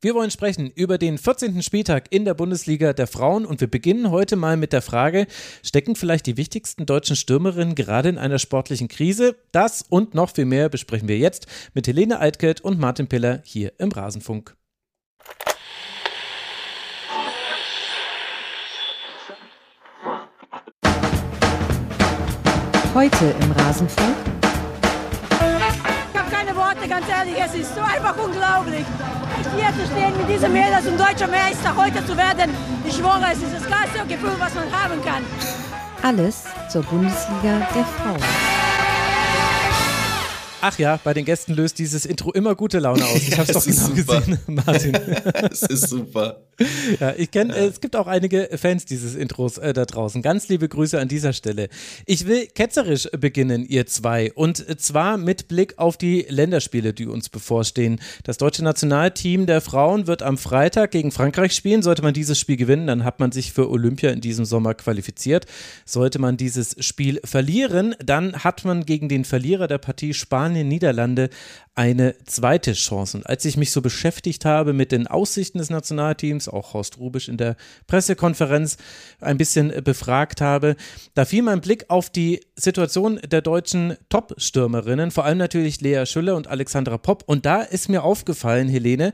Wir wollen sprechen über den 14. Spieltag in der Bundesliga der Frauen und wir beginnen heute mal mit der Frage, stecken vielleicht die wichtigsten deutschen Stürmerinnen gerade in einer sportlichen Krise? Das und noch viel mehr besprechen wir jetzt mit Helene Eidkelt und Martin Piller hier im Rasenfunk. Heute im Rasenfunk. Ich habe keine Worte, ganz ehrlich, es ist so einfach unglaublich hier zu stehen mit diesem Mädels und deutscher Meister heute zu werden. Ich schwöre, es ist das geilste Gefühl, was man haben kann. Alles zur Bundesliga der Frauen. Ach ja, bei den Gästen löst dieses Intro immer gute Laune aus. Ich habe es doch genau super. gesehen, Martin. es ist super. Ja, ich kenne, ja. es gibt auch einige Fans dieses Intros äh, da draußen. Ganz liebe Grüße an dieser Stelle. Ich will ketzerisch beginnen, ihr zwei. Und zwar mit Blick auf die Länderspiele, die uns bevorstehen. Das deutsche Nationalteam der Frauen wird am Freitag gegen Frankreich spielen. Sollte man dieses Spiel gewinnen, dann hat man sich für Olympia in diesem Sommer qualifiziert. Sollte man dieses Spiel verlieren, dann hat man gegen den Verlierer der Partie Spanien, Niederlande eine zweite Chance. Und als ich mich so beschäftigt habe mit den Aussichten des Nationalteams, auch Horst Rubisch in der Pressekonferenz ein bisschen befragt habe, da fiel mein Blick auf die Situation der deutschen Top-Stürmerinnen, vor allem natürlich Lea Schüller und Alexandra Popp. Und da ist mir aufgefallen, Helene,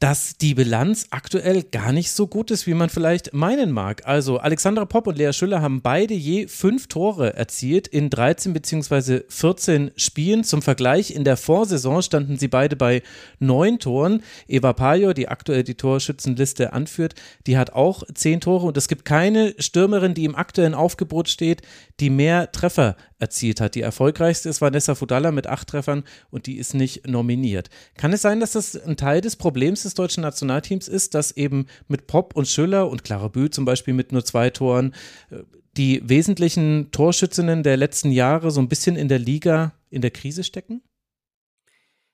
dass die Bilanz aktuell gar nicht so gut ist, wie man vielleicht meinen mag. Also Alexandra Popp und Lea Schüller haben beide je fünf Tore erzielt in 13 bzw. 14 Spielen. Zum Vergleich, in der Vorsaison standen sie beide bei neun Toren. Eva Pajor, die aktuell die Torschützenliste anführt, die hat auch zehn Tore und es gibt keine Stürmerin, die im aktuellen Aufgebot steht, die mehr Treffer erzielt hat. Die erfolgreichste ist Vanessa Fudalla mit acht Treffern und die ist nicht nominiert. Kann es sein, dass das ein Teil des Problems des deutschen Nationalteams ist, dass eben mit Pop und Schüller und Clara Bühl zum Beispiel mit nur zwei Toren äh, die wesentlichen Torschützinnen der letzten Jahre so ein bisschen in der Liga in der Krise stecken?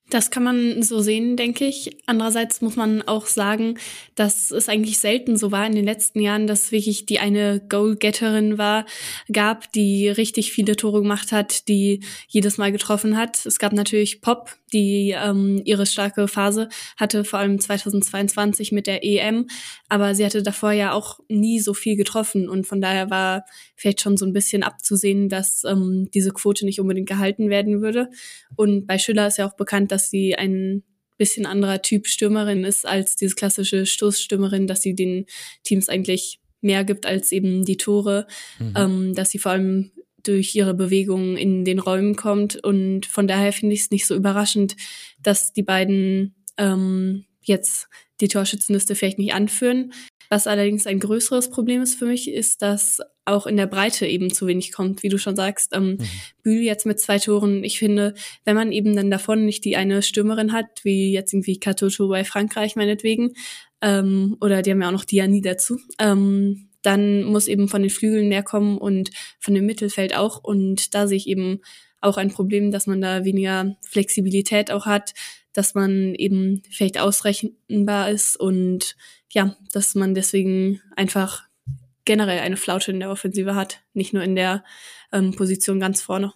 Das kann man so sehen, denke ich. Andererseits muss man auch sagen, dass es eigentlich selten so war in den letzten Jahren, dass wirklich die eine Goalgetterin war, gab, die richtig viele Tore gemacht hat, die jedes Mal getroffen hat. Es gab natürlich Pop, die ähm, ihre starke Phase hatte, vor allem 2022 mit der EM. Aber sie hatte davor ja auch nie so viel getroffen und von daher war vielleicht schon so ein bisschen abzusehen, dass ähm, diese Quote nicht unbedingt gehalten werden würde. Und bei Schüller ist ja auch bekannt, dass sie ein bisschen anderer Typ Stürmerin ist als diese klassische Stoßstürmerin, dass sie den Teams eigentlich mehr gibt als eben die Tore, mhm. ähm, dass sie vor allem durch ihre Bewegungen in den Räumen kommt. Und von daher finde ich es nicht so überraschend, dass die beiden ähm, jetzt die Torschützenliste vielleicht nicht anführen. Was allerdings ein größeres Problem ist für mich, ist, dass auch in der Breite eben zu wenig kommt, wie du schon sagst. Ähm, mhm. Bühl jetzt mit zwei Toren. Ich finde, wenn man eben dann davon nicht die eine Stürmerin hat, wie jetzt irgendwie Katoto bei Frankreich meinetwegen, ähm, oder die haben ja auch noch Diani dazu, ähm, dann muss eben von den Flügeln mehr kommen und von dem Mittelfeld auch. Und da sehe ich eben auch ein Problem, dass man da weniger Flexibilität auch hat, dass man eben vielleicht ausrechenbar ist und ja, dass man deswegen einfach generell eine Flaute in der Offensive hat, nicht nur in der ähm, Position ganz vorne.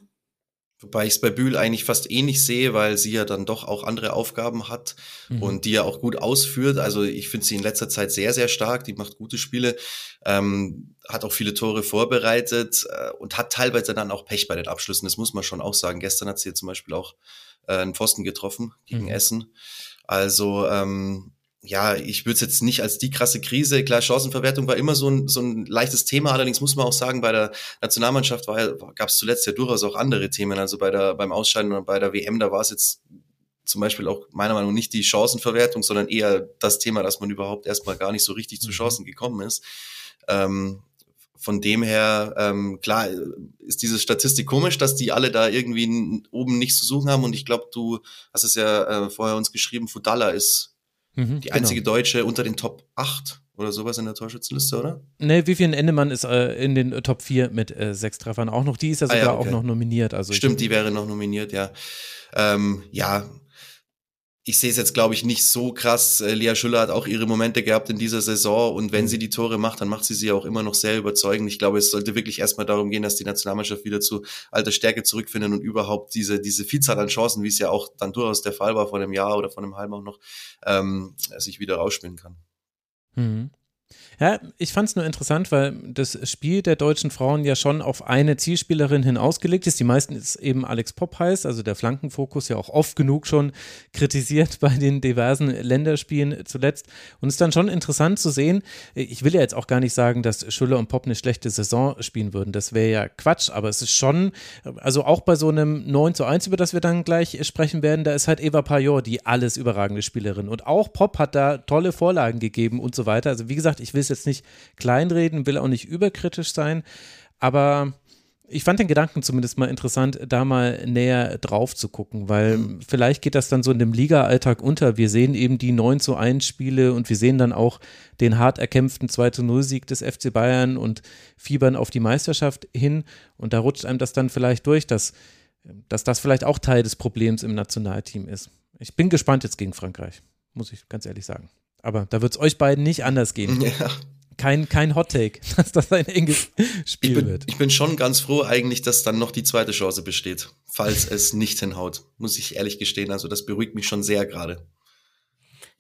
Wobei ich es bei Bühl eigentlich fast ähnlich sehe, weil sie ja dann doch auch andere Aufgaben hat mhm. und die ja auch gut ausführt. Also ich finde sie in letzter Zeit sehr, sehr stark. Die macht gute Spiele, ähm, hat auch viele Tore vorbereitet äh, und hat teilweise dann auch Pech bei den Abschlüssen. Das muss man schon auch sagen. Gestern hat sie zum Beispiel auch äh, einen Pfosten getroffen gegen mhm. Essen. Also ähm, ja, ich würde es jetzt nicht als die krasse Krise. Klar, Chancenverwertung war immer so ein, so ein leichtes Thema. Allerdings muss man auch sagen, bei der Nationalmannschaft ja, gab es zuletzt ja durchaus auch andere Themen. Also bei der, beim Ausscheiden und bei der WM, da war es jetzt zum Beispiel auch meiner Meinung nach nicht die Chancenverwertung, sondern eher das Thema, dass man überhaupt erstmal gar nicht so richtig zu mhm. Chancen gekommen ist. Ähm, von dem her, ähm, klar, ist diese Statistik komisch, dass die alle da irgendwie oben nichts zu suchen haben. Und ich glaube, du hast es ja äh, vorher uns geschrieben, Fudala ist Mhm, die einzige genau. Deutsche unter den Top 8 oder sowas in der Torschützenliste, oder? Ne, Vivian Endemann ist äh, in den äh, Top 4 mit äh, sechs Treffern auch noch. Die ist ja sogar ah, ja, okay. auch noch nominiert. Also Stimmt, die wäre noch nominiert, ja. Ähm, ja, ich sehe es jetzt, glaube ich, nicht so krass. Äh, Lea Schüller hat auch ihre Momente gehabt in dieser Saison und wenn sie die Tore macht, dann macht sie sie auch immer noch sehr überzeugend. Ich glaube, es sollte wirklich erstmal darum gehen, dass die Nationalmannschaft wieder zu alter Stärke zurückfindet und überhaupt diese, diese Vielzahl an Chancen, wie es ja auch dann durchaus der Fall war vor einem Jahr oder vor einem halben auch noch, ähm, sich wieder rausspielen kann. Mhm. Ja, ich fand es nur interessant, weil das Spiel der deutschen Frauen ja schon auf eine Zielspielerin hin ausgelegt ist. Die meisten ist eben Alex Popp heißt, also der Flankenfokus ja auch oft genug schon kritisiert bei den diversen Länderspielen zuletzt. Und es ist dann schon interessant zu sehen, ich will ja jetzt auch gar nicht sagen, dass Schüller und Popp eine schlechte Saison spielen würden. Das wäre ja Quatsch, aber es ist schon, also auch bei so einem 9 zu 1, über das wir dann gleich sprechen werden, da ist halt Eva Pajor die alles überragende Spielerin. Und auch Popp hat da tolle Vorlagen gegeben und so weiter. Also wie gesagt, ich will es jetzt nicht kleinreden, will auch nicht überkritisch sein, aber ich fand den Gedanken zumindest mal interessant, da mal näher drauf zu gucken, weil mhm. vielleicht geht das dann so in dem Liga-Alltag unter. Wir sehen eben die 9 zu 1 Spiele und wir sehen dann auch den hart erkämpften 2 zu 0 Sieg des FC Bayern und fiebern auf die Meisterschaft hin und da rutscht einem das dann vielleicht durch, dass, dass das vielleicht auch Teil des Problems im Nationalteam ist. Ich bin gespannt jetzt gegen Frankreich, muss ich ganz ehrlich sagen. Aber da wird es euch beiden nicht anders gehen. Ja. Kein, kein Hot Take, dass das ein enges Spiel ich bin, wird. Ich bin schon ganz froh eigentlich, dass dann noch die zweite Chance besteht, falls es nicht hinhaut. Muss ich ehrlich gestehen. Also das beruhigt mich schon sehr gerade.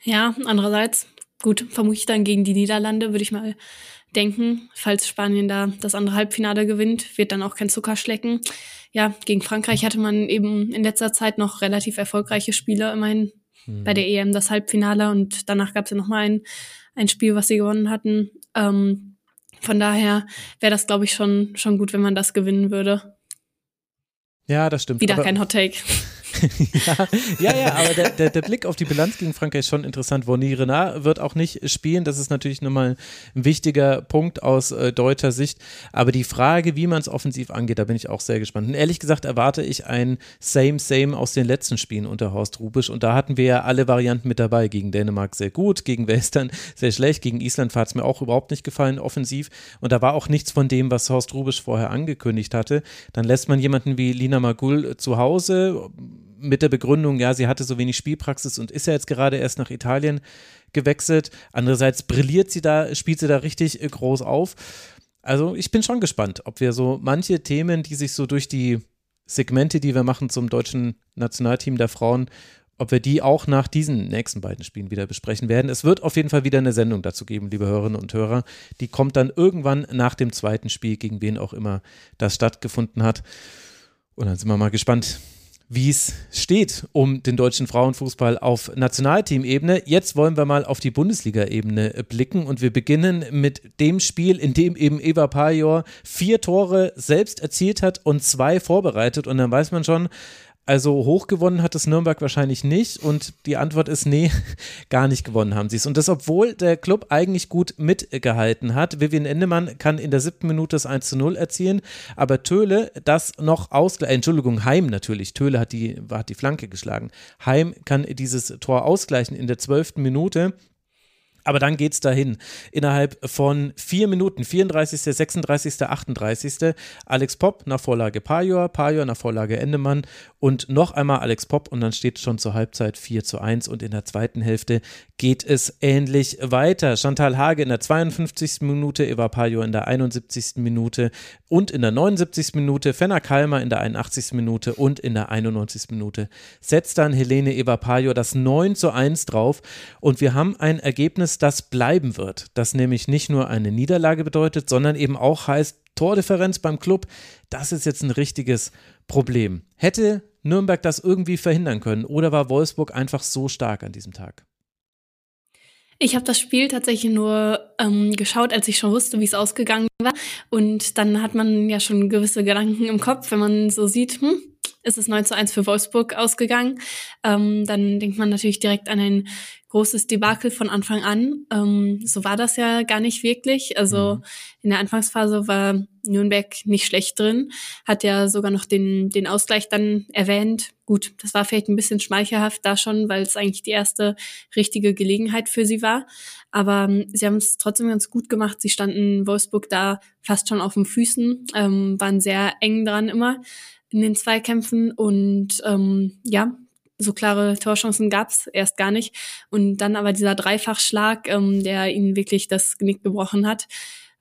Ja, andererseits, gut, vermutlich dann gegen die Niederlande, würde ich mal denken. Falls Spanien da das andere Halbfinale gewinnt, wird dann auch kein Zucker schlecken. Ja, gegen Frankreich hatte man eben in letzter Zeit noch relativ erfolgreiche Spiele, immerhin mhm. bei der EM das Halbfinale und danach gab es ja nochmal ein, ein Spiel, was sie gewonnen hatten. Ähm, von daher wäre das, glaube ich, schon, schon gut, wenn man das gewinnen würde. Ja, das stimmt. Wieder kein Hot Take. Ja, ja, aber der, der, der, Blick auf die Bilanz gegen Frankreich ist schon interessant. Vonny Renard wird auch nicht spielen. Das ist natürlich nochmal ein wichtiger Punkt aus äh, deutscher Sicht. Aber die Frage, wie man es offensiv angeht, da bin ich auch sehr gespannt. Und ehrlich gesagt erwarte ich ein Same-Same aus den letzten Spielen unter Horst Rubisch. Und da hatten wir ja alle Varianten mit dabei. Gegen Dänemark sehr gut, gegen Western sehr schlecht, gegen Island hat es mir auch überhaupt nicht gefallen, offensiv. Und da war auch nichts von dem, was Horst Rubisch vorher angekündigt hatte. Dann lässt man jemanden wie Lina Magul zu Hause mit der Begründung, ja, sie hatte so wenig Spielpraxis und ist ja jetzt gerade erst nach Italien gewechselt. Andererseits brilliert sie da, spielt sie da richtig äh, groß auf. Also ich bin schon gespannt, ob wir so manche Themen, die sich so durch die Segmente, die wir machen zum deutschen Nationalteam der Frauen, ob wir die auch nach diesen nächsten beiden Spielen wieder besprechen werden. Es wird auf jeden Fall wieder eine Sendung dazu geben, liebe Hörerinnen und Hörer. Die kommt dann irgendwann nach dem zweiten Spiel, gegen wen auch immer das stattgefunden hat. Und dann sind wir mal gespannt, wie es steht um den deutschen Frauenfußball auf Nationalteamebene. Jetzt wollen wir mal auf die Bundesliga-Ebene blicken und wir beginnen mit dem Spiel, in dem eben Eva Pajor vier Tore selbst erzielt hat und zwei vorbereitet. Und dann weiß man schon, also hoch gewonnen hat es Nürnberg wahrscheinlich nicht und die Antwort ist nee, gar nicht gewonnen haben sie es. Und das, obwohl der Club eigentlich gut mitgehalten hat. Vivian Endemann kann in der siebten Minute das 1 zu 0 erzielen, aber Töle das noch ausgleichen. Entschuldigung, Heim natürlich. Töle hat die, hat die Flanke geschlagen. Heim kann dieses Tor ausgleichen in der zwölften Minute. Aber dann geht es dahin. Innerhalb von vier Minuten, 34., 36., 38. Alex Popp nach Vorlage Pajor, Pajor nach Vorlage Endemann und noch einmal Alex Popp und dann steht schon zur Halbzeit 4 zu 1 und in der zweiten Hälfte geht es ähnlich weiter. Chantal Hage in der 52. Minute, Eva Pajor in der 71. Minute und in der 79. Minute, Fenner Kalmer in der 81. Minute und in der 91. Minute setzt dann Helene Eva Pajor das 9 zu 1 drauf und wir haben ein Ergebnis Ergebnis, das bleiben wird. Das nämlich nicht nur eine Niederlage bedeutet, sondern eben auch heißt, Tordifferenz beim Club, das ist jetzt ein richtiges Problem. Hätte Nürnberg das irgendwie verhindern können oder war Wolfsburg einfach so stark an diesem Tag? Ich habe das Spiel tatsächlich nur ähm, geschaut, als ich schon wusste, wie es ausgegangen war. Und dann hat man ja schon gewisse Gedanken im Kopf, wenn man so sieht, hm, ist es 9 zu 1 für Wolfsburg ausgegangen. Ähm, dann denkt man natürlich direkt an ein großes Debakel von Anfang an. Ähm, so war das ja gar nicht wirklich. Also mhm. in der Anfangsphase war Nürnberg nicht schlecht drin, hat ja sogar noch den, den Ausgleich dann erwähnt. Gut, das war vielleicht ein bisschen schmeichelhaft da schon, weil es eigentlich die erste richtige Gelegenheit für sie war. Aber ähm, sie haben es trotzdem ganz gut gemacht. Sie standen Wolfsburg da fast schon auf den Füßen, ähm, waren sehr eng dran immer in den Zweikämpfen und ähm, ja, so klare Torchancen gab es erst gar nicht. Und dann aber dieser Dreifachschlag, ähm, der ihnen wirklich das Genick gebrochen hat.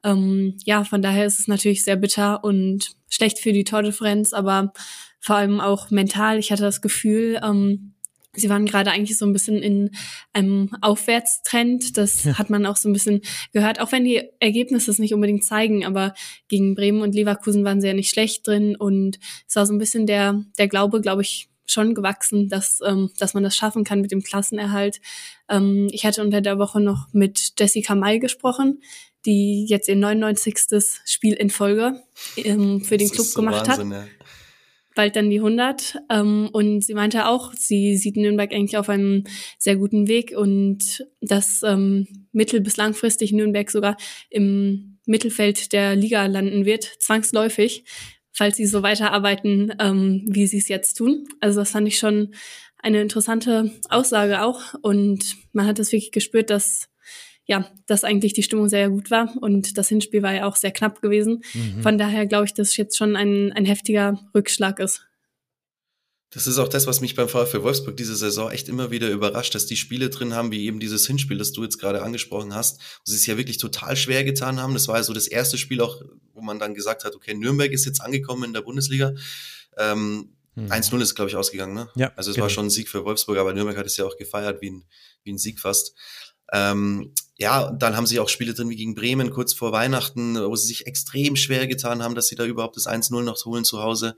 Ähm, ja, von daher ist es natürlich sehr bitter und schlecht für die Tordifferenz, aber vor allem auch mental. Ich hatte das Gefühl, ähm, sie waren gerade eigentlich so ein bisschen in einem Aufwärtstrend. Das ja. hat man auch so ein bisschen gehört, auch wenn die Ergebnisse es nicht unbedingt zeigen, aber gegen Bremen und Leverkusen waren sie ja nicht schlecht drin und es war so ein bisschen der, der Glaube, glaube ich, schon gewachsen, dass, ähm, dass man das schaffen kann mit dem Klassenerhalt. Ähm, ich hatte unter der Woche noch mit Jessica May gesprochen, die jetzt ihr 99. Spiel in Folge ähm, für den Club so gemacht Wahnsinn, hat. Ja. Bald dann die 100. Ähm, und sie meinte auch, sie sieht Nürnberg eigentlich auf einem sehr guten Weg und dass ähm, mittel- bis langfristig Nürnberg sogar im Mittelfeld der Liga landen wird, zwangsläufig, falls sie so weiterarbeiten, ähm, wie sie es jetzt tun. Also das fand ich schon eine interessante Aussage auch. Und man hat es wirklich gespürt, dass ja, dass eigentlich die Stimmung sehr gut war und das Hinspiel war ja auch sehr knapp gewesen. Mhm. Von daher glaube ich, dass es jetzt schon ein, ein heftiger Rückschlag ist. Das ist auch das, was mich beim VfL Wolfsburg diese Saison echt immer wieder überrascht, dass die Spiele drin haben, wie eben dieses Hinspiel, das du jetzt gerade angesprochen hast, wo sie es ja wirklich total schwer getan haben. Das war ja so das erste Spiel auch, wo man dann gesagt hat, okay, Nürnberg ist jetzt angekommen in der Bundesliga. Ähm, hm. 1-0 ist, glaube ich, ausgegangen, ne? Ja. Also es genau. war schon ein Sieg für Wolfsburg, aber Nürnberg hat es ja auch gefeiert wie ein, wie ein Sieg fast. Ähm, ja, dann haben sie auch Spiele drin wie gegen Bremen kurz vor Weihnachten, wo sie sich extrem schwer getan haben, dass sie da überhaupt das 1-0 noch holen zu Hause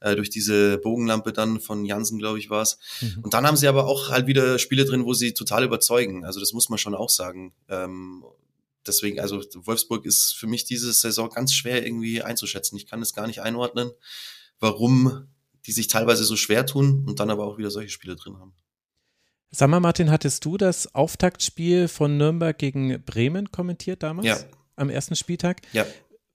äh, durch diese Bogenlampe dann von Jansen, glaube ich, war es. Mhm. Und dann haben sie aber auch halt wieder Spiele drin, wo sie total überzeugen. Also das muss man schon auch sagen. Ähm, deswegen, also Wolfsburg ist für mich diese Saison ganz schwer irgendwie einzuschätzen. Ich kann es gar nicht einordnen, warum die sich teilweise so schwer tun und dann aber auch wieder solche Spiele drin haben. Sag mal, Martin, hattest du das Auftaktspiel von Nürnberg gegen Bremen kommentiert damals? Ja. Am ersten Spieltag? Ja.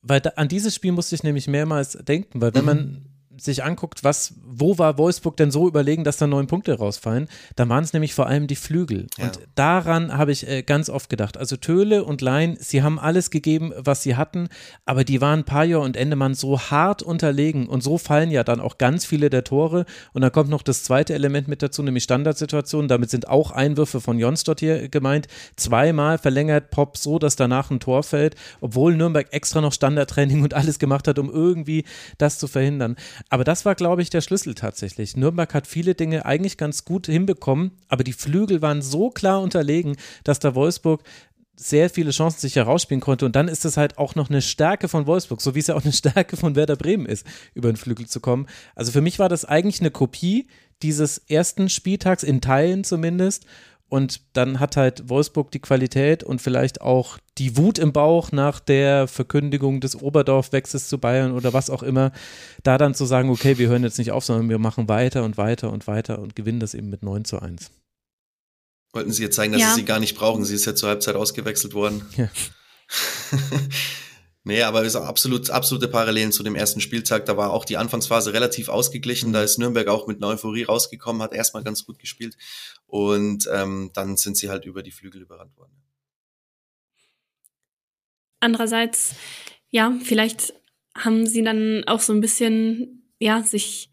Weil da, an dieses Spiel musste ich nämlich mehrmals denken, weil wenn mhm. man sich anguckt, was, wo war Wolfsburg denn so überlegen, dass da neun Punkte rausfallen, dann waren es nämlich vor allem die Flügel. Ja. Und daran habe ich äh, ganz oft gedacht. Also Töle und Lein, sie haben alles gegeben, was sie hatten, aber die waren Pajor und Endemann so hart unterlegen und so fallen ja dann auch ganz viele der Tore. Und dann kommt noch das zweite Element mit dazu, nämlich Standardsituationen. Damit sind auch Einwürfe von Jons dort hier gemeint. Zweimal verlängert Pop so, dass danach ein Tor fällt, obwohl Nürnberg extra noch Standardtraining und alles gemacht hat, um irgendwie das zu verhindern. Aber das war, glaube ich, der Schlüssel tatsächlich. Nürnberg hat viele Dinge eigentlich ganz gut hinbekommen, aber die Flügel waren so klar unterlegen, dass da Wolfsburg sehr viele Chancen sich herausspielen konnte. Und dann ist es halt auch noch eine Stärke von Wolfsburg, so wie es ja auch eine Stärke von Werder Bremen ist, über den Flügel zu kommen. Also für mich war das eigentlich eine Kopie dieses ersten Spieltags, in Teilen zumindest. Und dann hat halt Wolfsburg die Qualität und vielleicht auch die Wut im Bauch nach der Verkündigung des Oberdorf-Wechsels zu Bayern oder was auch immer, da dann zu sagen, okay, wir hören jetzt nicht auf, sondern wir machen weiter und weiter und weiter und gewinnen das eben mit 9 zu 1. Wollten Sie jetzt zeigen, dass ja. Sie sie gar nicht brauchen? Sie ist ja zur Halbzeit ausgewechselt worden. Ja. Nee, aber es ist absolut, absolute Parallelen zu dem ersten Spieltag. Da war auch die Anfangsphase relativ ausgeglichen. Mhm. Da ist Nürnberg auch mit einer Euphorie rausgekommen, hat erstmal ganz gut gespielt. Und ähm, dann sind sie halt über die Flügel überrannt worden. Andererseits, ja, vielleicht haben sie dann auch so ein bisschen, ja, sich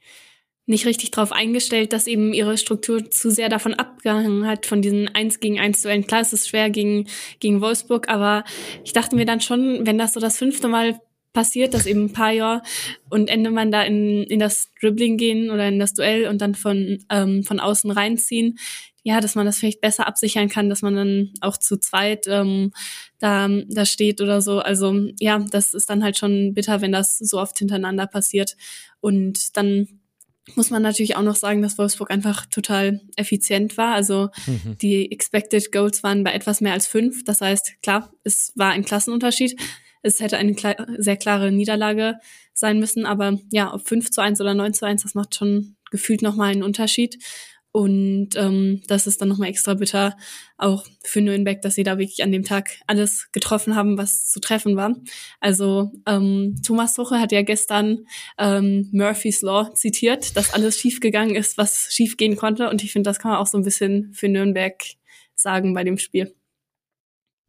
nicht richtig darauf eingestellt, dass eben ihre Struktur zu sehr davon abgehangen hat, von diesen 1 gegen 1 Duellen. Klar, es ist schwer gegen, gegen Wolfsburg, aber ich dachte mir dann schon, wenn das so das fünfte Mal passiert, dass eben ein paar Jahre und Ende man da in, in das Dribbling gehen oder in das Duell und dann von, ähm, von außen reinziehen, ja, dass man das vielleicht besser absichern kann, dass man dann auch zu zweit ähm, da, da steht oder so. Also ja, das ist dann halt schon bitter, wenn das so oft hintereinander passiert. Und dann muss man natürlich auch noch sagen, dass Wolfsburg einfach total effizient war. Also mhm. die Expected Goals waren bei etwas mehr als fünf. Das heißt, klar, es war ein Klassenunterschied. Es hätte eine klar, sehr klare Niederlage sein müssen, aber ja, ob 5 zu 1 oder 9 zu 1, das macht schon gefühlt nochmal einen Unterschied. Und ähm, das ist dann nochmal extra bitter, auch für Nürnberg, dass sie da wirklich an dem Tag alles getroffen haben, was zu treffen war. Also ähm, Thomas Tuchel hat ja gestern ähm, Murphy's Law zitiert, dass alles schiefgegangen ist, was schiefgehen konnte. Und ich finde, das kann man auch so ein bisschen für Nürnberg sagen bei dem Spiel.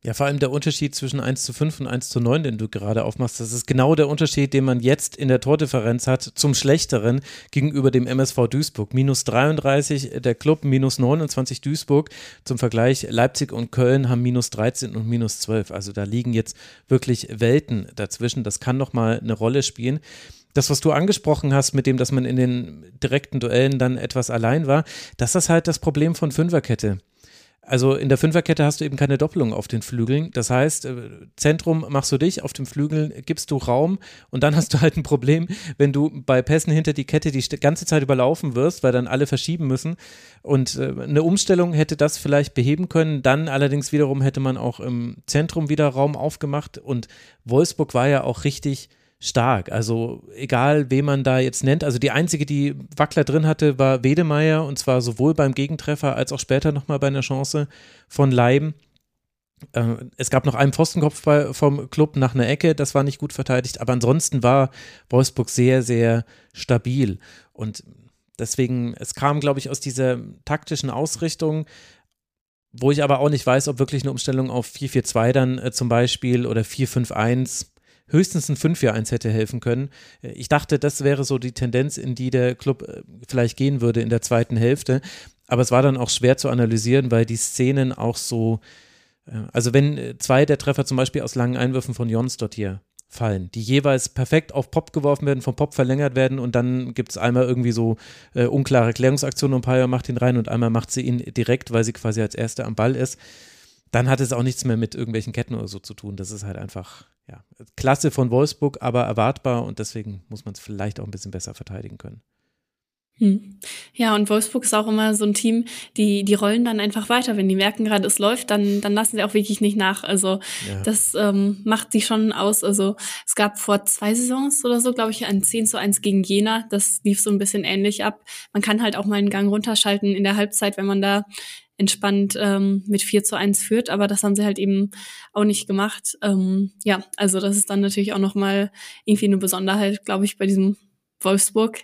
Ja, vor allem der Unterschied zwischen 1 zu 5 und 1 zu 9, den du gerade aufmachst, das ist genau der Unterschied, den man jetzt in der Tordifferenz hat zum Schlechteren gegenüber dem MSV Duisburg. Minus 33 der Club, minus 29 Duisburg. Zum Vergleich Leipzig und Köln haben minus 13 und minus 12. Also da liegen jetzt wirklich Welten dazwischen. Das kann nochmal eine Rolle spielen das, was du angesprochen hast, mit dem, dass man in den direkten Duellen dann etwas allein war, das ist halt das Problem von Fünferkette. Also in der Fünferkette hast du eben keine Doppelung auf den Flügeln. Das heißt, äh, Zentrum machst du dich, auf dem Flügel gibst du Raum und dann hast du halt ein Problem, wenn du bei Pässen hinter die Kette die ganze Zeit überlaufen wirst, weil dann alle verschieben müssen. Und äh, eine Umstellung hätte das vielleicht beheben können. Dann allerdings wiederum hätte man auch im Zentrum wieder Raum aufgemacht und Wolfsburg war ja auch richtig stark. Also egal, wen man da jetzt nennt. Also die einzige, die Wackler drin hatte, war Wedemeyer und zwar sowohl beim Gegentreffer als auch später nochmal bei einer Chance von Leiben. Äh, es gab noch einen Pfostenkopf vom Club nach einer Ecke, das war nicht gut verteidigt, aber ansonsten war Wolfsburg sehr, sehr stabil. Und deswegen, es kam, glaube ich, aus dieser taktischen Ausrichtung, wo ich aber auch nicht weiß, ob wirklich eine Umstellung auf 4-4-2 dann äh, zum Beispiel oder 4-5-1 höchstens ein 5-4-1 hätte helfen können. Ich dachte, das wäre so die Tendenz, in die der Club äh, vielleicht gehen würde in der zweiten Hälfte. Aber es war dann auch schwer zu analysieren, weil die Szenen auch so, äh, also wenn äh, zwei der Treffer zum Beispiel aus langen Einwürfen von Jons dort hier fallen, die jeweils perfekt auf Pop geworfen werden, vom Pop verlängert werden und dann gibt es einmal irgendwie so äh, unklare Klärungsaktionen und Paya macht ihn rein und einmal macht sie ihn direkt, weil sie quasi als Erste am Ball ist. Dann hat es auch nichts mehr mit irgendwelchen Ketten oder so zu tun. Das ist halt einfach ja, Klasse von Wolfsburg, aber erwartbar und deswegen muss man es vielleicht auch ein bisschen besser verteidigen können. Hm. Ja, und Wolfsburg ist auch immer so ein Team, die, die rollen dann einfach weiter. Wenn die merken gerade, es läuft, dann, dann lassen sie auch wirklich nicht nach. Also ja. das ähm, macht sie schon aus. Also es gab vor zwei Saisons oder so, glaube ich, ein 10 zu 1 gegen Jena. Das lief so ein bisschen ähnlich ab. Man kann halt auch mal einen Gang runterschalten in der Halbzeit, wenn man da entspannt ähm, mit 4 zu 1 führt, aber das haben sie halt eben auch nicht gemacht. Ähm, ja, also das ist dann natürlich auch nochmal irgendwie eine Besonderheit, glaube ich, bei diesem Wolfsburg.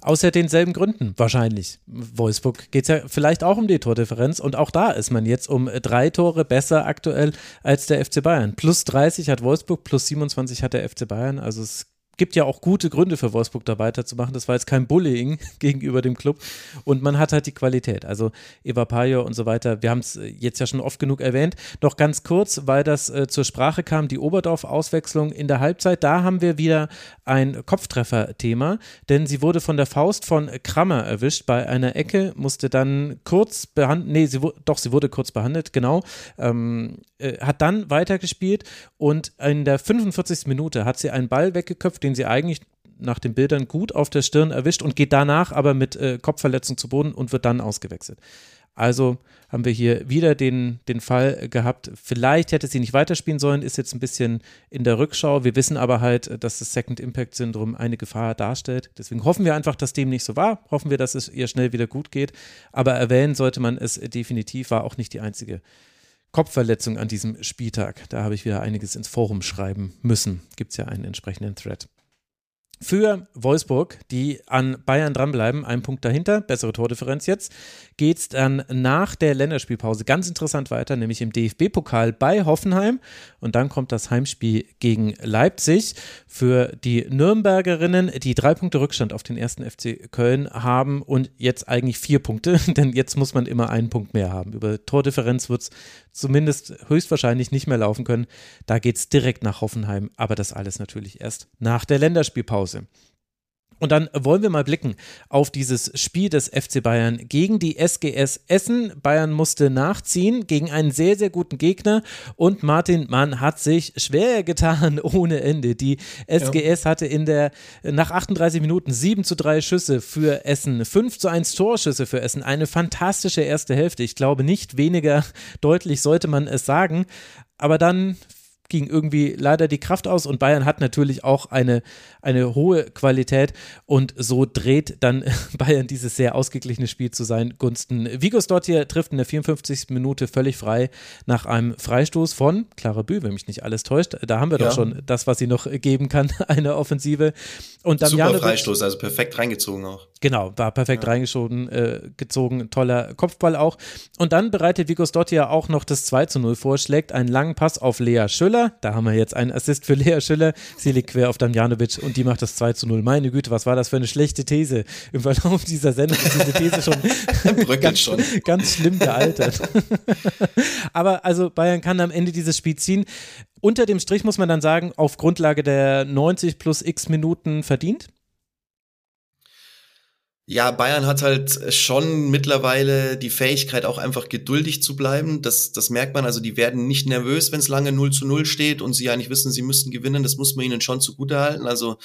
Außer denselben Gründen wahrscheinlich. Wolfsburg geht es ja vielleicht auch um die Tordifferenz und auch da ist man jetzt um drei Tore besser aktuell als der FC Bayern. Plus 30 hat Wolfsburg, plus 27 hat der FC Bayern. Also es gibt ja auch gute Gründe für Wolfsburg da weiterzumachen. Das war jetzt kein Bullying gegenüber dem Club und man hat halt die Qualität. Also Eva Pajo und so weiter. Wir haben es jetzt ja schon oft genug erwähnt. Noch ganz kurz, weil das äh, zur Sprache kam, die Oberdorf-Auswechslung in der Halbzeit. Da haben wir wieder ein Kopftreffer-Thema, denn sie wurde von der Faust von Krammer erwischt bei einer Ecke, musste dann kurz behandelt, nee, sie, doch, sie wurde kurz behandelt, genau, ähm, äh, hat dann weitergespielt und in der 45. Minute hat sie einen Ball weggeköpft, den sie eigentlich nach den Bildern gut auf der Stirn erwischt und geht danach aber mit äh, Kopfverletzung zu Boden und wird dann ausgewechselt. Also haben wir hier wieder den, den Fall gehabt, vielleicht hätte sie nicht weiterspielen sollen, ist jetzt ein bisschen in der Rückschau. Wir wissen aber halt, dass das Second Impact Syndrom eine Gefahr darstellt. Deswegen hoffen wir einfach, dass dem nicht so war. Hoffen wir, dass es ihr schnell wieder gut geht. Aber erwähnen sollte man es definitiv, war auch nicht die einzige Kopfverletzung an diesem Spieltag. Da habe ich wieder einiges ins Forum schreiben müssen. Gibt es ja einen entsprechenden Thread. Für Wolfsburg, die an Bayern dranbleiben, ein Punkt dahinter, bessere Tordifferenz jetzt, geht es dann nach der Länderspielpause ganz interessant weiter, nämlich im DFB-Pokal bei Hoffenheim. Und dann kommt das Heimspiel gegen Leipzig. Für die Nürnbergerinnen, die drei Punkte Rückstand auf den ersten FC Köln haben und jetzt eigentlich vier Punkte, denn jetzt muss man immer einen Punkt mehr haben. Über Tordifferenz wird es zumindest höchstwahrscheinlich nicht mehr laufen können. Da geht es direkt nach Hoffenheim, aber das alles natürlich erst nach der Länderspielpause. Und dann wollen wir mal blicken auf dieses Spiel des FC Bayern gegen die SGS Essen. Bayern musste nachziehen gegen einen sehr, sehr guten Gegner und Martin Mann hat sich schwer getan ohne Ende. Die SGS ja. hatte in der, nach 38 Minuten 7 zu 3 Schüsse für Essen, 5 zu 1 Torschüsse für Essen. Eine fantastische erste Hälfte. Ich glaube, nicht weniger deutlich sollte man es sagen. Aber dann ging irgendwie leider die Kraft aus und Bayern hat natürlich auch eine, eine hohe Qualität und so dreht dann Bayern dieses sehr ausgeglichene Spiel zu seinen Gunsten. Vigos dort hier trifft in der 54. Minute völlig frei nach einem Freistoß von Clara Bü, wenn mich nicht alles täuscht. Da haben wir ja. doch schon das, was sie noch geben kann, eine Offensive. Und Super Freistoß, also perfekt reingezogen auch. Genau, war perfekt ja. reingeschoben, äh, gezogen, toller Kopfball auch. Und dann bereitet Vigos Dort ja auch noch das 2 zu 0 vor, schlägt einen langen Pass auf Lea Schüller. Da haben wir jetzt einen Assist für Lea Schüller. Sie liegt quer auf Damjanovic und die macht das 2 zu 0. Meine Güte, was war das für eine schlechte These? Im Verlauf dieser Sendung ist diese These schon, ganz, schon. ganz schlimm gealtert. Aber also Bayern kann am Ende dieses Spiel ziehen. Unter dem Strich muss man dann sagen, auf Grundlage der 90 plus x Minuten verdient. Ja, Bayern hat halt schon mittlerweile die Fähigkeit, auch einfach geduldig zu bleiben. Das, das merkt man. Also die werden nicht nervös, wenn es lange 0 zu 0 steht und sie eigentlich wissen, sie müssten gewinnen. Das muss man ihnen schon zugutehalten. Also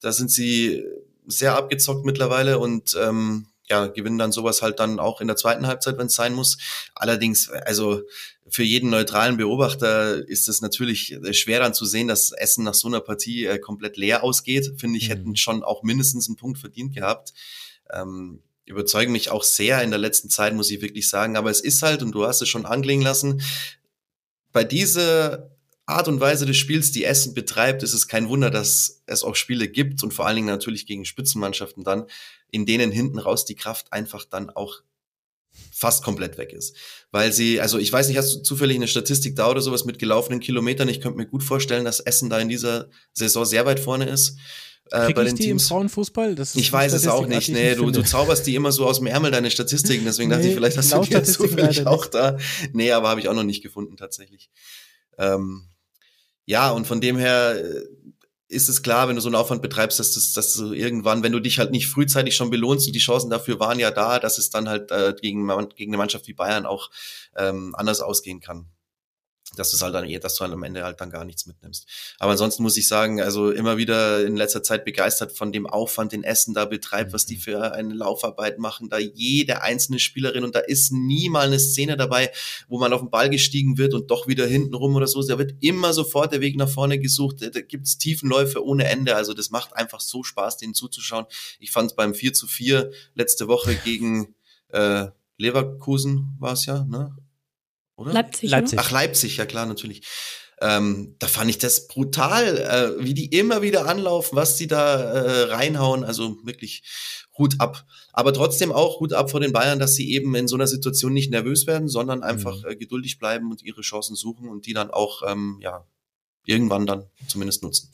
da sind sie sehr abgezockt mittlerweile und ähm, ja, gewinnen dann sowas halt dann auch in der zweiten Halbzeit, wenn es sein muss. Allerdings, also für jeden neutralen Beobachter ist es natürlich schwer dann zu sehen, dass Essen nach so einer Partie äh, komplett leer ausgeht. Finde ich, mhm. hätten schon auch mindestens einen Punkt verdient gehabt ähm, überzeugen mich auch sehr in der letzten Zeit, muss ich wirklich sagen. Aber es ist halt, und du hast es schon anklingen lassen, bei dieser Art und Weise des Spiels, die Essen betreibt, ist es kein Wunder, dass es auch Spiele gibt und vor allen Dingen natürlich gegen Spitzenmannschaften dann, in denen hinten raus die Kraft einfach dann auch fast komplett weg ist. Weil sie, also ich weiß nicht, hast du zufällig eine Statistik da oder sowas mit gelaufenen Kilometern? Ich könnte mir gut vorstellen, dass Essen da in dieser Saison sehr weit vorne ist. Äh, bei den die Teams. im Frauenfußball? ich weiß es auch nicht. Nee, du, du zauberst die immer so aus dem Ärmel, deine Statistiken. Deswegen nee, dachte ich, vielleicht hast du die jetzt zufällig auch da. Nee, aber habe ich auch noch nicht gefunden tatsächlich. Ähm, ja, und von dem her äh, ist es klar, wenn du so einen Aufwand betreibst, dass, das, dass du irgendwann, wenn du dich halt nicht frühzeitig schon belohnst und die Chancen dafür waren ja da, dass es dann halt äh, gegen, gegen eine Mannschaft wie Bayern auch ähm, anders ausgehen kann dass du halt dann eher, dass du halt am Ende halt dann gar nichts mitnimmst. Aber ansonsten muss ich sagen, also immer wieder in letzter Zeit begeistert von dem Aufwand, den Essen da betreibt, was die mhm. für eine Laufarbeit machen, da jede einzelne Spielerin und da ist nie mal eine Szene dabei, wo man auf den Ball gestiegen wird und doch wieder hinten rum oder so. Da wird immer sofort der Weg nach vorne gesucht. Da gibt's Tiefenläufe ohne Ende. Also das macht einfach so Spaß, denen zuzuschauen. Ich fand es beim 4 zu 4 letzte Woche gegen äh, Leverkusen war es ja, ne? Oder? Leipzig. Leipzig. Ach, Leipzig, ja klar, natürlich. Ähm, da fand ich das brutal, äh, wie die immer wieder anlaufen, was die da äh, reinhauen. Also wirklich Hut ab. Aber trotzdem auch Hut ab vor den Bayern, dass sie eben in so einer Situation nicht nervös werden, sondern einfach mhm. äh, geduldig bleiben und ihre Chancen suchen und die dann auch ähm, ja irgendwann dann zumindest nutzen.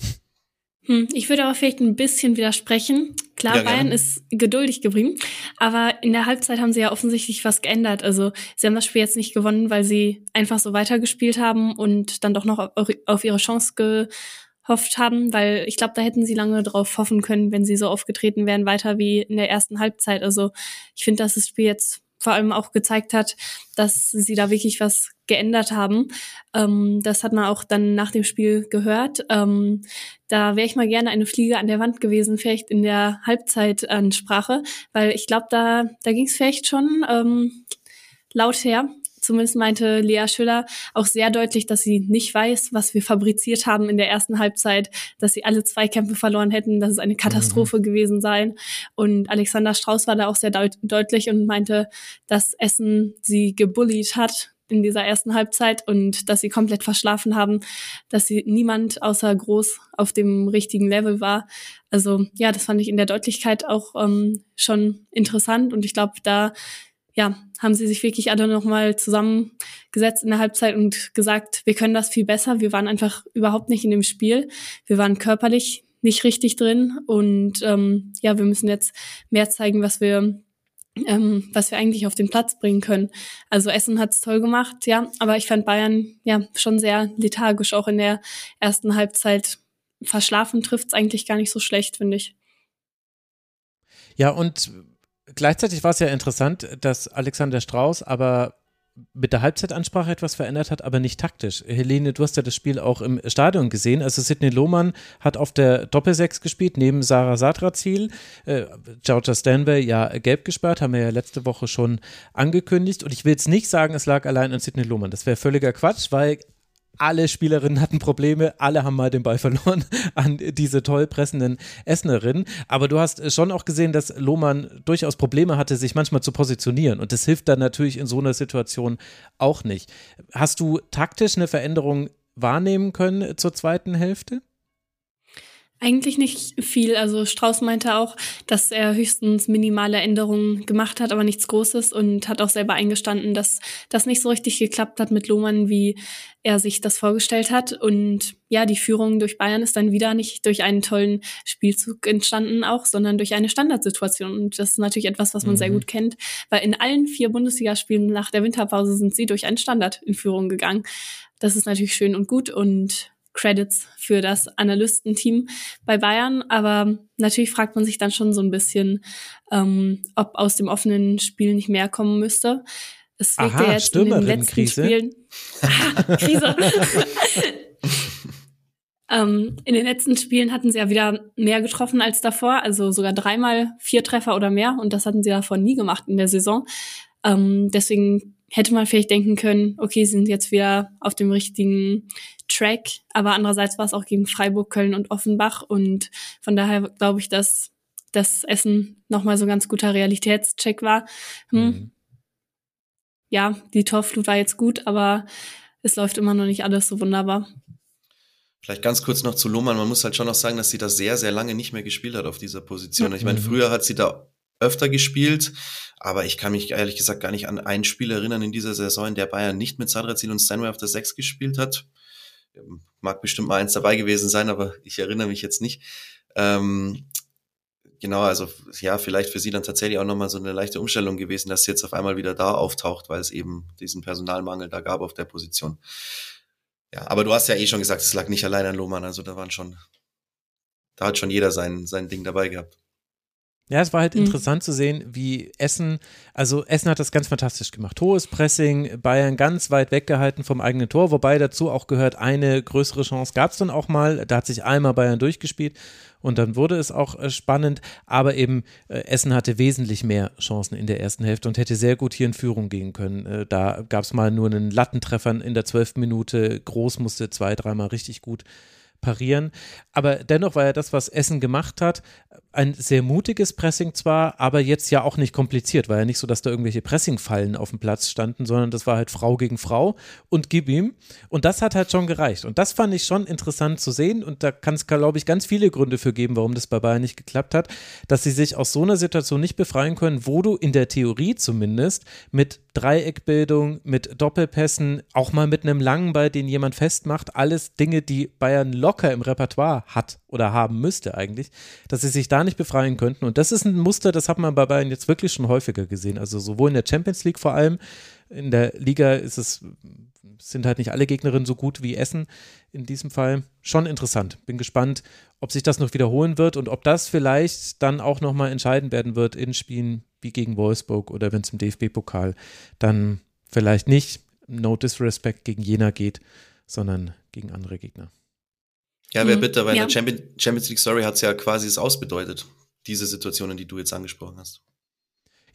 Hm, ich würde aber vielleicht ein bisschen widersprechen. Klar, ja, Bayern ist geduldig geblieben, aber in der Halbzeit haben sie ja offensichtlich was geändert. Also sie haben das Spiel jetzt nicht gewonnen, weil sie einfach so weitergespielt haben und dann doch noch auf ihre Chance gehofft haben, weil ich glaube, da hätten sie lange drauf hoffen können, wenn sie so aufgetreten wären, weiter wie in der ersten Halbzeit. Also ich finde, dass das Spiel jetzt vor allem auch gezeigt hat, dass sie da wirklich was geändert haben. Ähm, das hat man auch dann nach dem Spiel gehört. Ähm, da wäre ich mal gerne eine Fliege an der Wand gewesen, vielleicht in der Halbzeitansprache, weil ich glaube, da, da ging es vielleicht schon ähm, laut her zumindest meinte Lea Schüller auch sehr deutlich, dass sie nicht weiß, was wir fabriziert haben in der ersten Halbzeit, dass sie alle zwei Kämpfe verloren hätten, dass es eine Katastrophe mhm. gewesen sei. Und Alexander Strauß war da auch sehr deut deutlich und meinte, dass Essen sie gebullied hat in dieser ersten Halbzeit und dass sie komplett verschlafen haben, dass sie niemand außer Groß auf dem richtigen Level war. Also ja, das fand ich in der Deutlichkeit auch ähm, schon interessant und ich glaube, da ja, haben sie sich wirklich alle nochmal zusammengesetzt in der Halbzeit und gesagt, wir können das viel besser. Wir waren einfach überhaupt nicht in dem Spiel. Wir waren körperlich nicht richtig drin und ähm, ja, wir müssen jetzt mehr zeigen, was wir ähm, was wir eigentlich auf den Platz bringen können. Also Essen hat's toll gemacht, ja, aber ich fand Bayern ja schon sehr lethargisch, auch in der ersten Halbzeit. Verschlafen trifft's eigentlich gar nicht so schlecht, finde ich. Ja, und gleichzeitig war es ja interessant, dass Alexander Strauß aber mit der Halbzeitansprache etwas verändert hat, aber nicht taktisch. Helene, du hast ja das Spiel auch im Stadion gesehen. Also Sidney Lohmann hat auf der Doppelsechs gespielt, neben Sarah Sadrazil. Äh, Georgia Stanway ja gelb gesperrt, haben wir ja letzte Woche schon angekündigt. Und ich will jetzt nicht sagen, es lag allein an Sidney Lohmann. Das wäre völliger Quatsch, weil alle Spielerinnen hatten Probleme, alle haben mal den Ball verloren an diese toll pressenden Essenerinnen. Aber du hast schon auch gesehen, dass Lohmann durchaus Probleme hatte, sich manchmal zu positionieren. Und das hilft dann natürlich in so einer Situation auch nicht. Hast du taktisch eine Veränderung wahrnehmen können zur zweiten Hälfte? Eigentlich nicht viel. Also Strauß meinte auch, dass er höchstens minimale Änderungen gemacht hat, aber nichts Großes und hat auch selber eingestanden, dass das nicht so richtig geklappt hat mit Lohmann, wie er sich das vorgestellt hat. Und ja, die Führung durch Bayern ist dann wieder nicht durch einen tollen Spielzug entstanden auch, sondern durch eine Standardsituation. Und das ist natürlich etwas, was man mhm. sehr gut kennt, weil in allen vier Bundesligaspielen nach der Winterpause sind sie durch einen Standard in Führung gegangen. Das ist natürlich schön und gut und Credits für das Analystenteam bei Bayern. Aber natürlich fragt man sich dann schon so ein bisschen, ähm, ob aus dem offenen Spiel nicht mehr kommen müsste. Es wirkt ja jetzt in den letzten Krise. Spielen. Aha, Krise. ähm, in den letzten Spielen hatten sie ja wieder mehr getroffen als davor, also sogar dreimal vier Treffer oder mehr. Und das hatten sie davor nie gemacht in der Saison. Ähm, deswegen hätte man vielleicht denken können, okay, sie sind jetzt wieder auf dem richtigen Track, aber andererseits war es auch gegen Freiburg, Köln und Offenbach und von daher glaube ich, dass das Essen nochmal so ein ganz guter Realitätscheck war. Hm. Mhm. Ja, die Torflut war jetzt gut, aber es läuft immer noch nicht alles so wunderbar. Vielleicht ganz kurz noch zu Lohmann. Man muss halt schon noch sagen, dass sie da sehr, sehr lange nicht mehr gespielt hat auf dieser Position. Ich meine, mhm. früher hat sie da öfter gespielt, aber ich kann mich ehrlich gesagt gar nicht an ein Spiel erinnern in dieser Saison, in der Bayern nicht mit Sadrazil und Stanway auf der 6 gespielt hat. Mag bestimmt mal eins dabei gewesen sein, aber ich erinnere mich jetzt nicht. Ähm, genau, also ja, vielleicht für sie dann tatsächlich auch nochmal so eine leichte Umstellung gewesen, dass sie jetzt auf einmal wieder da auftaucht, weil es eben diesen Personalmangel da gab auf der Position. Ja, aber du hast ja eh schon gesagt, es lag nicht allein an Lohmann, also da waren schon, da hat schon jeder sein, sein Ding dabei gehabt. Ja, es war halt mhm. interessant zu sehen, wie Essen, also Essen hat das ganz fantastisch gemacht. Hohes Pressing, Bayern ganz weit weggehalten vom eigenen Tor, wobei dazu auch gehört, eine größere Chance gab es dann auch mal. Da hat sich einmal Bayern durchgespielt und dann wurde es auch äh, spannend, aber eben äh, Essen hatte wesentlich mehr Chancen in der ersten Hälfte und hätte sehr gut hier in Führung gehen können. Äh, da gab es mal nur einen Lattentreffer in der zwölften Minute, Groß musste zwei, dreimal richtig gut parieren. Aber dennoch war ja das, was Essen gemacht hat, ein sehr mutiges Pressing zwar, aber jetzt ja auch nicht kompliziert. War ja nicht so, dass da irgendwelche Pressingfallen auf dem Platz standen, sondern das war halt Frau gegen Frau und gib ihm. Und das hat halt schon gereicht. Und das fand ich schon interessant zu sehen. Und da kann es, glaube ich, ganz viele Gründe für geben, warum das bei Bayern nicht geklappt hat, dass sie sich aus so einer Situation nicht befreien können, wo du in der Theorie zumindest mit Dreieckbildung, mit Doppelpässen, auch mal mit einem langen Ball, den jemand festmacht, alles Dinge, die Bayern locker im Repertoire hat oder haben müsste eigentlich, dass sie sich da nicht befreien könnten. Und das ist ein Muster, das hat man bei Bayern jetzt wirklich schon häufiger gesehen. Also sowohl in der Champions League vor allem, in der Liga ist es, sind halt nicht alle Gegnerinnen so gut wie Essen in diesem Fall. Schon interessant. Bin gespannt, ob sich das noch wiederholen wird und ob das vielleicht dann auch nochmal entscheidend werden wird in Spielen wie gegen Wolfsburg oder wenn es im DFB-Pokal dann vielleicht nicht No Disrespect gegen Jena geht, sondern gegen andere Gegner. Ja, wer mhm. bitte, weil ja. in der Champions League Story hat es ja quasi es ausbedeutet, diese Situationen, die du jetzt angesprochen hast.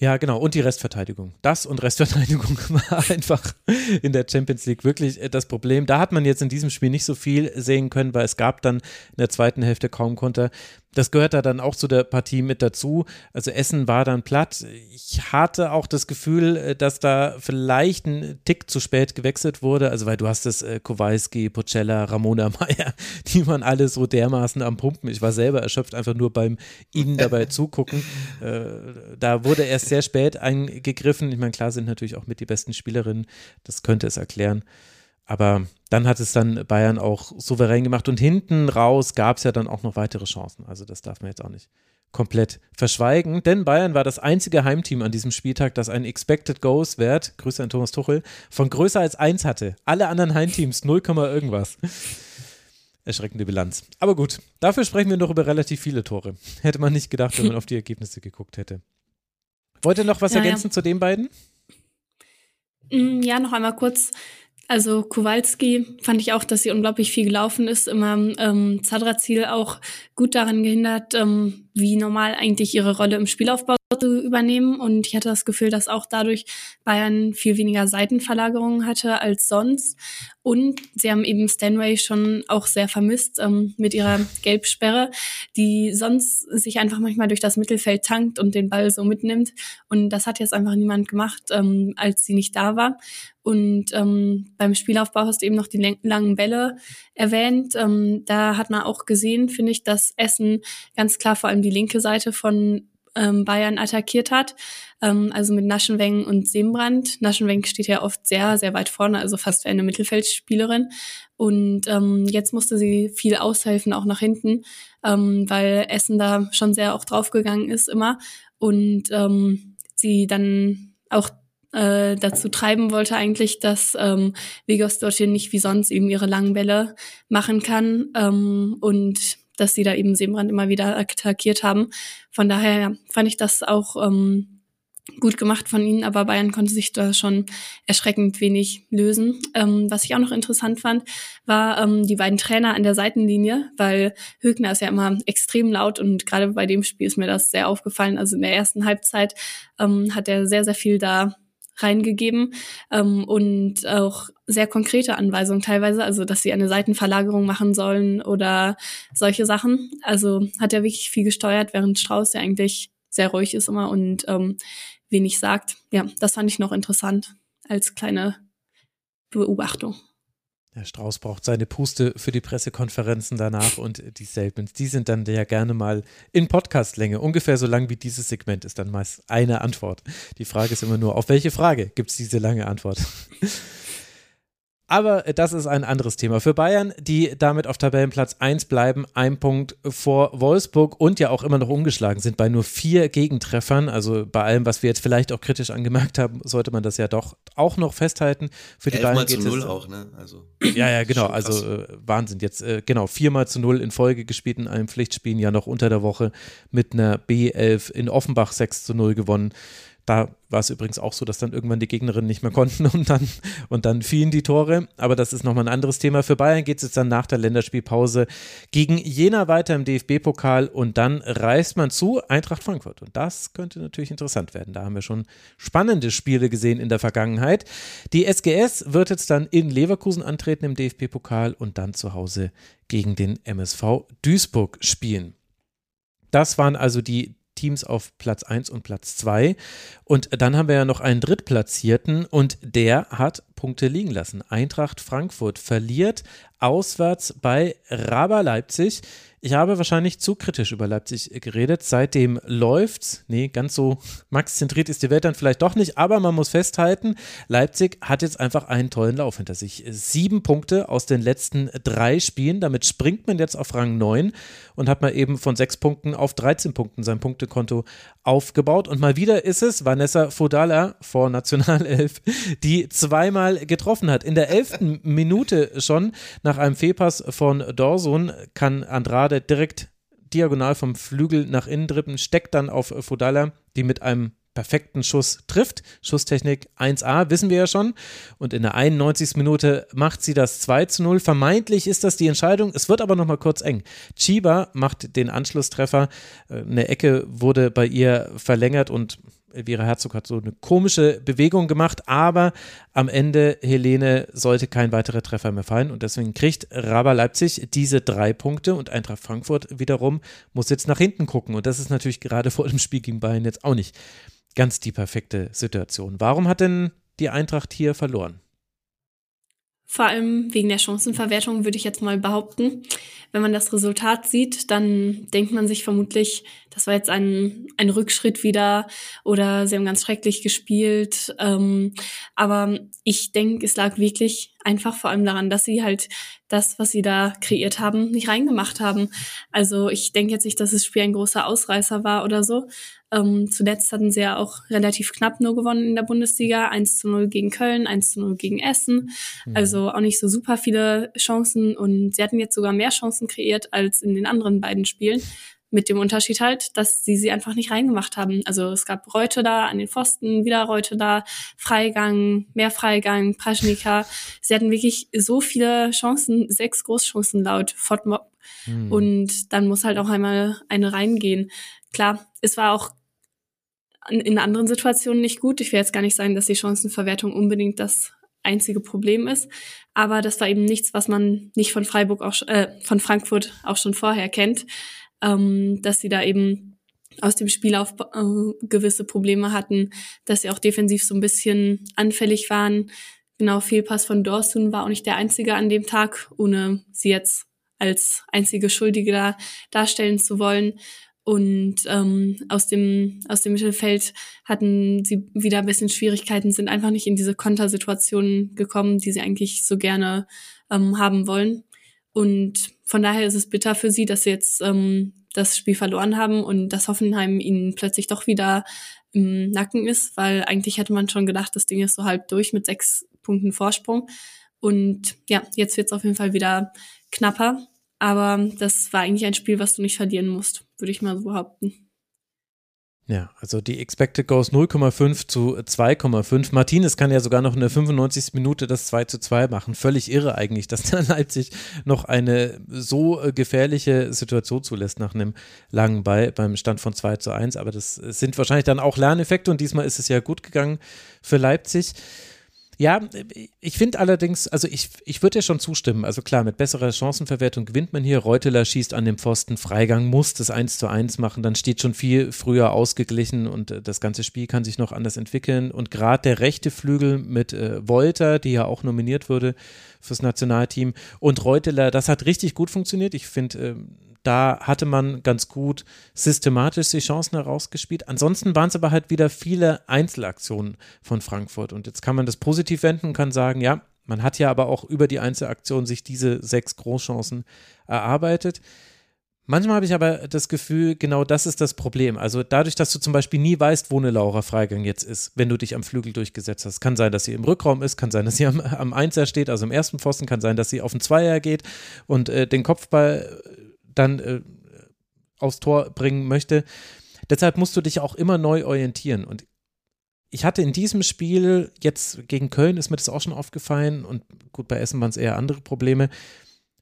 Ja, genau. Und die Restverteidigung. Das und Restverteidigung war einfach in der Champions League wirklich äh, das Problem. Da hat man jetzt in diesem Spiel nicht so viel sehen können, weil es gab dann in der zweiten Hälfte kaum Konter. Das gehört da dann auch zu der Partie mit dazu. Also Essen war dann platt. Ich hatte auch das Gefühl, äh, dass da vielleicht ein Tick zu spät gewechselt wurde. Also weil du hast das äh, Kowalski, Pocella, Ramona Meyer, die waren alle so dermaßen am Pumpen. Ich war selber erschöpft einfach nur beim ihnen dabei zugucken. Äh, da wurde erst sehr spät eingegriffen. Ich meine, klar sind natürlich auch mit die besten Spielerinnen. Das könnte es erklären. Aber dann hat es dann Bayern auch souverän gemacht und hinten raus gab es ja dann auch noch weitere Chancen. Also das darf man jetzt auch nicht komplett verschweigen, denn Bayern war das einzige Heimteam an diesem Spieltag, das einen Expected Goals Wert, Grüße an Thomas Tuchel, von größer als 1 hatte. Alle anderen Heimteams 0, irgendwas. Erschreckende Bilanz. Aber gut, dafür sprechen wir noch über relativ viele Tore. Hätte man nicht gedacht, wenn man auf die Ergebnisse geguckt hätte. Wollt ihr noch was ja, ergänzen ja. zu den beiden? Mm, ja, noch einmal kurz also Kowalski fand ich auch, dass sie unglaublich viel gelaufen ist, immer ähm, Zadrazil auch gut daran gehindert, ähm, wie normal eigentlich ihre Rolle im Spielaufbau zu übernehmen. Und ich hatte das Gefühl, dass auch dadurch Bayern viel weniger Seitenverlagerungen hatte als sonst. Und sie haben eben Stanway schon auch sehr vermisst ähm, mit ihrer Gelbsperre, die sonst sich einfach manchmal durch das Mittelfeld tankt und den Ball so mitnimmt. Und das hat jetzt einfach niemand gemacht, ähm, als sie nicht da war. Und ähm, beim Spielaufbau hast du eben noch die langen Bälle erwähnt. Ähm, da hat man auch gesehen, finde ich, dass Essen ganz klar vor allem die linke Seite von ähm, Bayern attackiert hat. Ähm, also mit Naschenweng und Sembrand. Naschenweng steht ja oft sehr, sehr weit vorne, also fast wie eine Mittelfeldspielerin. Und ähm, jetzt musste sie viel aushelfen, auch nach hinten, ähm, weil Essen da schon sehr auch draufgegangen ist immer. Und ähm, sie dann auch äh, dazu treiben wollte eigentlich, dass ähm, Vigos dorthin nicht wie sonst eben ihre langen Bälle machen kann. Ähm, und dass sie da eben Sembrand immer wieder attackiert haben. Von daher fand ich das auch ähm, gut gemacht von ihnen, aber Bayern konnte sich da schon erschreckend wenig lösen. Ähm, was ich auch noch interessant fand, war ähm, die beiden Trainer an der Seitenlinie, weil Högner ist ja immer extrem laut und gerade bei dem Spiel ist mir das sehr aufgefallen. Also in der ersten Halbzeit ähm, hat er sehr, sehr viel da reingegeben ähm, und auch sehr konkrete Anweisungen teilweise, also dass sie eine Seitenverlagerung machen sollen oder solche Sachen. Also hat er wirklich viel gesteuert, während Strauß ja eigentlich sehr ruhig ist immer und ähm, wenig sagt. Ja, das fand ich noch interessant als kleine Beobachtung. Herr Strauß braucht seine Puste für die Pressekonferenzen danach und die Statements, die sind dann ja gerne mal in Podcastlänge, ungefähr so lang wie dieses Segment ist dann meist eine Antwort. Die Frage ist immer nur, auf welche Frage gibt es diese lange Antwort? Aber das ist ein anderes Thema. Für Bayern, die damit auf Tabellenplatz 1 bleiben, ein Punkt vor Wolfsburg und ja auch immer noch ungeschlagen sind bei nur vier Gegentreffern. Also bei allem, was wir jetzt vielleicht auch kritisch angemerkt haben, sollte man das ja doch auch noch festhalten. Für die Bayern mal zu null auch, ne? Also, ja, ja, genau. Also äh, Wahnsinn. Jetzt, äh, genau, viermal zu null in Folge gespielt in einem Pflichtspiel, ja noch unter der Woche mit einer B11 in Offenbach 6 zu 0 gewonnen. Da war es übrigens auch so, dass dann irgendwann die Gegnerinnen nicht mehr konnten und dann, und dann fielen die Tore. Aber das ist nochmal ein anderes Thema. Für Bayern geht es jetzt dann nach der Länderspielpause gegen Jena weiter im DFB-Pokal und dann reist man zu Eintracht Frankfurt. Und das könnte natürlich interessant werden. Da haben wir schon spannende Spiele gesehen in der Vergangenheit. Die SGS wird jetzt dann in Leverkusen antreten im DFB-Pokal und dann zu Hause gegen den MSV Duisburg spielen. Das waren also die Teams auf Platz 1 und Platz 2. Und dann haben wir ja noch einen Drittplatzierten und der hat Punkte liegen lassen. Eintracht Frankfurt verliert auswärts bei Raba Leipzig. Ich habe wahrscheinlich zu kritisch über Leipzig geredet. Seitdem läuft's. Nee, ganz so Max-zentriert ist die Welt dann vielleicht doch nicht, aber man muss festhalten, Leipzig hat jetzt einfach einen tollen Lauf hinter sich. Sieben Punkte aus den letzten drei Spielen. Damit springt man jetzt auf Rang 9 und hat mal eben von sechs Punkten auf 13 Punkten sein Punktekonto aufgebaut. Und mal wieder ist es Vanessa Fodala vor Nationalelf, die zweimal getroffen hat. In der elften Minute schon nach einem Fehlpass von Dorsun kann Andrade direkt diagonal vom Flügel nach innen dribbeln, steckt dann auf Fodala, die mit einem perfekten Schuss trifft. Schusstechnik 1A, wissen wir ja schon. Und in der 91. Minute macht sie das 2 zu 0. Vermeintlich ist das die Entscheidung. Es wird aber nochmal kurz eng. Chiba macht den Anschlusstreffer. Äh, eine Ecke wurde bei ihr verlängert und Vera Herzog hat so eine komische Bewegung gemacht, aber am Ende, Helene, sollte kein weiterer Treffer mehr fallen und deswegen kriegt Raba Leipzig diese drei Punkte und Eintracht Frankfurt wiederum muss jetzt nach hinten gucken und das ist natürlich gerade vor dem Spiel gegen Bayern jetzt auch nicht ganz die perfekte Situation. Warum hat denn die Eintracht hier verloren? Vor allem wegen der Chancenverwertung würde ich jetzt mal behaupten. Wenn man das Resultat sieht, dann denkt man sich vermutlich, das war jetzt ein, ein Rückschritt wieder oder sie haben ganz schrecklich gespielt. Ähm, aber ich denke, es lag wirklich einfach vor allem daran, dass sie halt das, was sie da kreiert haben, nicht reingemacht haben. Also ich denke jetzt nicht, dass das Spiel ein großer Ausreißer war oder so, ähm, zuletzt hatten sie ja auch relativ knapp nur gewonnen in der Bundesliga. 1 zu 0 gegen Köln, 1 zu 0 gegen Essen. Mhm. Also auch nicht so super viele Chancen und sie hatten jetzt sogar mehr Chancen kreiert als in den anderen beiden Spielen. mit dem Unterschied halt, dass sie sie einfach nicht reingemacht haben. Also es gab Reute da an den Pfosten, wieder Reute da, Freigang, mehr Freigang, Praschnika. Sie hatten wirklich so viele Chancen, sechs Großchancen laut FODMOB. Hm. Und dann muss halt auch einmal eine reingehen. Klar, es war auch in anderen Situationen nicht gut. Ich will jetzt gar nicht sagen, dass die Chancenverwertung unbedingt das einzige Problem ist. Aber das war eben nichts, was man nicht von Freiburg auch äh, von Frankfurt auch schon vorher kennt ähm, dass sie da eben aus dem Spiel auf äh, gewisse Probleme hatten, dass sie auch defensiv so ein bisschen anfällig waren. Genau, Fehlpass von Dorsun war auch nicht der einzige an dem Tag, ohne sie jetzt als einzige Schuldige da darstellen zu wollen. Und ähm, aus, dem, aus dem Mittelfeld hatten sie wieder ein bisschen Schwierigkeiten, sind einfach nicht in diese Kontersituationen gekommen, die sie eigentlich so gerne ähm, haben wollen. Und von daher ist es bitter für sie, dass sie jetzt ähm, das Spiel verloren haben und dass Hoffenheim ihnen plötzlich doch wieder im Nacken ist, weil eigentlich hätte man schon gedacht, das Ding ist so halb durch mit sechs Punkten Vorsprung. Und ja, jetzt wird es auf jeden Fall wieder knapper. Aber das war eigentlich ein Spiel, was du nicht verlieren musst, würde ich mal so behaupten. Ja, also die Expected Goals 0,5 zu 2,5. Martinez kann ja sogar noch in der 95. Minute das 2 zu 2 machen. Völlig irre eigentlich, dass da Leipzig noch eine so äh, gefährliche Situation zulässt nach einem langen Ball beim Stand von 2 zu 1. Aber das sind wahrscheinlich dann auch Lerneffekte und diesmal ist es ja gut gegangen für Leipzig. Ja, ich finde allerdings, also ich, ich würde ja schon zustimmen. Also klar, mit besserer Chancenverwertung gewinnt man hier. Reuteler schießt an dem Pfosten, Freigang muss das 1 zu 1 machen, dann steht schon viel früher ausgeglichen und äh, das ganze Spiel kann sich noch anders entwickeln. Und gerade der rechte Flügel mit äh, Wolter, die ja auch nominiert wurde fürs Nationalteam, und Reuteler, das hat richtig gut funktioniert. Ich finde, äh, da hatte man ganz gut systematisch die Chancen herausgespielt. Ansonsten waren es aber halt wieder viele Einzelaktionen von Frankfurt. Und jetzt kann man das positiv wenden und kann sagen, ja, man hat ja aber auch über die Einzelaktion sich diese sechs Großchancen erarbeitet. Manchmal habe ich aber das Gefühl, genau das ist das Problem. Also dadurch, dass du zum Beispiel nie weißt, wo eine Laura Freigang jetzt ist, wenn du dich am Flügel durchgesetzt hast. Kann sein, dass sie im Rückraum ist, kann sein, dass sie am, am Einser steht, also im ersten Pfosten, kann sein, dass sie auf den Zweier geht und äh, den Kopfball dann äh, aufs Tor bringen möchte. Deshalb musst du dich auch immer neu orientieren. Und ich hatte in diesem Spiel, jetzt gegen Köln ist mir das auch schon aufgefallen, und gut, bei Essen waren es eher andere Probleme,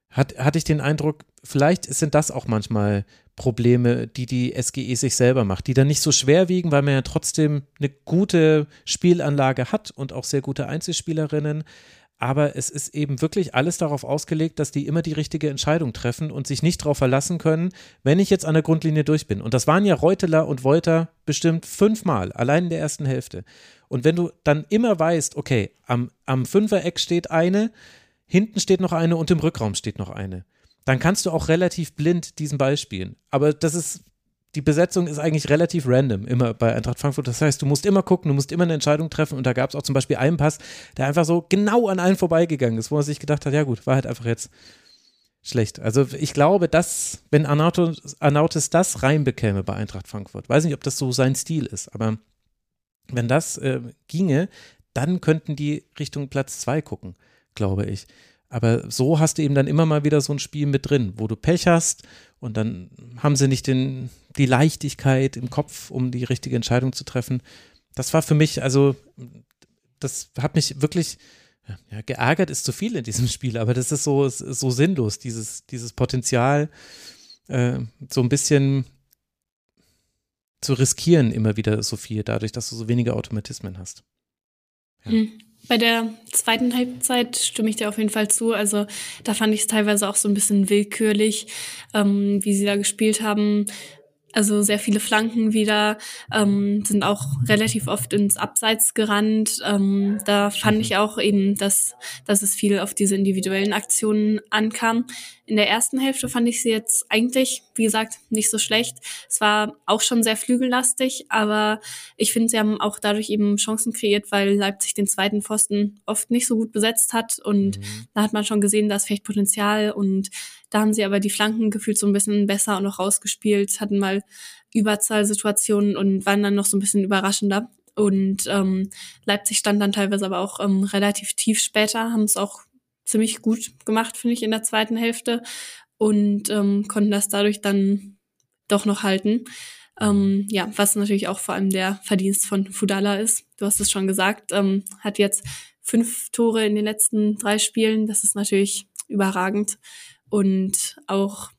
hat, hatte ich den Eindruck, vielleicht sind das auch manchmal Probleme, die die SGE sich selber macht, die dann nicht so schwer wiegen, weil man ja trotzdem eine gute Spielanlage hat und auch sehr gute Einzelspielerinnen aber es ist eben wirklich alles darauf ausgelegt, dass die immer die richtige Entscheidung treffen und sich nicht darauf verlassen können, wenn ich jetzt an der Grundlinie durch bin. Und das waren ja Reuteler und Wolter bestimmt fünfmal, allein in der ersten Hälfte. Und wenn du dann immer weißt, okay, am, am Fünfereck steht eine, hinten steht noch eine und im Rückraum steht noch eine, dann kannst du auch relativ blind diesen Ball spielen. Aber das ist die Besetzung ist eigentlich relativ random, immer bei Eintracht Frankfurt. Das heißt, du musst immer gucken, du musst immer eine Entscheidung treffen. Und da gab es auch zum Beispiel einen Pass, der einfach so genau an allen vorbeigegangen ist, wo man sich gedacht hat, ja gut, war halt einfach jetzt schlecht. Also ich glaube, dass, wenn Arnautis, das reinbekäme bei Eintracht Frankfurt, weiß nicht, ob das so sein Stil ist, aber wenn das äh, ginge, dann könnten die Richtung Platz zwei gucken, glaube ich. Aber so hast du eben dann immer mal wieder so ein Spiel mit drin, wo du Pech hast und dann haben sie nicht den, die Leichtigkeit im Kopf, um die richtige Entscheidung zu treffen. Das war für mich, also, das hat mich wirklich, ja, geärgert ist zu viel in diesem Spiel, aber das ist so, so sinnlos, dieses, dieses Potenzial, äh, so ein bisschen zu riskieren, immer wieder so viel, dadurch, dass du so wenige Automatismen hast. Ja. Hm. Bei der zweiten Halbzeit stimme ich dir auf jeden Fall zu. Also da fand ich es teilweise auch so ein bisschen willkürlich, ähm, wie sie da gespielt haben. Also sehr viele Flanken wieder, ähm, sind auch relativ oft ins Abseits gerannt. Ähm, da fand ich auch eben, dass, dass es viel auf diese individuellen Aktionen ankam. In der ersten Hälfte fand ich sie jetzt eigentlich, wie gesagt, nicht so schlecht. Es war auch schon sehr flügellastig, aber ich finde, sie haben auch dadurch eben Chancen kreiert, weil Leipzig den zweiten Pfosten oft nicht so gut besetzt hat. Und mhm. da hat man schon gesehen, da ist vielleicht Potenzial. Und da haben sie aber die Flanken gefühlt so ein bisschen besser und noch rausgespielt, hatten mal Überzahlsituationen und waren dann noch so ein bisschen überraschender. Und ähm, Leipzig stand dann teilweise aber auch ähm, relativ tief später, haben es auch ziemlich gut gemacht, finde ich, in der zweiten Hälfte und ähm, konnten das dadurch dann doch noch halten. Ähm, ja, was natürlich auch vor allem der Verdienst von Fudala ist. Du hast es schon gesagt, ähm, hat jetzt fünf Tore in den letzten drei Spielen. Das ist natürlich überragend. Und auch,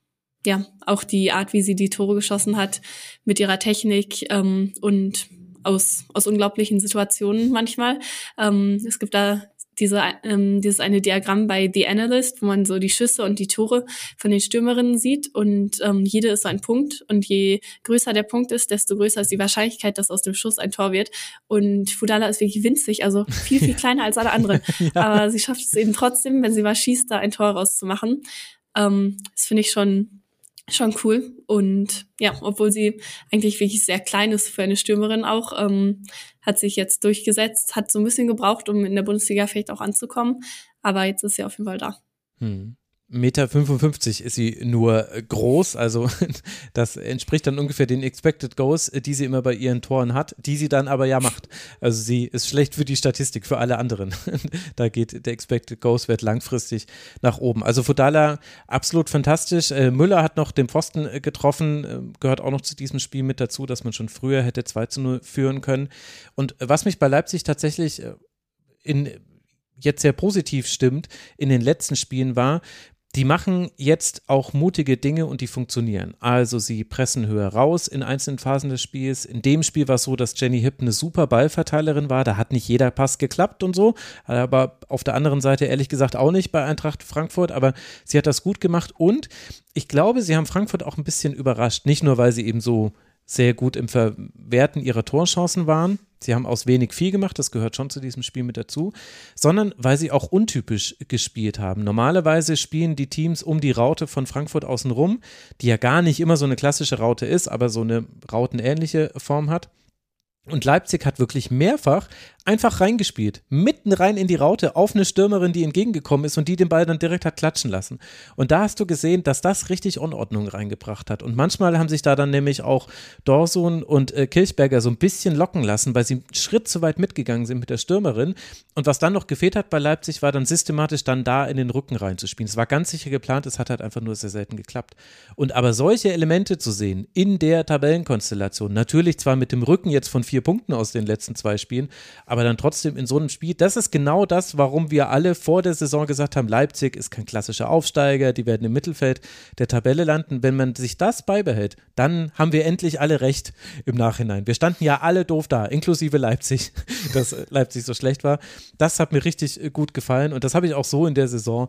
ja, auch die Art, wie sie die Tore geschossen hat, mit ihrer Technik ähm, und aus, aus unglaublichen Situationen manchmal. Ähm, es gibt da diese, ähm, dieses eine Diagramm bei The Analyst, wo man so die Schüsse und die Tore von den Stürmerinnen sieht und ähm, jede ist so ein Punkt und je größer der Punkt ist, desto größer ist die Wahrscheinlichkeit, dass aus dem Schuss ein Tor wird und Fudala ist wirklich winzig, also viel, viel kleiner als alle anderen, ja. aber sie schafft es eben trotzdem, wenn sie was schießt, da ein Tor rauszumachen. Ähm, das finde ich schon schon cool. Und ja, obwohl sie eigentlich wirklich sehr klein ist für eine Stürmerin auch, ähm, hat sich jetzt durchgesetzt, hat so ein bisschen gebraucht, um in der Bundesliga vielleicht auch anzukommen. Aber jetzt ist sie auf jeden Fall da. Hm. Meter 55 ist sie nur groß, also das entspricht dann ungefähr den Expected Goals, die sie immer bei ihren Toren hat, die sie dann aber ja macht. Also sie ist schlecht für die Statistik, für alle anderen. da geht der Expected Goals Wert langfristig nach oben. Also Fodala absolut fantastisch. Äh, Müller hat noch den Pfosten äh, getroffen, äh, gehört auch noch zu diesem Spiel mit dazu, dass man schon früher hätte 2 zu 0 führen können. Und was mich bei Leipzig tatsächlich in jetzt sehr positiv stimmt in den letzten Spielen war, die machen jetzt auch mutige Dinge und die funktionieren. Also sie pressen höher raus in einzelnen Phasen des Spiels. In dem Spiel war es so, dass Jenny Hipp eine super Ballverteilerin war. Da hat nicht jeder Pass geklappt und so. Aber auf der anderen Seite ehrlich gesagt auch nicht bei Eintracht Frankfurt. Aber sie hat das gut gemacht und ich glaube, sie haben Frankfurt auch ein bisschen überrascht. Nicht nur, weil sie eben so sehr gut im Verwerten ihrer Torchancen waren. Sie haben aus wenig viel gemacht, das gehört schon zu diesem Spiel mit dazu, sondern weil sie auch untypisch gespielt haben. Normalerweise spielen die Teams um die Raute von Frankfurt außenrum, die ja gar nicht immer so eine klassische Raute ist, aber so eine rautenähnliche Form hat. Und Leipzig hat wirklich mehrfach einfach reingespielt, mitten rein in die Raute auf eine Stürmerin, die entgegengekommen ist und die den Ball dann direkt hat klatschen lassen. Und da hast du gesehen, dass das richtig Unordnung reingebracht hat. Und manchmal haben sich da dann nämlich auch Dorsun und äh, Kirchberger so ein bisschen locken lassen, weil sie einen Schritt zu weit mitgegangen sind mit der Stürmerin. Und was dann noch gefehlt hat bei Leipzig, war dann systematisch dann da in den Rücken reinzuspielen. Es war ganz sicher geplant, es hat halt einfach nur sehr selten geklappt. Und aber solche Elemente zu sehen in der Tabellenkonstellation, natürlich zwar mit dem Rücken jetzt von vier Punkten aus den letzten zwei Spielen, aber aber dann trotzdem in so einem Spiel, das ist genau das, warum wir alle vor der Saison gesagt haben, Leipzig ist kein klassischer Aufsteiger, die werden im Mittelfeld der Tabelle landen. Wenn man sich das beibehält, dann haben wir endlich alle recht im Nachhinein. Wir standen ja alle doof da, inklusive Leipzig, dass Leipzig so schlecht war. Das hat mir richtig gut gefallen und das habe ich auch so in der Saison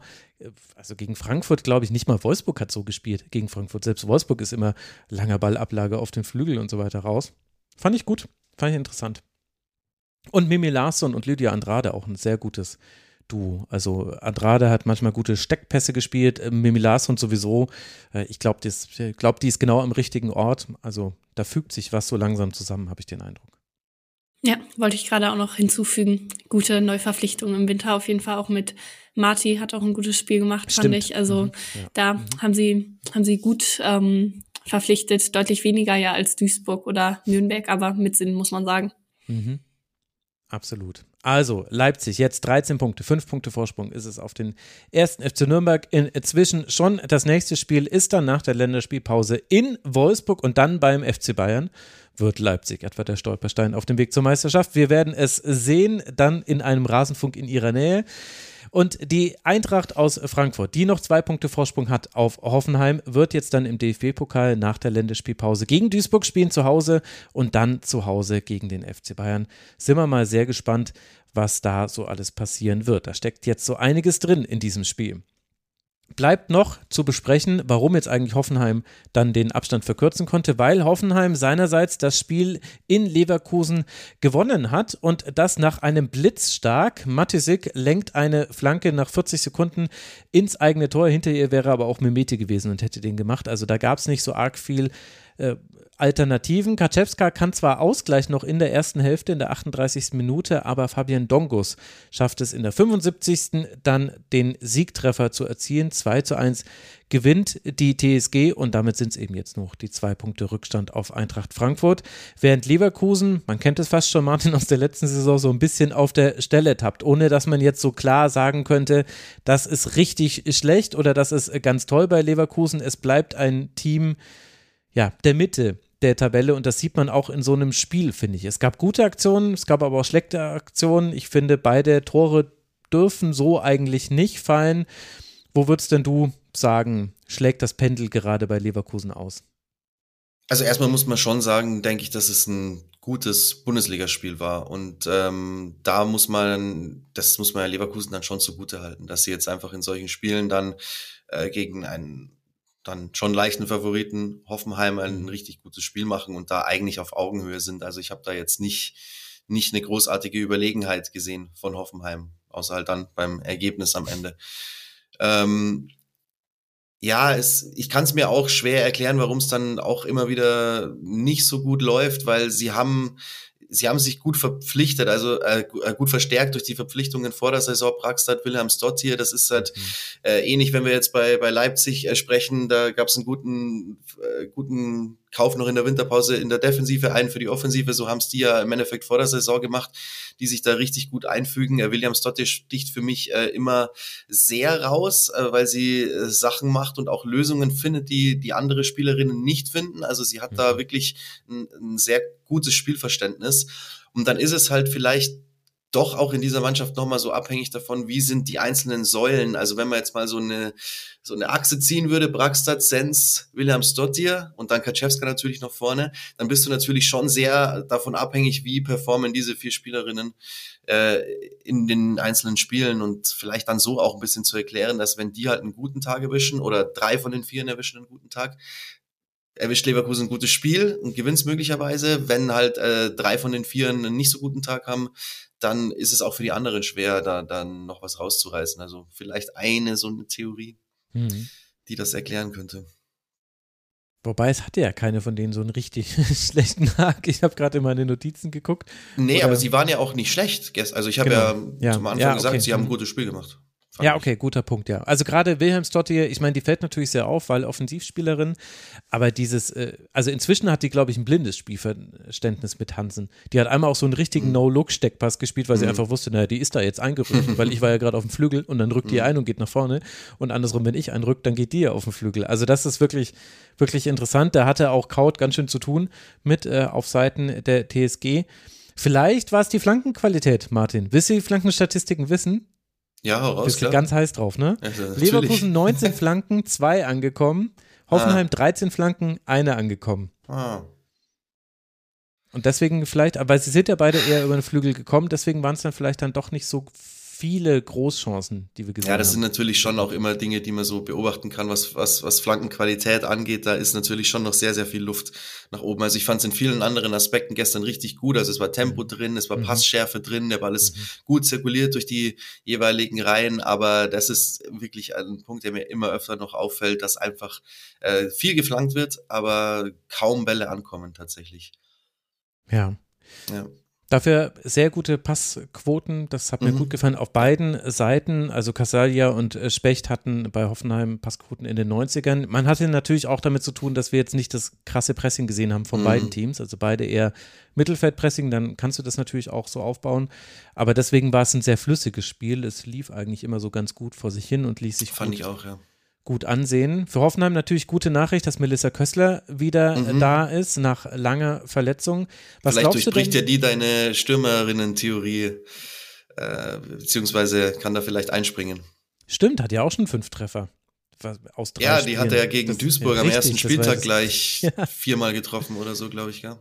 also gegen Frankfurt, glaube ich, nicht mal Wolfsburg hat so gespielt gegen Frankfurt. Selbst Wolfsburg ist immer langer Ballablage auf den Flügel und so weiter raus. Fand ich gut, fand ich interessant. Und Mimi Larsson und Lydia Andrade auch ein sehr gutes Duo. Also Andrade hat manchmal gute Steckpässe gespielt, äh, Mimi Larsson sowieso. Äh, ich glaube, glaub, die ist genau am richtigen Ort. Also da fügt sich was so langsam zusammen, habe ich den Eindruck. Ja, wollte ich gerade auch noch hinzufügen. Gute Neuverpflichtung im Winter auf jeden Fall auch mit Marti hat auch ein gutes Spiel gemacht, Stimmt. fand ich. Also mhm, ja. da mhm. haben sie haben sie gut ähm, verpflichtet, deutlich weniger ja als Duisburg oder Nürnberg, aber mit Sinn muss man sagen. Mhm. Absolut. Also, Leipzig, jetzt 13 Punkte, 5 Punkte Vorsprung ist es auf den ersten FC Nürnberg. Inzwischen schon das nächste Spiel ist dann nach der Länderspielpause in Wolfsburg und dann beim FC Bayern wird Leipzig etwa der Stolperstein auf dem Weg zur Meisterschaft. Wir werden es sehen, dann in einem Rasenfunk in ihrer Nähe. Und die Eintracht aus Frankfurt, die noch zwei Punkte Vorsprung hat auf Hoffenheim, wird jetzt dann im DFB-Pokal nach der Länderspielpause gegen Duisburg spielen zu Hause und dann zu Hause gegen den FC Bayern. Sind wir mal sehr gespannt, was da so alles passieren wird. Da steckt jetzt so einiges drin in diesem Spiel bleibt noch zu besprechen, warum jetzt eigentlich Hoffenheim dann den Abstand verkürzen konnte, weil Hoffenheim seinerseits das Spiel in Leverkusen gewonnen hat und das nach einem Blitzstark. Matisik lenkt eine Flanke nach 40 Sekunden ins eigene Tor. Hinter ihr wäre aber auch Mimeti gewesen und hätte den gemacht. Also da gab es nicht so arg viel äh, Alternativen. Kaczewska kann zwar ausgleichen noch in der ersten Hälfte, in der 38. Minute, aber Fabian Dongus schafft es in der 75. dann den Siegtreffer zu erzielen. 2 zu 1 gewinnt die TSG und damit sind es eben jetzt noch die zwei Punkte Rückstand auf Eintracht Frankfurt. Während Leverkusen, man kennt es fast schon, Martin, aus der letzten Saison so ein bisschen auf der Stelle tappt, ohne dass man jetzt so klar sagen könnte, das ist richtig schlecht oder das ist ganz toll bei Leverkusen. Es bleibt ein Team, ja, der Mitte der Tabelle und das sieht man auch in so einem Spiel, finde ich. Es gab gute Aktionen, es gab aber auch schlechte Aktionen. Ich finde, beide Tore dürfen so eigentlich nicht fallen. Wo würdest denn du sagen, schlägt das Pendel gerade bei Leverkusen aus? Also erstmal muss man schon sagen, denke ich, dass es ein gutes Bundesligaspiel war. Und ähm, da muss man, das muss man ja Leverkusen dann schon zugute halten, dass sie jetzt einfach in solchen Spielen dann äh, gegen einen dann schon leichten Favoriten Hoffenheim ein mhm. richtig gutes Spiel machen und da eigentlich auf Augenhöhe sind. Also ich habe da jetzt nicht, nicht eine großartige Überlegenheit gesehen von Hoffenheim, außer halt dann beim Ergebnis am Ende. Ähm, ja, es, ich kann es mir auch schwer erklären, warum es dann auch immer wieder nicht so gut läuft, weil sie haben sie haben sich gut verpflichtet, also äh, äh, gut verstärkt durch die Verpflichtungen vor der Saison. Braxstadt, Wilhelm Stott hier, das ist halt mhm. äh, ähnlich, wenn wir jetzt bei, bei Leipzig äh, sprechen, da gab es einen guten, äh, guten Kauf noch in der Winterpause in der Defensive ein für die Offensive. So haben es die ja im Endeffekt vor der Saison gemacht, die sich da richtig gut einfügen. Äh, William Stott sticht für mich äh, immer sehr raus, äh, weil sie äh, Sachen macht und auch Lösungen findet, die die andere Spielerinnen nicht finden. Also sie hat da mhm. wirklich ein, ein sehr gutes Spielverständnis. Und dann ist es halt vielleicht doch auch in dieser Mannschaft nochmal so abhängig davon, wie sind die einzelnen Säulen. Also wenn man jetzt mal so eine, so eine Achse ziehen würde, Braxstadt, Sens, Wilhelm Stottier und dann Kaczewska natürlich noch vorne, dann bist du natürlich schon sehr davon abhängig, wie performen diese vier Spielerinnen äh, in den einzelnen Spielen und vielleicht dann so auch ein bisschen zu erklären, dass wenn die halt einen guten Tag erwischen oder drei von den vier erwischen einen guten Tag, erwischt Leverkusen ein gutes Spiel und gewinnt möglicherweise. Wenn halt äh, drei von den vier einen nicht so guten Tag haben, dann ist es auch für die anderen schwer, da dann noch was rauszureißen. Also vielleicht eine so eine Theorie, mhm. die das erklären könnte. Wobei es hatte ja keine von denen so einen richtig schlechten Tag. Ich habe gerade in meine Notizen geguckt. Nee, aber sie waren ja auch nicht schlecht. Also ich habe genau. ja, ja, zum Anfang ja, okay. gesagt, sie haben ein mhm. gutes Spiel gemacht. Ja, okay, guter Punkt, ja. Also gerade Wilhelm Stottier, ich meine, die fällt natürlich sehr auf, weil Offensivspielerin, aber dieses, äh, also inzwischen hat die, glaube ich, ein blindes Spielverständnis mit Hansen. Die hat einmal auch so einen richtigen mhm. No-Look-Steckpass gespielt, weil sie mhm. einfach wusste, naja, die ist da jetzt eingerückt, weil ich war ja gerade auf dem Flügel und dann rückt die mhm. ein und geht nach vorne und andersrum, wenn ich einrück, dann geht die ja auf den Flügel. Also das ist wirklich, wirklich interessant. Da hatte auch Kaut ganz schön zu tun mit äh, auf Seiten der TSG. Vielleicht war es die Flankenqualität, Martin. Willst du die Flankenstatistiken wissen? Ja, heraus. Bist klar. ganz heiß drauf, ne? Also, Leverkusen 19 Flanken, zwei angekommen. Hoffenheim ah. 13 Flanken, eine angekommen. Ah. Und deswegen vielleicht, aber sie sind ja beide eher über den Flügel gekommen, deswegen waren es dann vielleicht dann doch nicht so viele Großchancen, die wir gesehen haben. Ja, das haben. sind natürlich schon auch immer Dinge, die man so beobachten kann, was, was, was Flankenqualität angeht. Da ist natürlich schon noch sehr, sehr viel Luft nach oben. Also ich fand es in vielen anderen Aspekten gestern richtig gut. Also es war Tempo mhm. drin, es war mhm. Passschärfe drin, der Ball ist mhm. gut zirkuliert durch die jeweiligen Reihen. Aber das ist wirklich ein Punkt, der mir immer öfter noch auffällt, dass einfach äh, viel geflankt wird, aber kaum Bälle ankommen tatsächlich. Ja. Ja. Dafür sehr gute Passquoten, das hat mir mhm. gut gefallen auf beiden Seiten. Also Casalia und äh, Specht hatten bei Hoffenheim Passquoten in den 90ern. Man hatte natürlich auch damit zu tun, dass wir jetzt nicht das krasse Pressing gesehen haben von mhm. beiden Teams, also beide eher Mittelfeldpressing, dann kannst du das natürlich auch so aufbauen. Aber deswegen war es ein sehr flüssiges Spiel. Es lief eigentlich immer so ganz gut vor sich hin und ließ sich Fand ich auch, ja gut ansehen. Für Hoffenheim natürlich gute Nachricht, dass Melissa Kössler wieder mhm. da ist nach langer Verletzung. Was Vielleicht durchbricht ja die deine Stürmerinnen-Theorie, äh, beziehungsweise kann da vielleicht einspringen. Stimmt, hat ja auch schon fünf Treffer. Aus drei ja, die Spielen. hatte ja gegen das, Duisburg am richtig, ersten Spieltag gleich ja. viermal getroffen oder so, glaube ich, ja.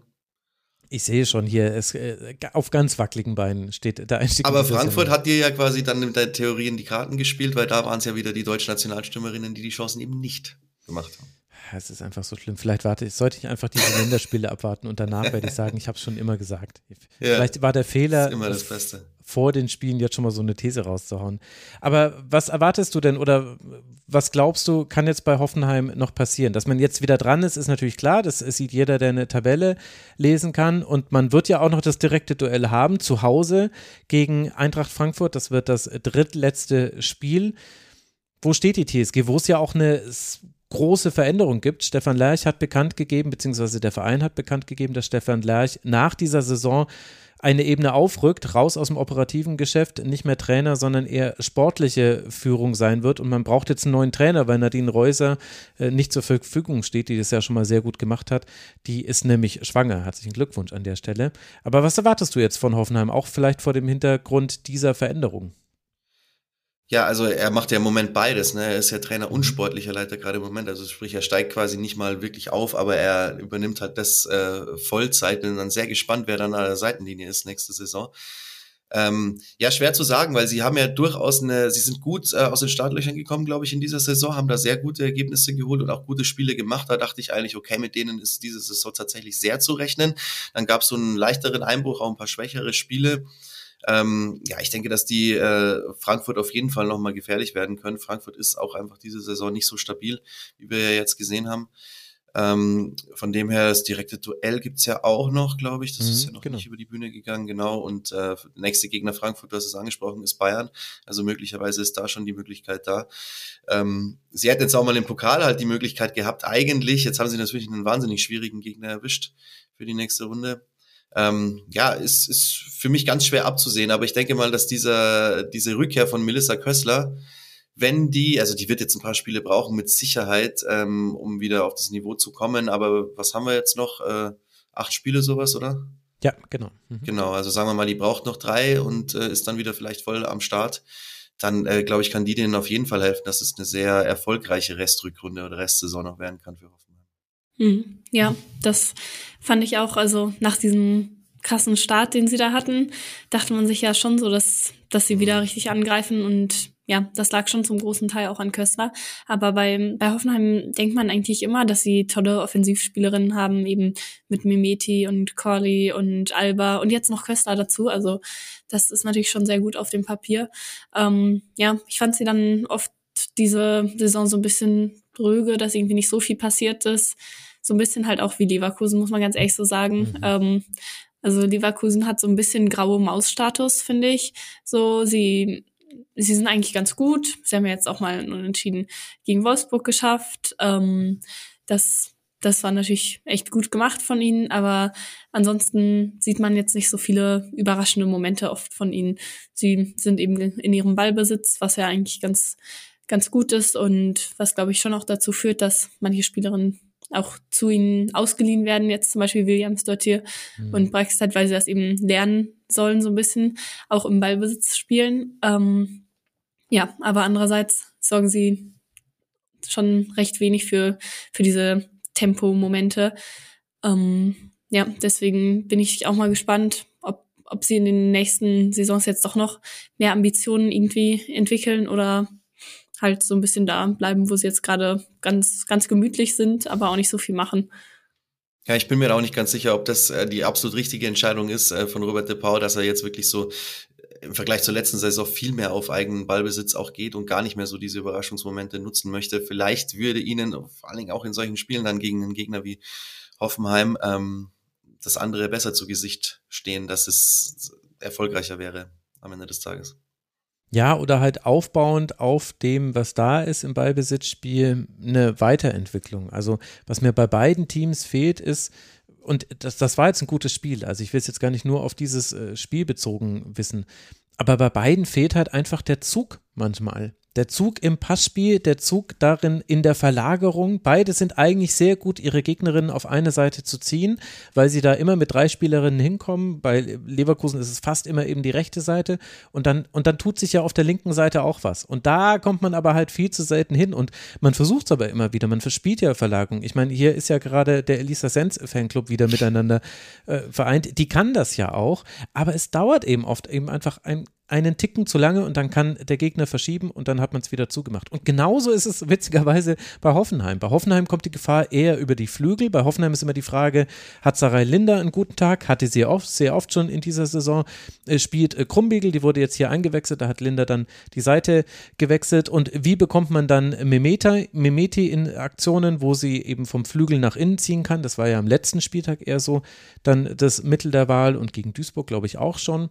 Ich sehe schon hier, es, äh, auf ganz wackeligen Beinen steht der Einstieg. Aber Frankfurt hat dir ja quasi dann mit der Theorie in die Karten gespielt, weil da waren es ja wieder die deutschen Nationalstürmerinnen, die die Chancen eben nicht gemacht haben. Es ist einfach so schlimm. Vielleicht warte ich, sollte ich einfach diese Länderspiele abwarten und danach werde ich sagen, ich habe es schon immer gesagt. Ja, Vielleicht war der Fehler, immer das Beste. Vor den Spielen jetzt schon mal so eine These rauszuhauen. Aber was erwartest du denn oder was glaubst du, kann jetzt bei Hoffenheim noch passieren? Dass man jetzt wieder dran ist, ist natürlich klar. Das sieht jeder, der eine Tabelle lesen kann. Und man wird ja auch noch das direkte Duell haben, zu Hause gegen Eintracht Frankfurt. Das wird das drittletzte Spiel. Wo steht die TSG? Wo es ja auch eine große Veränderung gibt. Stefan Lerch hat bekannt gegeben, beziehungsweise der Verein hat bekannt gegeben, dass Stefan Lerch nach dieser Saison eine Ebene aufrückt, raus aus dem operativen Geschäft, nicht mehr Trainer, sondern eher sportliche Führung sein wird. Und man braucht jetzt einen neuen Trainer, weil Nadine Reuser äh, nicht zur Verfügung steht, die das ja schon mal sehr gut gemacht hat. Die ist nämlich schwanger. Herzlichen Glückwunsch an der Stelle. Aber was erwartest du jetzt von Hoffenheim, auch vielleicht vor dem Hintergrund dieser Veränderung? Ja, also er macht ja im Moment beides. Ne? Er ist ja Trainer und sportlicher Leiter gerade im Moment. Also sprich, er steigt quasi nicht mal wirklich auf, aber er übernimmt halt das äh, Vollzeit. Bin dann sehr gespannt, wer dann an der Seitenlinie ist nächste Saison. Ähm, ja, schwer zu sagen, weil sie haben ja durchaus eine, sie sind gut äh, aus den Startlöchern gekommen, glaube ich, in dieser Saison, haben da sehr gute Ergebnisse geholt und auch gute Spiele gemacht. Da dachte ich eigentlich, okay, mit denen ist diese Saison tatsächlich sehr zu rechnen. Dann gab es so einen leichteren Einbruch, auch ein paar schwächere Spiele. Ähm, ja, ich denke, dass die äh, Frankfurt auf jeden Fall nochmal gefährlich werden können. Frankfurt ist auch einfach diese Saison nicht so stabil, wie wir ja jetzt gesehen haben. Ähm, von dem her, das direkte Duell gibt's ja auch noch, glaube ich. Das mhm, ist ja noch genau. nicht über die Bühne gegangen, genau. Und äh, nächste Gegner Frankfurt, du hast es angesprochen, ist Bayern. Also möglicherweise ist da schon die Möglichkeit da. Ähm, sie hätten jetzt auch mal im Pokal halt die Möglichkeit gehabt, eigentlich. Jetzt haben sie natürlich einen wahnsinnig schwierigen Gegner erwischt für die nächste Runde ähm, ja, ist, ist für mich ganz schwer abzusehen. Aber ich denke mal, dass dieser, diese Rückkehr von Melissa Kössler, wenn die, also die wird jetzt ein paar Spiele brauchen mit Sicherheit, ähm, um wieder auf das Niveau zu kommen. Aber was haben wir jetzt noch? Äh, acht Spiele sowas, oder? Ja, genau. Mhm. Genau, also sagen wir mal, die braucht noch drei und äh, ist dann wieder vielleicht voll am Start. Dann, äh, glaube ich, kann die denen auf jeden Fall helfen, dass es eine sehr erfolgreiche Restrückrunde oder Restsaison noch werden kann für Hoffenheim. Mhm. Ja, das fand ich auch, also nach diesem krassen Start, den sie da hatten, dachte man sich ja schon so, dass, dass sie wieder richtig angreifen und ja, das lag schon zum großen Teil auch an Köstler. Aber bei, bei Hoffenheim denkt man eigentlich immer, dass sie tolle Offensivspielerinnen haben, eben mit Mimeti und Corley und Alba und jetzt noch Köstler dazu. Also das ist natürlich schon sehr gut auf dem Papier. Ähm, ja, ich fand sie dann oft diese Saison so ein bisschen dröge, dass irgendwie nicht so viel passiert ist so ein bisschen halt auch wie Leverkusen, muss man ganz ehrlich so sagen. Mhm. Ähm, also Leverkusen hat so ein bisschen graue Maus-Status, finde ich. So, sie, sie sind eigentlich ganz gut. Sie haben ja jetzt auch mal unentschieden gegen Wolfsburg geschafft. Ähm, das, das war natürlich echt gut gemacht von ihnen, aber ansonsten sieht man jetzt nicht so viele überraschende Momente oft von ihnen. Sie sind eben in ihrem Ballbesitz, was ja eigentlich ganz, ganz gut ist und was, glaube ich, schon auch dazu führt, dass manche Spielerinnen auch zu ihnen ausgeliehen werden, jetzt zum Beispiel Williams dort hier mhm. und Brexit, weil sie das eben lernen sollen, so ein bisschen auch im Ballbesitz spielen. Ähm, ja, aber andererseits sorgen sie schon recht wenig für, für diese Tempomomente. Ähm, ja, deswegen bin ich auch mal gespannt, ob, ob sie in den nächsten Saisons jetzt doch noch mehr Ambitionen irgendwie entwickeln oder halt so ein bisschen da bleiben, wo sie jetzt gerade ganz, ganz gemütlich sind, aber auch nicht so viel machen. Ja, ich bin mir auch nicht ganz sicher, ob das äh, die absolut richtige Entscheidung ist äh, von Robert de Pau, dass er jetzt wirklich so äh, im Vergleich zur letzten Saison viel mehr auf eigenen Ballbesitz auch geht und gar nicht mehr so diese Überraschungsmomente nutzen möchte. Vielleicht würde ihnen vor allen Dingen auch in solchen Spielen dann gegen einen Gegner wie Hoffenheim ähm, das andere besser zu Gesicht stehen, dass es erfolgreicher wäre am Ende des Tages. Ja, oder halt aufbauend auf dem, was da ist im Ballbesitzspiel, eine Weiterentwicklung. Also, was mir bei beiden Teams fehlt, ist, und das, das war jetzt ein gutes Spiel, also ich will es jetzt gar nicht nur auf dieses äh, Spiel bezogen wissen, aber bei beiden fehlt halt einfach der Zug manchmal. Der Zug im Passspiel, der Zug darin in der Verlagerung. Beide sind eigentlich sehr gut, ihre Gegnerinnen auf eine Seite zu ziehen, weil sie da immer mit drei Spielerinnen hinkommen. Bei Leverkusen ist es fast immer eben die rechte Seite. Und dann, und dann tut sich ja auf der linken Seite auch was. Und da kommt man aber halt viel zu selten hin. Und man versucht es aber immer wieder. Man verspielt ja Verlagerung. Ich meine, hier ist ja gerade der Elisa Sens Fanclub wieder miteinander äh, vereint. Die kann das ja auch. Aber es dauert eben oft eben einfach ein einen Ticken zu lange und dann kann der Gegner verschieben und dann hat man es wieder zugemacht. Und genauso ist es witzigerweise bei Hoffenheim. Bei Hoffenheim kommt die Gefahr eher über die Flügel. Bei Hoffenheim ist immer die Frage, hat Sarai Linder einen guten Tag? Hatte sie oft, sehr oft schon in dieser Saison. Äh, spielt äh, Krumbiegel, die wurde jetzt hier eingewechselt, da hat Linder dann die Seite gewechselt. Und wie bekommt man dann Memeta, Memeti in Aktionen, wo sie eben vom Flügel nach innen ziehen kann? Das war ja am letzten Spieltag eher so. Dann das Mittel der Wahl und gegen Duisburg, glaube ich, auch schon.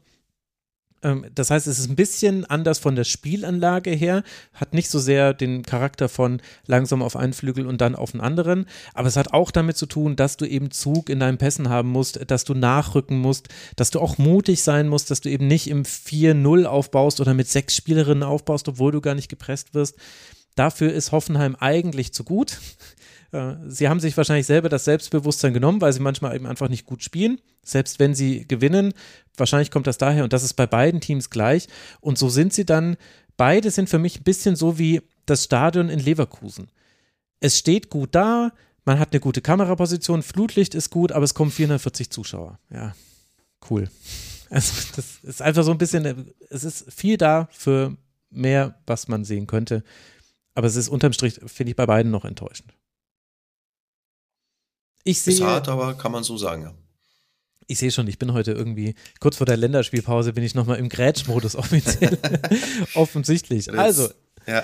Ähm, das heißt, es ist ein bisschen anders von der Spielanlage her, hat nicht so sehr den Charakter von langsam auf einen Flügel und dann auf den anderen, aber es hat auch damit zu tun, dass du eben Zug in deinen Pässen haben musst, dass du nachrücken musst, dass du auch mutig sein musst, dass du eben nicht im 4-0 aufbaust oder mit sechs Spielerinnen aufbaust, obwohl du gar nicht gepresst wirst. Dafür ist Hoffenheim eigentlich zu gut. Äh, sie haben sich wahrscheinlich selber das Selbstbewusstsein genommen, weil sie manchmal eben einfach nicht gut spielen, selbst wenn sie gewinnen. Wahrscheinlich kommt das daher und das ist bei beiden Teams gleich. Und so sind sie dann, beide sind für mich ein bisschen so wie das Stadion in Leverkusen. Es steht gut da, man hat eine gute Kameraposition, Flutlicht ist gut, aber es kommen 440 Zuschauer. Ja, cool. Also das ist einfach so ein bisschen, es ist viel da für mehr, was man sehen könnte. Aber es ist unterm Strich, finde ich, bei beiden noch enttäuschend. Ich sehe. Ist hart, aber kann man so sagen, ja. Ich sehe schon, ich bin heute irgendwie, kurz vor der Länderspielpause bin ich nochmal im Grätschmodus offiziell. Offensichtlich. Also, ja.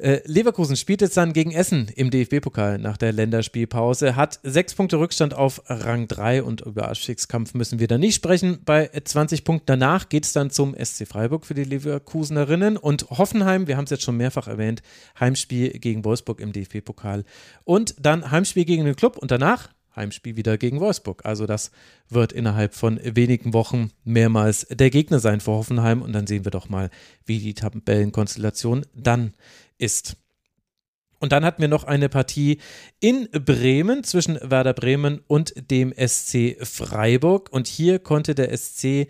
Äh, Leverkusen spielt jetzt dann gegen Essen im DFB-Pokal nach der Länderspielpause, hat sechs Punkte Rückstand auf Rang 3 und über Abstiegskampf müssen wir da nicht sprechen. Bei 20 Punkten danach geht es dann zum SC Freiburg für die Leverkusenerinnen und Hoffenheim, wir haben es jetzt schon mehrfach erwähnt, Heimspiel gegen Wolfsburg im DFB-Pokal und dann Heimspiel gegen den Club und danach Heimspiel wieder gegen Wolfsburg. Also das wird innerhalb von wenigen Wochen mehrmals der Gegner sein für Hoffenheim und dann sehen wir doch mal, wie die Tabellenkonstellation dann ist. Und dann hatten wir noch eine Partie in Bremen zwischen Werder Bremen und dem SC Freiburg. Und hier konnte der SC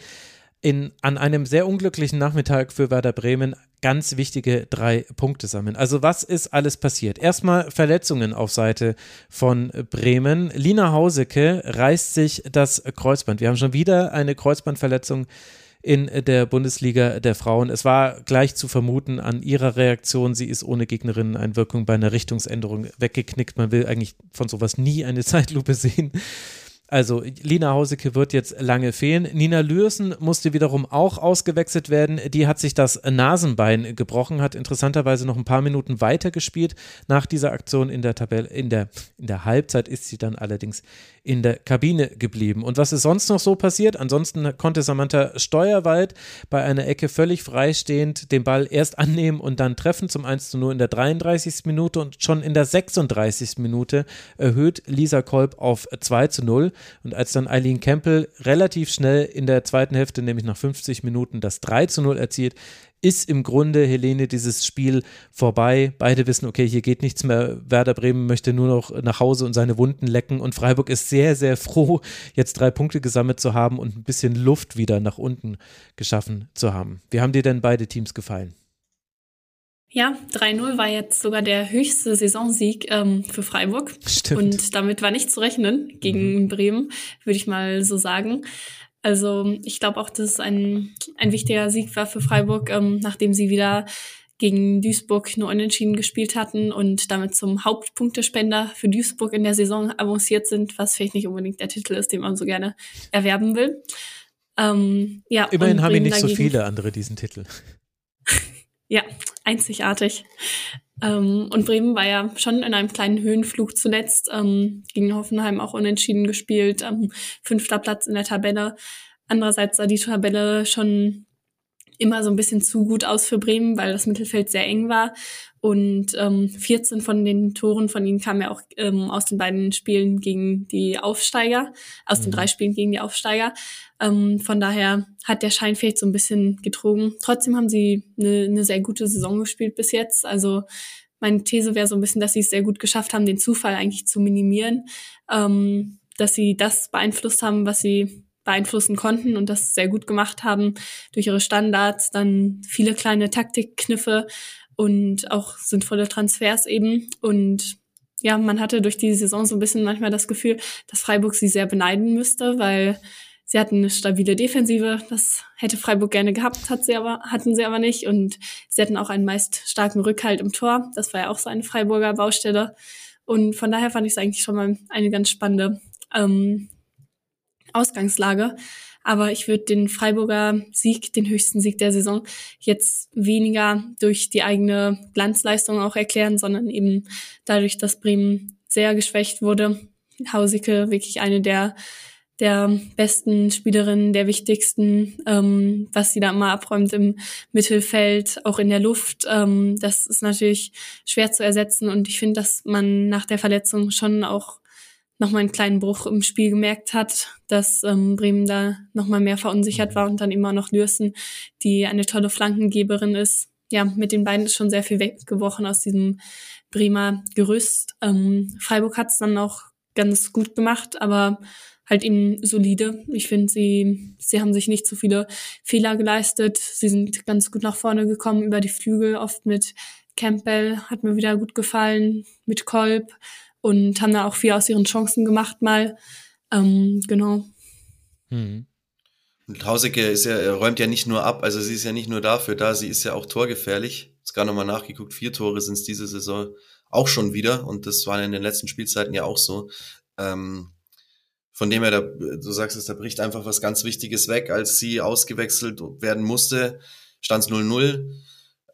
in, an einem sehr unglücklichen Nachmittag für Werder Bremen ganz wichtige drei Punkte sammeln. Also was ist alles passiert? Erstmal Verletzungen auf Seite von Bremen. Lina Hauseke reißt sich das Kreuzband. Wir haben schon wieder eine Kreuzbandverletzung in der Bundesliga der Frauen. Es war gleich zu vermuten an ihrer Reaktion. Sie ist ohne Gegnerinneneinwirkung bei einer Richtungsänderung weggeknickt. Man will eigentlich von sowas nie eine Zeitlupe sehen. Also Lina Hauseke wird jetzt lange fehlen. Nina Lürsen musste wiederum auch ausgewechselt werden. Die hat sich das Nasenbein gebrochen, hat interessanterweise noch ein paar Minuten weiter gespielt. Nach dieser Aktion in der Tabelle, in der, in der Halbzeit ist sie dann allerdings in der Kabine geblieben. Und was ist sonst noch so passiert? Ansonsten konnte Samantha Steuerwald bei einer Ecke völlig freistehend den Ball erst annehmen und dann treffen zum 1 zu 0 in der 33. Minute und schon in der 36. Minute erhöht Lisa Kolb auf 2 zu 0. Und als dann Eileen Campbell relativ schnell in der zweiten Hälfte, nämlich nach 50 Minuten, das 3 zu 0 erzielt, ist im Grunde, Helene, dieses Spiel vorbei. Beide wissen, okay, hier geht nichts mehr. Werder Bremen möchte nur noch nach Hause und seine Wunden lecken. Und Freiburg ist sehr, sehr froh, jetzt drei Punkte gesammelt zu haben und ein bisschen Luft wieder nach unten geschaffen zu haben. Wie haben dir denn beide Teams gefallen? Ja, 3-0 war jetzt sogar der höchste Saisonsieg ähm, für Freiburg. Stimmt. Und damit war nicht zu rechnen gegen mhm. Bremen, würde ich mal so sagen. Also ich glaube auch, dass es ein, ein wichtiger Sieg war für Freiburg, ähm, nachdem sie wieder gegen Duisburg nur unentschieden gespielt hatten und damit zum Hauptpunktespender für Duisburg in der Saison avanciert sind, was vielleicht nicht unbedingt der Titel ist, den man so gerne erwerben will. Ähm, ja, Immerhin haben wir nicht so viele andere diesen Titel. ja, einzigartig. Ähm, und Bremen war ja schon in einem kleinen Höhenflug zuletzt, ähm, gegen Hoffenheim auch unentschieden gespielt, ähm, fünfter Platz in der Tabelle. Andererseits sah die Tabelle schon immer so ein bisschen zu gut aus für Bremen, weil das Mittelfeld sehr eng war. Und ähm, 14 von den Toren von ihnen kamen ja auch ähm, aus den beiden Spielen gegen die Aufsteiger, aus mhm. den drei Spielen gegen die Aufsteiger. Ähm, von daher hat der Schein vielleicht so ein bisschen getrogen. Trotzdem haben sie eine, eine sehr gute Saison gespielt bis jetzt. Also meine These wäre so ein bisschen, dass sie es sehr gut geschafft haben, den Zufall eigentlich zu minimieren, ähm, dass sie das beeinflusst haben, was sie beeinflussen konnten und das sehr gut gemacht haben durch ihre Standards, dann viele kleine Taktikkniffe und auch sinnvolle Transfers eben. Und ja, man hatte durch die Saison so ein bisschen manchmal das Gefühl, dass Freiburg sie sehr beneiden müsste, weil sie hatten eine stabile Defensive. Das hätte Freiburg gerne gehabt, hat sie aber, hatten sie aber nicht. Und sie hatten auch einen meist starken Rückhalt im Tor. Das war ja auch so eine Freiburger Baustelle. Und von daher fand ich es eigentlich schon mal eine ganz spannende ähm, Ausgangslage. Aber ich würde den Freiburger Sieg, den höchsten Sieg der Saison, jetzt weniger durch die eigene Glanzleistung auch erklären, sondern eben dadurch, dass Bremen sehr geschwächt wurde. Hausike wirklich eine der der besten Spielerinnen, der wichtigsten, ähm, was sie da immer abräumt im Mittelfeld, auch in der Luft. Ähm, das ist natürlich schwer zu ersetzen und ich finde, dass man nach der Verletzung schon auch nochmal einen kleinen Bruch im Spiel gemerkt hat, dass ähm, Bremen da nochmal mehr verunsichert war und dann immer noch Lürsen, die eine tolle Flankengeberin ist. Ja, mit den beiden ist schon sehr viel weggebrochen aus diesem Bremer Gerüst. Ähm, Freiburg hat es dann auch ganz gut gemacht, aber halt eben solide. Ich finde, sie, sie haben sich nicht so viele Fehler geleistet. Sie sind ganz gut nach vorne gekommen über die Flügel, oft mit Campbell, hat mir wieder gut gefallen, mit Kolb und haben da auch viel aus ihren Chancen gemacht mal. Ähm, genau. Mhm. Und Hausecke ist ja, räumt ja nicht nur ab, also sie ist ja nicht nur dafür da, sie ist ja auch torgefährlich. Jetzt gerade nochmal nachgeguckt, vier Tore sind es diese Saison auch schon wieder und das war in den letzten Spielzeiten ja auch so. Ähm, von dem her, da, du sagst es, da bricht einfach was ganz Wichtiges weg. Als sie ausgewechselt werden musste, stand es 0-0.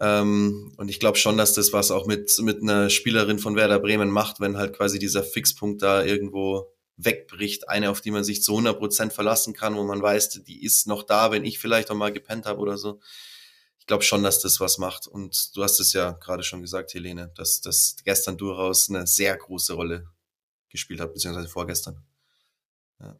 Ähm, und ich glaube schon, dass das was auch mit, mit einer Spielerin von Werder Bremen macht, wenn halt quasi dieser Fixpunkt da irgendwo wegbricht. Eine, auf die man sich zu 100 Prozent verlassen kann, wo man weiß, die ist noch da, wenn ich vielleicht auch mal gepennt habe oder so. Ich glaube schon, dass das was macht. Und du hast es ja gerade schon gesagt, Helene, dass das gestern durchaus eine sehr große Rolle gespielt hat, beziehungsweise vorgestern. Ja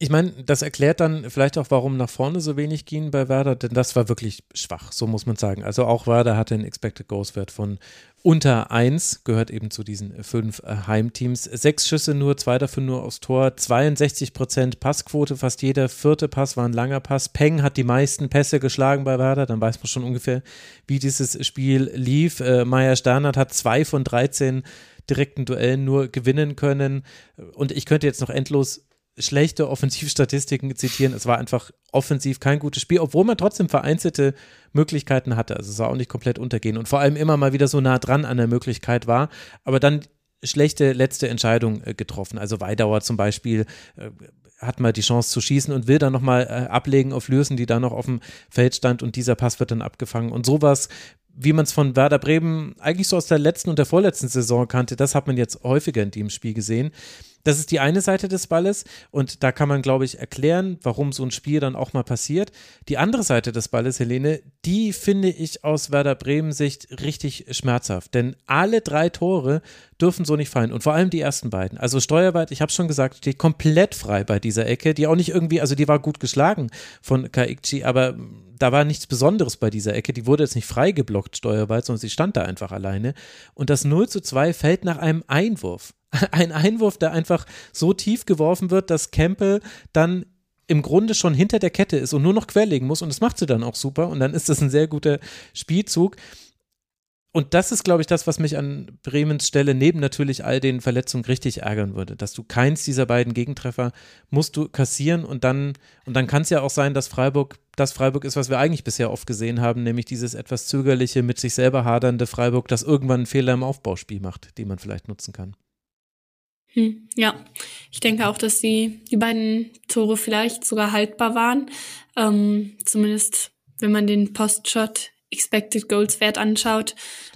ich meine, das erklärt dann vielleicht auch, warum nach vorne so wenig ging bei Werder, denn das war wirklich schwach, so muss man sagen. Also auch Werder hatte einen Expected Goals Wert von unter 1, gehört eben zu diesen fünf äh, Heimteams. Sechs Schüsse nur, zwei davon nur aufs Tor, 62 Prozent Passquote, fast jeder vierte Pass war ein langer Pass. Peng hat die meisten Pässe geschlagen bei Werder, dann weiß man schon ungefähr, wie dieses Spiel lief. Äh, Meier Sternert hat zwei von 13 direkten Duellen nur gewinnen können und ich könnte jetzt noch endlos schlechte Offensivstatistiken zitieren. Es war einfach offensiv kein gutes Spiel, obwohl man trotzdem vereinzelte Möglichkeiten hatte. Also es war auch nicht komplett untergehen und vor allem immer mal wieder so nah dran an der Möglichkeit war, aber dann schlechte letzte Entscheidung äh, getroffen. Also Weidauer zum Beispiel äh, hat mal die Chance zu schießen und will dann nochmal äh, ablegen auf Lürsen, die da noch auf dem Feld stand und dieser Pass wird dann abgefangen. Und sowas wie man es von Werder Bremen eigentlich so aus der letzten und der vorletzten Saison kannte, das hat man jetzt häufiger in dem Spiel gesehen. Das ist die eine Seite des Balles und da kann man, glaube ich, erklären, warum so ein Spiel dann auch mal passiert. Die andere Seite des Balles, Helene, die finde ich aus Werder Bremen Sicht richtig schmerzhaft, denn alle drei Tore dürfen so nicht fallen und vor allem die ersten beiden. Also Steuerweit, ich habe schon gesagt, steht komplett frei bei dieser Ecke, die auch nicht irgendwie, also die war gut geschlagen von Kaikchi, aber da war nichts Besonderes bei dieser Ecke. Die wurde jetzt nicht frei geblockt, Steuerweit, sondern sie stand da einfach alleine. Und das 0 zu 2 fällt nach einem Einwurf. Ein Einwurf, der einfach so tief geworfen wird, dass Campbell dann im Grunde schon hinter der Kette ist und nur noch querlegen muss und das macht sie dann auch super und dann ist das ein sehr guter Spielzug. Und das ist, glaube ich, das, was mich an Bremens Stelle neben natürlich all den Verletzungen richtig ärgern würde, dass du keins dieser beiden Gegentreffer musst du kassieren und dann und dann kann es ja auch sein, dass Freiburg das Freiburg ist, was wir eigentlich bisher oft gesehen haben, nämlich dieses etwas zögerliche, mit sich selber hadernde Freiburg, das irgendwann einen Fehler im Aufbauspiel macht, den man vielleicht nutzen kann. Hm, ja, ich denke auch, dass die, die beiden Tore vielleicht sogar haltbar waren. Ähm, zumindest, wenn man den Postshot Expected Goals Wert anschaut.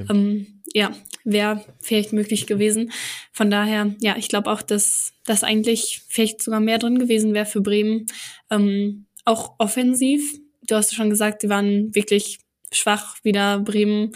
Ähm, ja, wäre vielleicht möglich gewesen. Von daher, ja, ich glaube auch, dass das eigentlich vielleicht sogar mehr drin gewesen wäre für Bremen. Ähm, auch offensiv. Du hast schon gesagt, sie waren wirklich schwach wieder Bremen,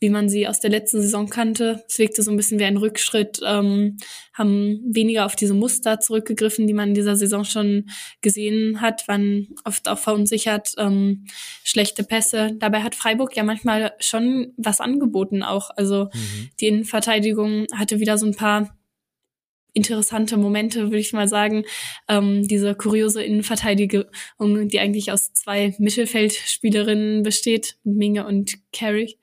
wie man sie aus der letzten Saison kannte. Es wirkte so ein bisschen wie ein Rückschritt, ähm, haben weniger auf diese Muster zurückgegriffen, die man in dieser Saison schon gesehen hat, waren oft auch verunsichert, ähm, schlechte Pässe. Dabei hat Freiburg ja manchmal schon was angeboten auch. Also mhm. die Innenverteidigung hatte wieder so ein paar interessante Momente, würde ich mal sagen. Ähm, diese kuriose Innenverteidigung, die eigentlich aus zwei Mittelfeldspielerinnen besteht, Minge und Carey.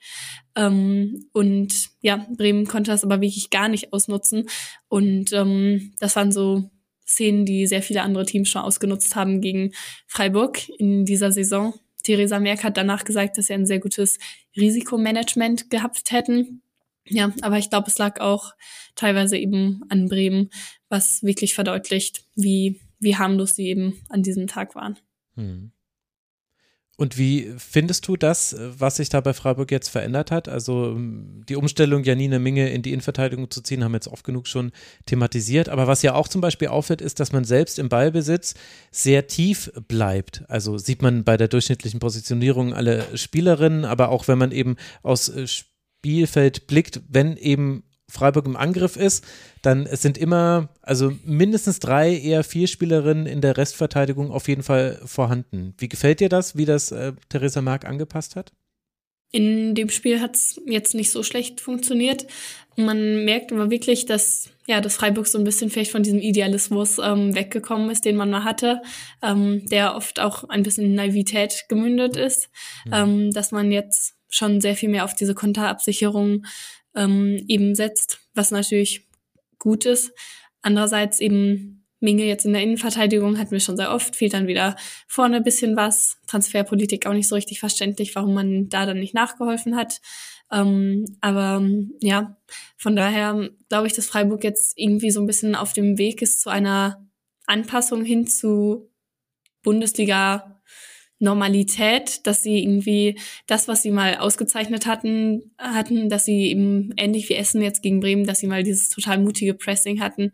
Ähm, und ja, Bremen konnte das aber wirklich gar nicht ausnutzen. Und ähm, das waren so Szenen, die sehr viele andere Teams schon ausgenutzt haben gegen Freiburg in dieser Saison. Theresa Merck hat danach gesagt, dass sie ein sehr gutes Risikomanagement gehabt hätten. Ja, aber ich glaube, es lag auch teilweise eben an Bremen, was wirklich verdeutlicht, wie, wie harmlos sie eben an diesem Tag waren. Hm. Und wie findest du das, was sich da bei Freiburg jetzt verändert hat? Also ähm, die Umstellung, Janine Minge in die Innenverteidigung zu ziehen, haben wir jetzt oft genug schon thematisiert. Aber was ja auch zum Beispiel auffällt, ist, dass man selbst im Ballbesitz sehr tief bleibt. Also sieht man bei der durchschnittlichen Positionierung alle Spielerinnen, aber auch wenn man eben aus äh, Spielfeld blickt, wenn eben Freiburg im Angriff ist, dann es sind immer, also mindestens drei, eher vier Spielerinnen in der Restverteidigung auf jeden Fall vorhanden. Wie gefällt dir das, wie das äh, Theresa Mark angepasst hat? In dem Spiel hat es jetzt nicht so schlecht funktioniert. Man merkt aber wirklich, dass ja, dass Freiburg so ein bisschen vielleicht von diesem Idealismus ähm, weggekommen ist, den man mal hatte, ähm, der oft auch ein bisschen in Naivität gemündet ist, mhm. ähm, dass man jetzt schon sehr viel mehr auf diese Konterabsicherung ähm, eben setzt, was natürlich gut ist. Andererseits eben Minge jetzt in der Innenverteidigung hatten wir schon sehr oft, fehlt dann wieder vorne ein bisschen was. Transferpolitik auch nicht so richtig verständlich, warum man da dann nicht nachgeholfen hat. Ähm, aber ja, von daher glaube ich, dass Freiburg jetzt irgendwie so ein bisschen auf dem Weg ist zu einer Anpassung hin zu Bundesliga Normalität, dass sie irgendwie das, was sie mal ausgezeichnet hatten, hatten, dass sie eben ähnlich wie Essen jetzt gegen Bremen, dass sie mal dieses total mutige Pressing hatten,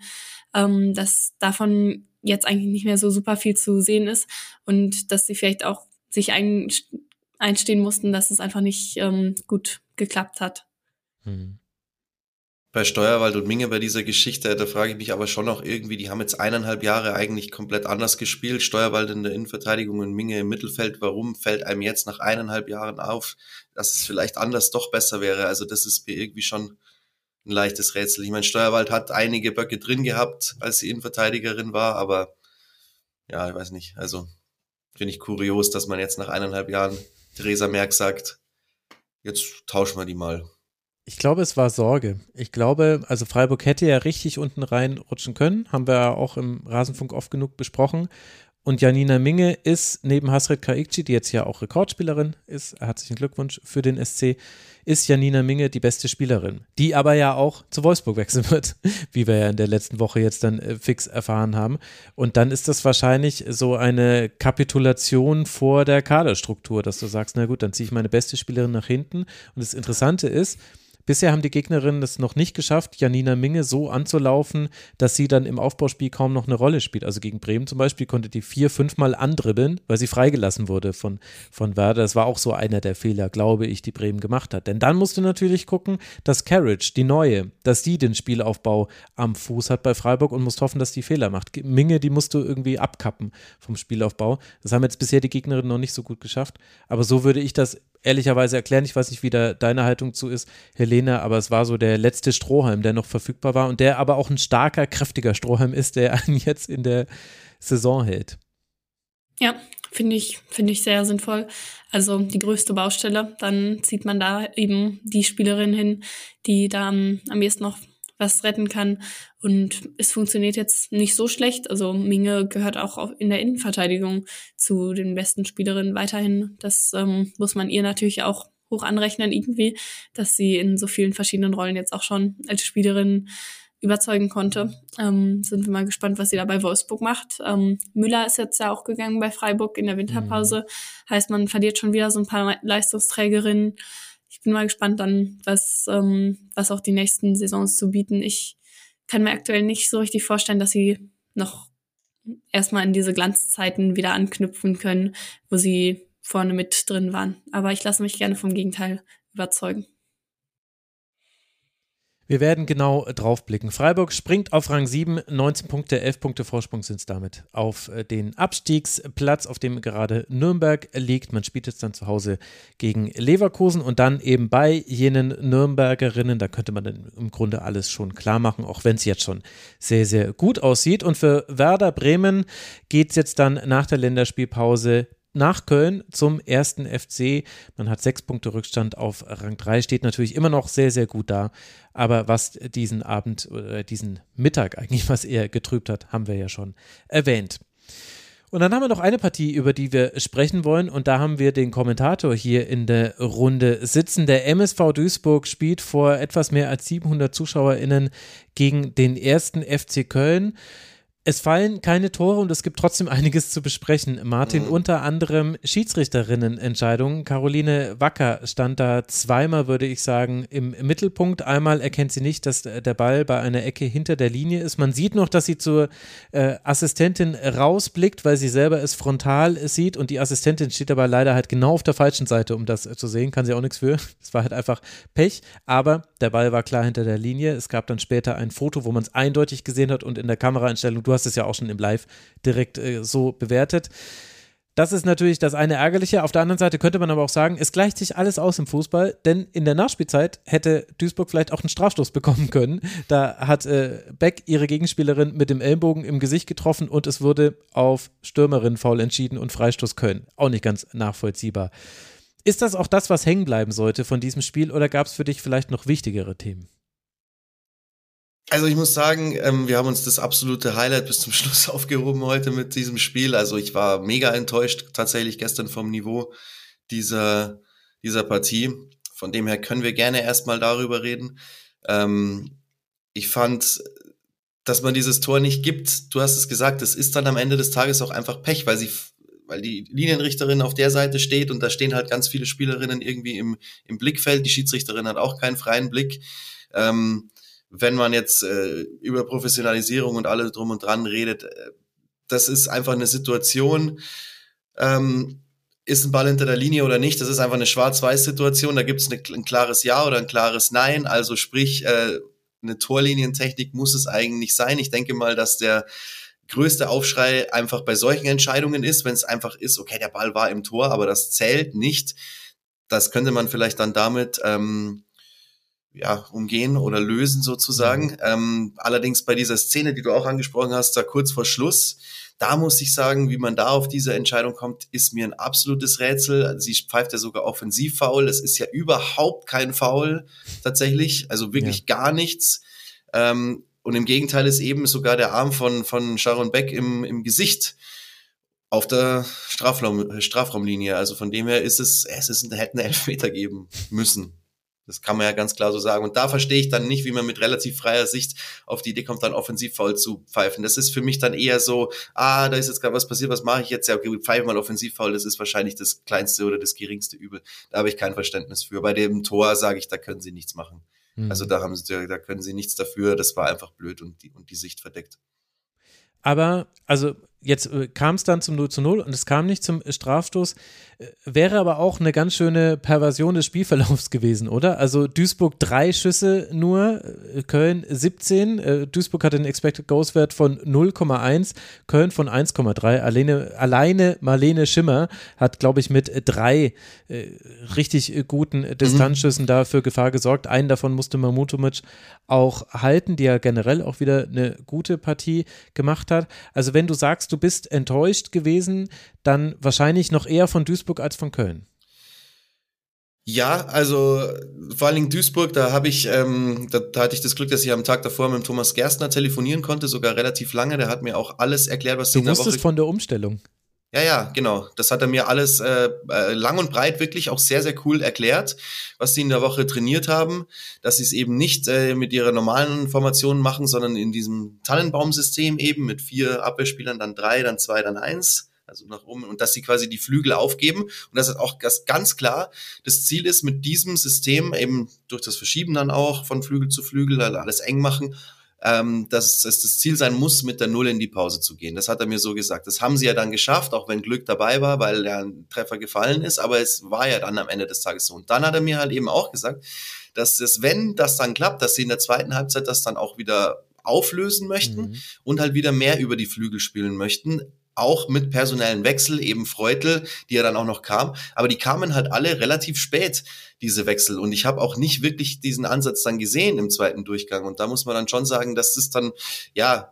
ähm, dass davon jetzt eigentlich nicht mehr so super viel zu sehen ist und dass sie vielleicht auch sich ein, einstehen mussten, dass es einfach nicht ähm, gut geklappt hat. Hm bei Steuerwald und Minge bei dieser Geschichte, da frage ich mich aber schon auch irgendwie, die haben jetzt eineinhalb Jahre eigentlich komplett anders gespielt. Steuerwald in der Innenverteidigung und Minge im Mittelfeld. Warum fällt einem jetzt nach eineinhalb Jahren auf, dass es vielleicht anders doch besser wäre? Also das ist mir irgendwie schon ein leichtes Rätsel. Ich meine, Steuerwald hat einige Böcke drin gehabt, als sie Innenverteidigerin war, aber ja, ich weiß nicht. Also finde ich kurios, dass man jetzt nach eineinhalb Jahren Theresa Merck sagt, jetzt tauschen wir die mal. Ich glaube, es war Sorge. Ich glaube, also Freiburg hätte ja richtig unten reinrutschen können, haben wir ja auch im Rasenfunk oft genug besprochen. Und Janina Minge ist neben Hasret Kaikci, die jetzt ja auch Rekordspielerin ist, herzlichen Glückwunsch für den SC, ist Janina Minge die beste Spielerin, die aber ja auch zu Wolfsburg wechseln wird, wie wir ja in der letzten Woche jetzt dann äh, fix erfahren haben. Und dann ist das wahrscheinlich so eine Kapitulation vor der Kaderstruktur, dass du sagst, na gut, dann ziehe ich meine beste Spielerin nach hinten. Und das Interessante ist, Bisher haben die Gegnerinnen es noch nicht geschafft, Janina Minge so anzulaufen, dass sie dann im Aufbauspiel kaum noch eine Rolle spielt. Also gegen Bremen zum Beispiel konnte die vier, fünfmal andribbeln, weil sie freigelassen wurde von, von Werder. Das war auch so einer der Fehler, glaube ich, die Bremen gemacht hat. Denn dann musst du natürlich gucken, dass Carriage, die neue, dass die den Spielaufbau am Fuß hat bei Freiburg und musst hoffen, dass die Fehler macht. Minge, die musst du irgendwie abkappen vom Spielaufbau. Das haben jetzt bisher die Gegnerinnen noch nicht so gut geschafft. Aber so würde ich das ehrlicherweise erklären. Ich weiß nicht, wie da deine Haltung zu ist, Helene, aber es war so der letzte Strohhalm, der noch verfügbar war und der aber auch ein starker, kräftiger Strohhalm ist, der einen jetzt in der Saison hält. Ja, finde ich, finde ich sehr sinnvoll. Also die größte Baustelle, dann zieht man da eben die Spielerin hin, die da am, ehesten noch was retten kann. Und es funktioniert jetzt nicht so schlecht. Also Minge gehört auch in der Innenverteidigung zu den besten Spielerinnen weiterhin. Das ähm, muss man ihr natürlich auch hoch anrechnen irgendwie, dass sie in so vielen verschiedenen Rollen jetzt auch schon als Spielerin überzeugen konnte. Ähm, sind wir mal gespannt, was sie da bei Wolfsburg macht. Ähm, Müller ist jetzt ja auch gegangen bei Freiburg in der Winterpause. Mhm. Heißt, man verliert schon wieder so ein paar Leistungsträgerinnen ich bin mal gespannt dann, was, ähm, was auch die nächsten Saisons zu bieten. Ich kann mir aktuell nicht so richtig vorstellen, dass sie noch erstmal in diese Glanzzeiten wieder anknüpfen können, wo sie vorne mit drin waren. Aber ich lasse mich gerne vom Gegenteil überzeugen. Wir werden genau drauf blicken. Freiburg springt auf Rang 7, 19 Punkte, 11 Punkte Vorsprung sind es damit auf äh, den Abstiegsplatz, auf dem gerade Nürnberg liegt. Man spielt jetzt dann zu Hause gegen Leverkusen und dann eben bei jenen Nürnbergerinnen. Da könnte man dann im Grunde alles schon klar machen, auch wenn es jetzt schon sehr, sehr gut aussieht. Und für Werder Bremen geht es jetzt dann nach der Länderspielpause nach Köln zum ersten FC. Man hat sechs Punkte Rückstand auf Rang 3, steht natürlich immer noch sehr, sehr gut da. Aber was diesen Abend oder diesen Mittag eigentlich was eher getrübt hat, haben wir ja schon erwähnt. Und dann haben wir noch eine Partie, über die wir sprechen wollen. Und da haben wir den Kommentator hier in der Runde sitzen. Der MSV Duisburg spielt vor etwas mehr als 700 ZuschauerInnen gegen den ersten FC Köln. Es fallen keine Tore und es gibt trotzdem einiges zu besprechen. Martin, mhm. unter anderem Schiedsrichterinnenentscheidungen. Caroline Wacker stand da zweimal, würde ich sagen, im Mittelpunkt. Einmal erkennt sie nicht, dass der Ball bei einer Ecke hinter der Linie ist. Man sieht noch, dass sie zur äh, Assistentin rausblickt, weil sie selber es frontal sieht und die Assistentin steht aber leider halt genau auf der falschen Seite, um das zu sehen. Kann sie auch nichts für. Es war halt einfach Pech, aber der Ball war klar hinter der Linie. Es gab dann später ein Foto, wo man es eindeutig gesehen hat und in der Kameraeinstellung, du hast hast es ja auch schon im Live direkt äh, so bewertet. Das ist natürlich das eine Ärgerliche. Auf der anderen Seite könnte man aber auch sagen, es gleicht sich alles aus im Fußball, denn in der Nachspielzeit hätte Duisburg vielleicht auch einen Strafstoß bekommen können. Da hat äh, Beck ihre Gegenspielerin mit dem Ellbogen im Gesicht getroffen und es wurde auf Stürmerin faul entschieden und Freistoß Köln. Auch nicht ganz nachvollziehbar. Ist das auch das, was hängen bleiben sollte von diesem Spiel oder gab es für dich vielleicht noch wichtigere Themen? Also ich muss sagen, ähm, wir haben uns das absolute Highlight bis zum Schluss aufgehoben heute mit diesem Spiel. Also ich war mega enttäuscht tatsächlich gestern vom Niveau dieser, dieser Partie. Von dem her können wir gerne erstmal darüber reden. Ähm, ich fand, dass man dieses Tor nicht gibt, du hast es gesagt, es ist dann am Ende des Tages auch einfach Pech, weil sie weil die Linienrichterin auf der Seite steht und da stehen halt ganz viele Spielerinnen irgendwie im, im Blickfeld. Die Schiedsrichterin hat auch keinen freien Blick. Ähm, wenn man jetzt äh, über Professionalisierung und alles drum und dran redet, äh, das ist einfach eine Situation, ähm, ist ein Ball hinter der Linie oder nicht, das ist einfach eine Schwarz-Weiß-Situation, da gibt es ein klares Ja oder ein klares Nein, also sprich, äh, eine Torlinientechnik muss es eigentlich sein. Ich denke mal, dass der größte Aufschrei einfach bei solchen Entscheidungen ist, wenn es einfach ist, okay, der Ball war im Tor, aber das zählt nicht. Das könnte man vielleicht dann damit ähm, ja, umgehen oder lösen sozusagen. Mhm. Ähm, allerdings bei dieser Szene, die du auch angesprochen hast, da kurz vor Schluss, da muss ich sagen, wie man da auf diese Entscheidung kommt, ist mir ein absolutes Rätsel. Sie pfeift ja sogar offensiv faul. Es ist ja überhaupt kein Foul tatsächlich, also wirklich ja. gar nichts. Ähm, und im Gegenteil ist eben sogar der Arm von, von Sharon Beck im, im Gesicht auf der Strafraum, Strafraumlinie. Also von dem her ist es, es ist, hätte einen Elfmeter geben müssen. Das kann man ja ganz klar so sagen. Und da verstehe ich dann nicht, wie man mit relativ freier Sicht auf die Idee kommt, dann offensiv faul zu pfeifen. Das ist für mich dann eher so, ah, da ist jetzt gerade was passiert, was mache ich jetzt? Ja, okay, pfeife mal offensiv faul, das ist wahrscheinlich das kleinste oder das geringste Übel. Da habe ich kein Verständnis für. Bei dem Tor sage ich, da können sie nichts machen. Mhm. Also da haben sie, da können sie nichts dafür. Das war einfach blöd und die, und die Sicht verdeckt. Aber, also jetzt äh, kam es dann zum 0 zu 0 und es kam nicht zum Strafstoß. Äh, wäre aber auch eine ganz schöne Perversion des Spielverlaufs gewesen, oder? Also Duisburg drei Schüsse nur, äh, Köln 17. Äh, Duisburg hatte einen Expected Goals Wert von 0,1, Köln von 1,3. Alleine, alleine Marlene Schimmer hat, glaube ich, mit drei äh, richtig guten Distanzschüssen mhm. da für Gefahr gesorgt. Einen davon musste Mamutovic auch halten, die ja generell auch wieder eine gute Partie gemacht hat. Also wenn du sagst, du bist enttäuscht gewesen, dann wahrscheinlich noch eher von Duisburg als von Köln. Ja, also vor allen Dingen Duisburg, da habe ich, ähm, da, da, hatte ich das Glück, dass ich am Tag davor mit Thomas Gerstner telefonieren konnte, sogar relativ lange. Der hat mir auch alles erklärt, was du in der Woche. von der Umstellung. Ja, ja, genau. Das hat er mir alles äh, äh, lang und breit wirklich auch sehr, sehr cool erklärt, was sie in der Woche trainiert haben, dass sie es eben nicht äh, mit ihrer normalen Formation machen, sondern in diesem Tannenbaumsystem eben mit vier Abwehrspielern, dann drei, dann zwei, dann eins, also nach oben, und dass sie quasi die Flügel aufgeben. Und das ist auch das ganz klar. Das Ziel ist mit diesem System eben durch das Verschieben dann auch von Flügel zu Flügel, alles eng machen, ähm, dass es das Ziel sein muss, mit der Null in die Pause zu gehen. Das hat er mir so gesagt. Das haben sie ja dann geschafft, auch wenn Glück dabei war, weil der ein Treffer gefallen ist, aber es war ja dann am Ende des Tages so. Und dann hat er mir halt eben auch gesagt, dass es, wenn das dann klappt, dass sie in der zweiten Halbzeit das dann auch wieder auflösen möchten mhm. und halt wieder mehr über die Flügel spielen möchten auch mit personellen Wechsel, eben Freutel, die ja dann auch noch kam, aber die kamen halt alle relativ spät, diese Wechsel. Und ich habe auch nicht wirklich diesen Ansatz dann gesehen im zweiten Durchgang. Und da muss man dann schon sagen, dass das dann, ja,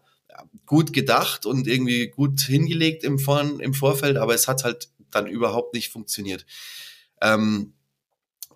gut gedacht und irgendwie gut hingelegt im, Vor im Vorfeld, aber es hat halt dann überhaupt nicht funktioniert. Ähm,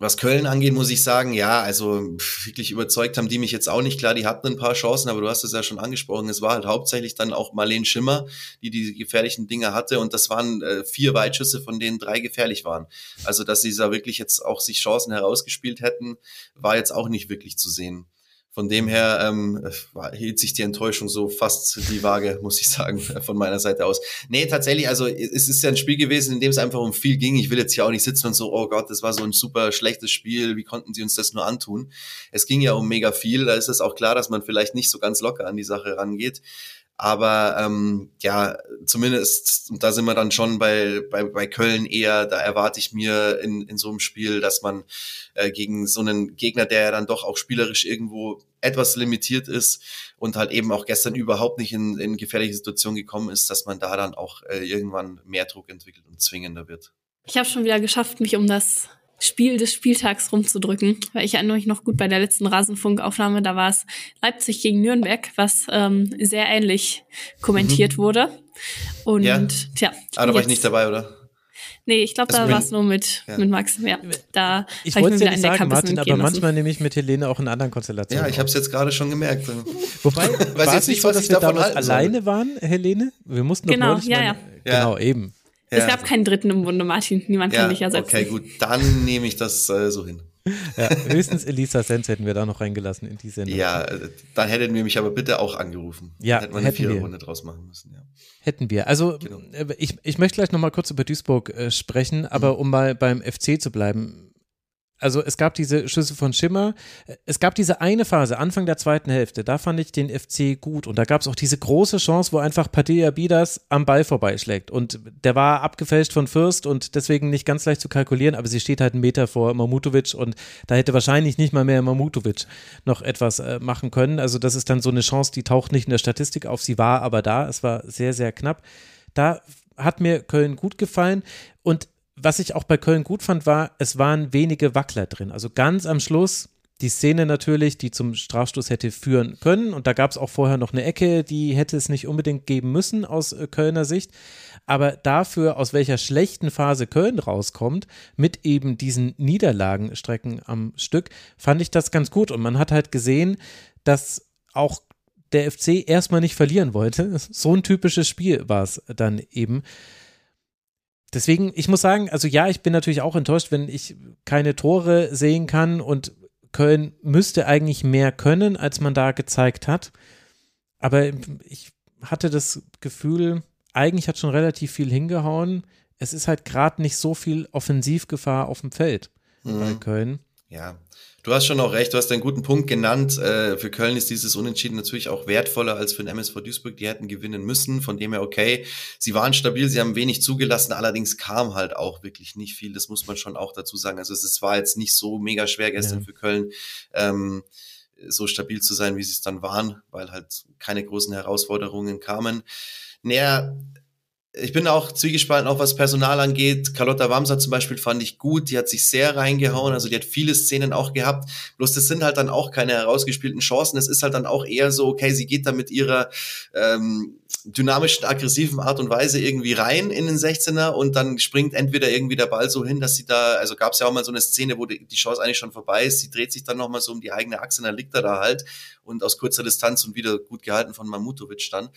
was Köln angeht, muss ich sagen, ja, also wirklich überzeugt haben die mich jetzt auch nicht. Klar, die hatten ein paar Chancen, aber du hast es ja schon angesprochen. Es war halt hauptsächlich dann auch Marlene Schimmer, die die gefährlichen Dinge hatte. Und das waren äh, vier Weitschüsse, von denen drei gefährlich waren. Also, dass sie da wirklich jetzt auch sich Chancen herausgespielt hätten, war jetzt auch nicht wirklich zu sehen. Von dem her ähm, hielt sich die Enttäuschung so fast die Waage, muss ich sagen, von meiner Seite aus. Nee, tatsächlich, also es ist ja ein Spiel gewesen, in dem es einfach um viel ging. Ich will jetzt hier auch nicht sitzen und so, oh Gott, das war so ein super schlechtes Spiel, wie konnten sie uns das nur antun? Es ging ja um mega viel, da ist es auch klar, dass man vielleicht nicht so ganz locker an die Sache rangeht. Aber ähm, ja, zumindest, da sind wir dann schon bei, bei, bei Köln eher, da erwarte ich mir in, in so einem Spiel, dass man äh, gegen so einen Gegner, der ja dann doch auch spielerisch irgendwo etwas limitiert ist und halt eben auch gestern überhaupt nicht in, in gefährliche Situationen gekommen ist, dass man da dann auch äh, irgendwann mehr Druck entwickelt und zwingender wird. Ich habe schon wieder geschafft, mich um das Spiel des Spieltags rumzudrücken, weil ich erinnere mich noch gut bei der letzten Rasenfunkaufnahme, da war es Leipzig gegen Nürnberg, was ähm, sehr ähnlich kommentiert mhm. wurde. Und ja. tja. Aber da war ich nicht dabei, oder? Nee, ich glaube, da war es nur mit, ja. mit Max. Ja, da ich wollte es ja nicht sagen, Martin, aber manchmal nehme ich mit Helene auch in anderen Konstellationen. Ja, ich habe es jetzt gerade schon gemerkt. Wobei, war es nicht so, dass wir damals alleine waren, Helene? Wir mussten doch genau, ja, ja. Genau, eben. Ja. Es gab keinen dritten im Bunde, Martin. Niemand ja, kann dich ersetzen. Okay, gut, dann nehme ich das äh, so hin. Ja, höchstens Elisa Sens hätten wir da noch reingelassen in die Sendung. Ja, äh, dann hätten wir mich aber bitte auch angerufen. Ja, dann hätten wir eine Viererrunde draus machen müssen. Ja. Hätten wir. Also genau. Äh, ich, ich möchte gleich noch mal kurz über Duisburg äh, sprechen, aber mhm. um mal beim FC zu bleiben also es gab diese Schüsse von Schimmer. Es gab diese eine Phase, Anfang der zweiten Hälfte, da fand ich den FC gut. Und da gab es auch diese große Chance, wo einfach Padilla Bidas am Ball vorbeischlägt. Und der war abgefälscht von Fürst und deswegen nicht ganz leicht zu kalkulieren, aber sie steht halt einen Meter vor Mamutovic und da hätte wahrscheinlich nicht mal mehr Mamutovic noch etwas äh, machen können. Also das ist dann so eine Chance, die taucht nicht in der Statistik auf. Sie war aber da. Es war sehr, sehr knapp. Da hat mir Köln gut gefallen. Und was ich auch bei Köln gut fand, war, es waren wenige Wackler drin. Also ganz am Schluss die Szene natürlich, die zum Strafstoß hätte führen können. Und da gab es auch vorher noch eine Ecke, die hätte es nicht unbedingt geben müssen aus äh, Kölner Sicht. Aber dafür, aus welcher schlechten Phase Köln rauskommt, mit eben diesen Niederlagenstrecken am Stück, fand ich das ganz gut. Und man hat halt gesehen, dass auch der FC erstmal nicht verlieren wollte. So ein typisches Spiel war es dann eben. Deswegen, ich muss sagen, also ja, ich bin natürlich auch enttäuscht, wenn ich keine Tore sehen kann und Köln müsste eigentlich mehr können, als man da gezeigt hat. Aber ich hatte das Gefühl, eigentlich hat schon relativ viel hingehauen. Es ist halt gerade nicht so viel Offensivgefahr auf dem Feld mhm. bei Köln. Ja, Du hast schon auch recht, du hast einen guten Punkt genannt. Äh, für Köln ist dieses Unentschieden natürlich auch wertvoller als für den MSV Duisburg. Die hätten gewinnen müssen, von dem her okay. Sie waren stabil, sie haben wenig zugelassen, allerdings kam halt auch wirklich nicht viel. Das muss man schon auch dazu sagen. Also es war jetzt nicht so mega schwer gestern ja. für Köln. Ähm, so stabil zu sein, wie sie es dann waren, weil halt keine großen Herausforderungen kamen. Naja, ich bin auch zwiegespalten, auch was Personal angeht. Carlotta Wamser zum Beispiel fand ich gut. Die hat sich sehr reingehauen. Also die hat viele Szenen auch gehabt. Bloß das sind halt dann auch keine herausgespielten Chancen. Es ist halt dann auch eher so, okay, sie geht da mit ihrer ähm, dynamischen, aggressiven Art und Weise irgendwie rein in den 16er und dann springt entweder irgendwie der Ball so hin, dass sie da, also gab es ja auch mal so eine Szene, wo die, Chance eigentlich schon vorbei ist. Sie dreht sich dann nochmal so um die eigene Achse, dann liegt er da halt und aus kurzer Distanz und wieder gut gehalten von Mamutovic dann.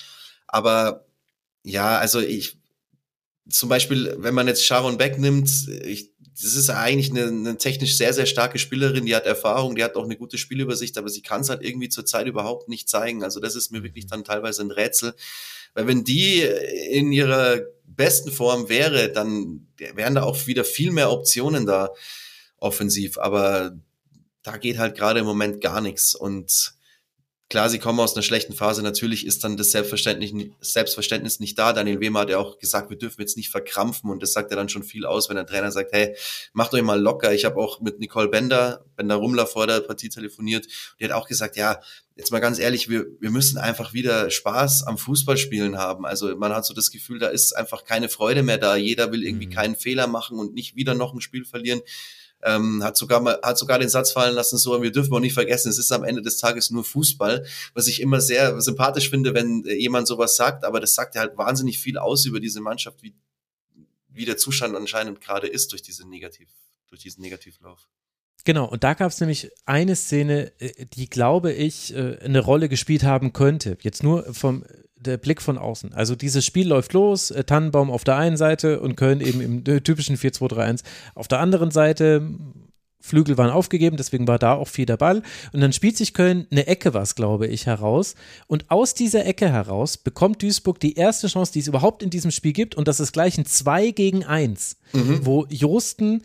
Aber ja, also ich, zum Beispiel, wenn man jetzt Sharon Beck nimmt, ich, das ist eigentlich eine, eine technisch sehr, sehr starke Spielerin, die hat Erfahrung, die hat auch eine gute Spielübersicht, aber sie kann es halt irgendwie zurzeit überhaupt nicht zeigen. Also das ist mir wirklich dann teilweise ein Rätsel. Weil wenn die in ihrer besten Form wäre, dann wären da auch wieder viel mehr Optionen da offensiv. Aber da geht halt gerade im Moment gar nichts. Und Klar, sie kommen aus einer schlechten Phase. Natürlich ist dann das Selbstverständnis, Selbstverständnis nicht da. Daniel Wehmer hat ja auch gesagt, wir dürfen jetzt nicht verkrampfen. Und das sagt ja dann schon viel aus, wenn der Trainer sagt, hey, macht euch mal locker. Ich habe auch mit Nicole Bender, Bender Rummler vor der Partie telefoniert. Die hat auch gesagt, ja, jetzt mal ganz ehrlich, wir, wir müssen einfach wieder Spaß am Fußballspielen haben. Also man hat so das Gefühl, da ist einfach keine Freude mehr da. Jeder will irgendwie mhm. keinen Fehler machen und nicht wieder noch ein Spiel verlieren ähm, hat sogar mal, hat sogar den Satz fallen lassen, so, wir dürfen auch nicht vergessen, es ist am Ende des Tages nur Fußball, was ich immer sehr sympathisch finde, wenn jemand sowas sagt, aber das sagt ja halt wahnsinnig viel aus über diese Mannschaft, wie, wie der Zustand anscheinend gerade ist durch diese Negativ, durch diesen Negativlauf. Genau, und da gab es nämlich eine Szene, äh, die, glaube ich, äh, eine Rolle gespielt haben könnte. Jetzt nur vom der Blick von außen. Also dieses Spiel läuft los, äh, Tannenbaum auf der einen Seite und Köln eben im typischen 4-2-3-1 auf der anderen Seite. Flügel waren aufgegeben, deswegen war da auch viel der Ball. Und dann spielt sich Köln eine Ecke, was glaube ich, heraus. Und aus dieser Ecke heraus bekommt Duisburg die erste Chance, die es überhaupt in diesem Spiel gibt. Und das ist gleich ein 2 gegen 1, mhm. wo Josten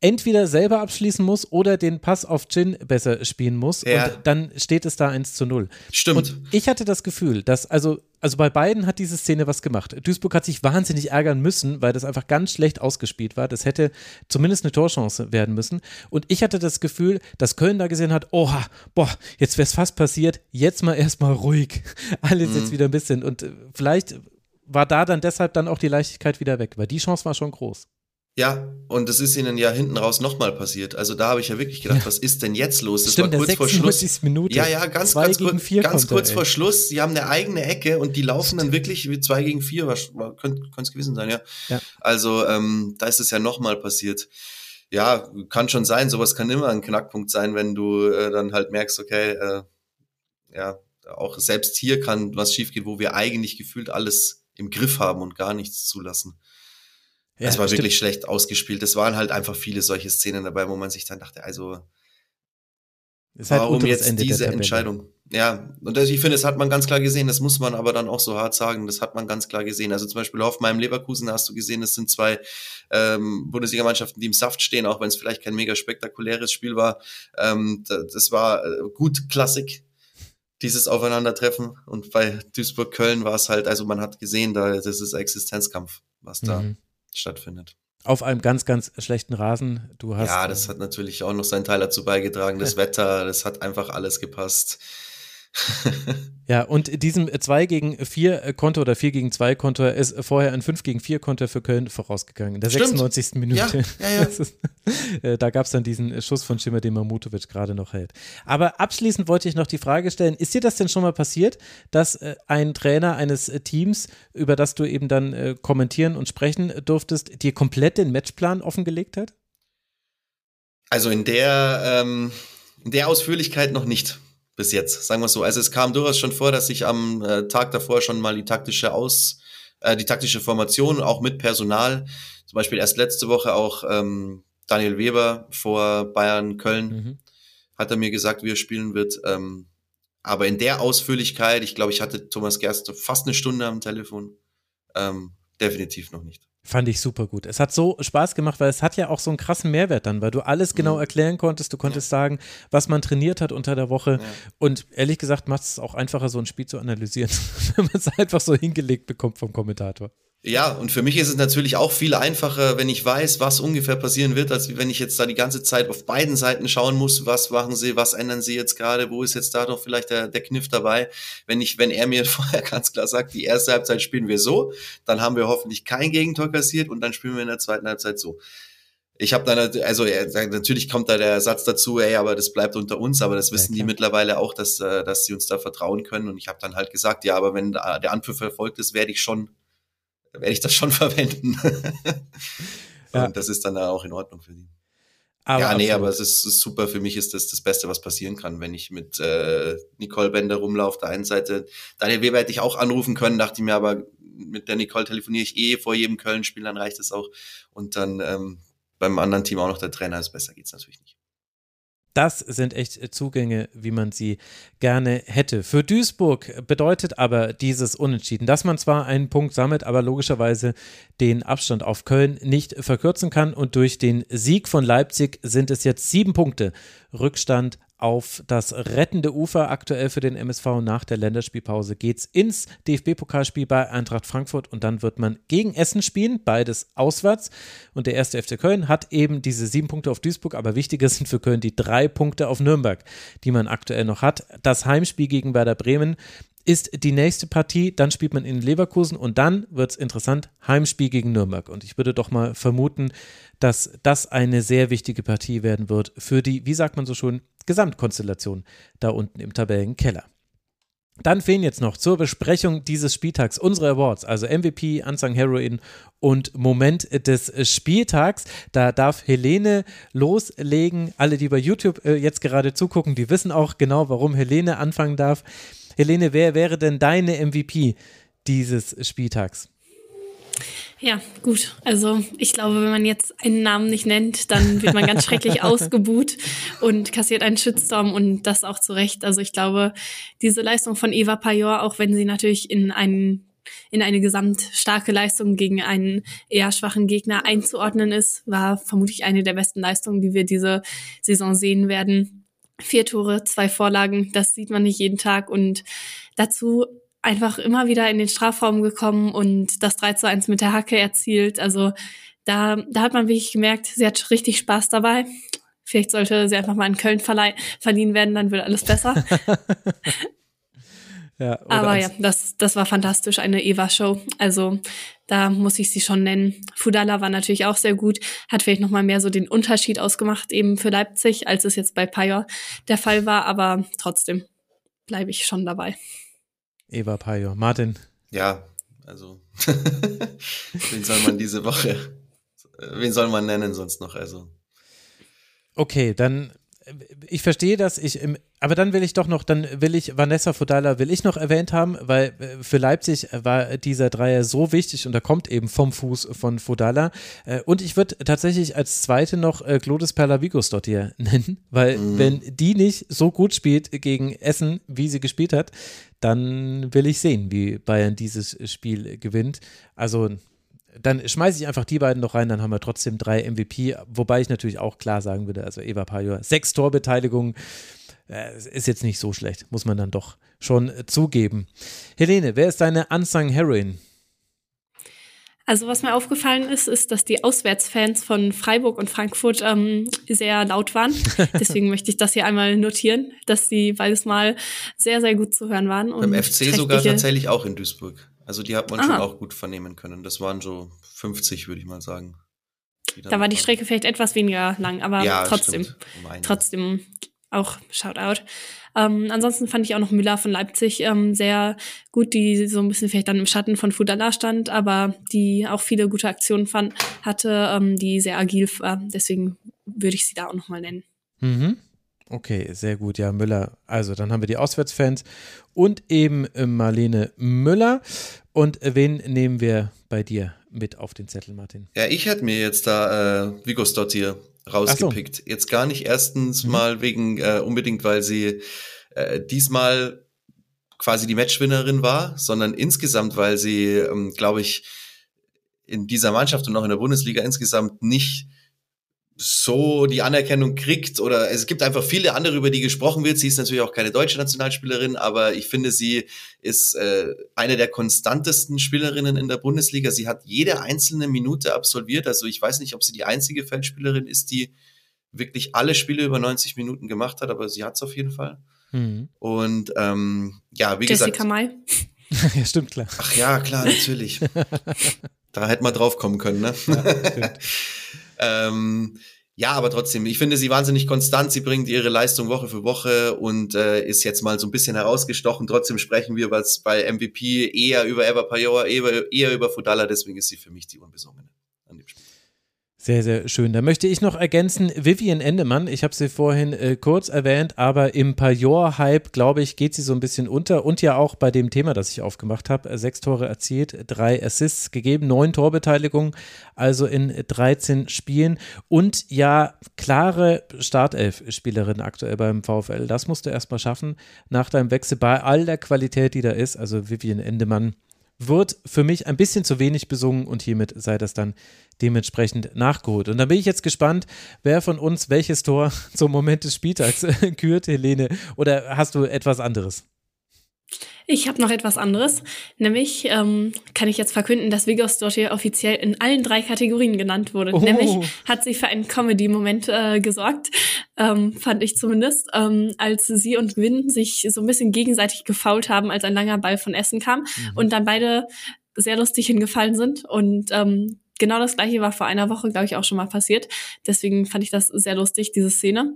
entweder selber abschließen muss oder den Pass auf Chin besser spielen muss. Ja. Und dann steht es da 1 zu 0. Stimmt. Und ich hatte das Gefühl, dass, also, also bei beiden hat diese Szene was gemacht. Duisburg hat sich wahnsinnig ärgern müssen, weil das einfach ganz schlecht ausgespielt war. Das hätte zumindest eine Torchance werden müssen. Und ich hatte das Gefühl, dass Köln da gesehen hat, oha, boah, jetzt wäre es fast passiert, jetzt mal erstmal ruhig. Alles mhm. jetzt wieder ein bisschen. Und äh, vielleicht war da dann deshalb dann auch die Leichtigkeit wieder weg, weil die Chance war schon groß. Ja, und das ist ihnen ja hinten raus nochmal passiert. Also da habe ich ja wirklich gedacht, ja. was ist denn jetzt los? Das Stimmt, war kurz vor Schluss. Minute. Ja, ja, ganz, ganz, kurz, ganz kurz vor Schluss. Sie haben eine eigene Ecke und die laufen Stimmt. dann wirklich wie zwei gegen vier. Was, könnte es gewesen sein, ja. ja. Also ähm, da ist es ja nochmal passiert. Ja, kann schon sein. Sowas kann immer ein Knackpunkt sein, wenn du äh, dann halt merkst, okay, äh, ja, auch selbst hier kann was schiefgehen, wo wir eigentlich gefühlt alles im Griff haben und gar nichts zulassen. Ja, es war stimmt. wirklich schlecht ausgespielt. Es waren halt einfach viele solche Szenen dabei, wo man sich dann dachte, also halt warum jetzt Ende diese Entscheidung? Ja, und das, ich finde, das hat man ganz klar gesehen, das muss man aber dann auch so hart sagen, das hat man ganz klar gesehen. Also zum Beispiel auf meinem Leverkusen hast du gesehen, es sind zwei ähm, Bundesligamannschaften, die im Saft stehen, auch wenn es vielleicht kein mega spektakuläres Spiel war. Ähm, das war äh, gut Klassik, dieses Aufeinandertreffen. Und bei Duisburg-Köln war es halt, also man hat gesehen, da das ist Existenzkampf, was da mhm stattfindet. Auf einem ganz, ganz schlechten Rasen. Du hast, ja, das hat natürlich auch noch seinen Teil dazu beigetragen. Das Wetter, das hat einfach alles gepasst. Ja, und diesem 2 gegen 4 Konto oder 4 gegen 2 Konto ist vorher ein 5 gegen 4 Konto für Köln vorausgegangen. In der Stimmt. 96. Minute. Ja, ja, ja. Ist, äh, da gab es dann diesen Schuss von Schimmer, den Mamutovic gerade noch hält. Aber abschließend wollte ich noch die Frage stellen: Ist dir das denn schon mal passiert, dass äh, ein Trainer eines äh, Teams, über das du eben dann kommentieren und sprechen durftest, dir komplett den Matchplan offengelegt hat? Also in der, ähm, in der Ausführlichkeit noch nicht bis jetzt, sagen wir so. Also es kam durchaus schon vor, dass ich am äh, Tag davor schon mal die taktische Aus, äh, die taktische Formation auch mit Personal, zum Beispiel erst letzte Woche auch ähm, Daniel Weber vor Bayern Köln, mhm. hat er mir gesagt, wie er spielen wird. Ähm, aber in der Ausführlichkeit, ich glaube, ich hatte Thomas Gerst fast eine Stunde am Telefon, ähm, definitiv noch nicht. Fand ich super gut. Es hat so Spaß gemacht, weil es hat ja auch so einen krassen Mehrwert dann, weil du alles genau mhm. erklären konntest. Du konntest ja. sagen, was man trainiert hat unter der Woche. Ja. Und ehrlich gesagt macht es auch einfacher, so ein Spiel zu analysieren, wenn man es einfach so hingelegt bekommt vom Kommentator. Ja, und für mich ist es natürlich auch viel einfacher, wenn ich weiß, was ungefähr passieren wird, als wenn ich jetzt da die ganze Zeit auf beiden Seiten schauen muss, was machen sie, was ändern sie jetzt gerade, wo ist jetzt da doch vielleicht der, der Kniff dabei. Wenn ich, wenn er mir vorher ganz klar sagt, die erste Halbzeit spielen wir so, dann haben wir hoffentlich kein Gegentor kassiert und dann spielen wir in der zweiten Halbzeit so. Ich habe dann, also natürlich kommt da der Satz dazu, ey, aber das bleibt unter uns, aber das wissen ja, die mittlerweile auch, dass, äh, dass sie uns da vertrauen können. Und ich habe dann halt gesagt, ja, aber wenn der Anpfiff verfolgt ist, werde ich schon werde ich das schon verwenden. ja. Und das ist dann auch in Ordnung für die. Aber ja, nee, aber es ist, ist, super. Für mich ist das das Beste, was passieren kann, wenn ich mit äh, Nicole Bender rumlaufe. Auf der einen Seite, Daniel Weber hätte ich auch anrufen können, dachte ich mir, aber mit der Nicole telefoniere ich eh vor jedem Köln-Spiel, dann reicht es auch. Und dann ähm, beim anderen Team auch noch der Trainer, ist besser geht's natürlich nicht. Das sind echt Zugänge, wie man sie gerne hätte. Für Duisburg bedeutet aber dieses Unentschieden, dass man zwar einen Punkt sammelt, aber logischerweise den Abstand auf Köln nicht verkürzen kann. Und durch den Sieg von Leipzig sind es jetzt sieben Punkte Rückstand auf das rettende Ufer. Aktuell für den MSV nach der Länderspielpause geht es ins DFB-Pokalspiel bei Eintracht Frankfurt und dann wird man gegen Essen spielen, beides auswärts. Und der erste FC Köln hat eben diese sieben Punkte auf Duisburg, aber wichtiger sind für Köln die drei Punkte auf Nürnberg, die man aktuell noch hat. Das Heimspiel gegen Werder Bremen ist die nächste Partie, dann spielt man in Leverkusen und dann wird es interessant, Heimspiel gegen Nürnberg. Und ich würde doch mal vermuten, dass das eine sehr wichtige Partie werden wird für die, wie sagt man so schon, Gesamtkonstellation da unten im Tabellenkeller. Dann fehlen jetzt noch zur Besprechung dieses Spieltags unsere Awards, also MVP, Unsung Heroin und Moment des Spieltags. Da darf Helene loslegen. Alle, die bei YouTube äh, jetzt gerade zugucken, die wissen auch genau, warum Helene anfangen darf. Helene, wer wäre denn deine MVP dieses Spieltags? Ja, gut. Also ich glaube, wenn man jetzt einen Namen nicht nennt, dann wird man ganz schrecklich ausgebuht und kassiert einen Shitstorm und das auch zu Recht. Also ich glaube, diese Leistung von Eva Pajor, auch wenn sie natürlich in einen in eine gesamt starke Leistung gegen einen eher schwachen Gegner einzuordnen ist, war vermutlich eine der besten Leistungen, die wir diese Saison sehen werden. Vier Tore, zwei Vorlagen, das sieht man nicht jeden Tag und dazu einfach immer wieder in den Strafraum gekommen und das 3 zu 1 mit der Hacke erzielt. Also da, da hat man wirklich gemerkt, sie hat richtig Spaß dabei. Vielleicht sollte sie einfach mal in Köln verliehen werden, dann wird alles besser. ja, Aber ja, das, das war fantastisch, eine Eva-Show. Also da muss ich sie schon nennen. Fudala war natürlich auch sehr gut, hat vielleicht nochmal mehr so den Unterschied ausgemacht eben für Leipzig, als es jetzt bei Pajor der Fall war, aber trotzdem bleibe ich schon dabei. Eva Payo. Martin. Ja, also wen soll man diese Woche, wen soll man nennen sonst noch? Also. Okay, dann ich verstehe das, ich, aber dann will ich doch noch, dann will ich Vanessa Fodala will ich noch erwähnt haben, weil äh, für Leipzig war dieser Dreier so wichtig und da kommt eben vom Fuß von Fodala. Äh, und ich würde tatsächlich als zweite noch äh, Clodes Perlavigos dort hier nennen, weil mhm. wenn die nicht so gut spielt gegen Essen, wie sie gespielt hat, dann will ich sehen, wie Bayern dieses Spiel gewinnt. Also dann schmeiße ich einfach die beiden noch rein, dann haben wir trotzdem drei MVP, wobei ich natürlich auch klar sagen würde, also Eva Pajor, sechs Torbeteiligungen, äh, ist jetzt nicht so schlecht, muss man dann doch schon äh, zugeben. Helene, wer ist deine Unsung Heroin? Also was mir aufgefallen ist, ist, dass die Auswärtsfans von Freiburg und Frankfurt ähm, sehr laut waren. Deswegen möchte ich das hier einmal notieren, dass sie beides Mal sehr, sehr gut zu hören waren. Beim FC sogar tatsächlich auch in Duisburg. Also die hat man Aha. schon auch gut vernehmen können. Das waren so 50, würde ich mal sagen. Da war die Strecke vielleicht etwas weniger lang, aber ja, trotzdem, trotzdem auch Shoutout. Ähm, ansonsten fand ich auch noch Müller von Leipzig ähm, sehr gut, die so ein bisschen vielleicht dann im Schatten von Fudala stand, aber die auch viele gute Aktionen fand, hatte, ähm, die sehr agil war. Deswegen würde ich sie da auch nochmal nennen. Mhm. Okay, sehr gut. Ja, Müller. Also, dann haben wir die Auswärtsfans und eben äh, Marlene Müller. Und äh, wen nehmen wir bei dir mit auf den Zettel, Martin? Ja, ich hätte mir jetzt da äh, Vigo Stott hier rausgepickt. So. Jetzt gar nicht erstens mhm. mal wegen äh, unbedingt, weil sie äh, diesmal quasi die Matchwinnerin war, sondern insgesamt, weil sie, ähm, glaube ich, in dieser Mannschaft und auch in der Bundesliga insgesamt nicht so die Anerkennung kriegt oder es gibt einfach viele andere, über die gesprochen wird. Sie ist natürlich auch keine deutsche Nationalspielerin, aber ich finde, sie ist äh, eine der konstantesten Spielerinnen in der Bundesliga. Sie hat jede einzelne Minute absolviert. Also ich weiß nicht, ob sie die einzige Feldspielerin ist, die wirklich alle Spiele über 90 Minuten gemacht hat, aber sie hat es auf jeden Fall. Mhm. Und ähm, ja, wie Jessica gesagt. Mai. ja, stimmt, klar. Ach ja, klar, natürlich. da hätte man drauf kommen können, ne? Ja, ähm, ja, aber trotzdem, ich finde sie wahnsinnig konstant. Sie bringt ihre Leistung Woche für Woche und äh, ist jetzt mal so ein bisschen herausgestochen. Trotzdem sprechen wir was bei MVP eher über Eva Pajor, eher, eher über Fudala. Deswegen ist sie für mich die Unbesungene an dem Spiel. Sehr, sehr schön. Da möchte ich noch ergänzen, Vivian Endemann, ich habe sie vorhin äh, kurz erwähnt, aber im Pajor-Hype, glaube ich, geht sie so ein bisschen unter und ja auch bei dem Thema, das ich aufgemacht habe, äh, sechs Tore erzielt, drei Assists gegeben, neun Torbeteiligungen, also in 13 Spielen und ja, klare Startelf-Spielerin aktuell beim VfL. Das musst du erstmal schaffen nach deinem Wechsel bei all der Qualität, die da ist. Also Vivian Endemann wird für mich ein bisschen zu wenig besungen und hiermit sei das dann dementsprechend nachgeholt. Und da bin ich jetzt gespannt, wer von uns welches Tor zum Moment des Spieltags kürt, Helene. Oder hast du etwas anderes? Ich habe noch etwas anderes, nämlich ähm, kann ich jetzt verkünden, dass Vigos dort hier offiziell in allen drei Kategorien genannt wurde. Oh. Nämlich hat sie für einen Comedy-Moment äh, gesorgt, ähm, fand ich zumindest, ähm, als sie und Gwyn sich so ein bisschen gegenseitig gefault haben, als ein langer Ball von Essen kam mhm. und dann beide sehr lustig hingefallen sind und ähm, genau das gleiche war vor einer Woche, glaube ich, auch schon mal passiert. Deswegen fand ich das sehr lustig, diese Szene.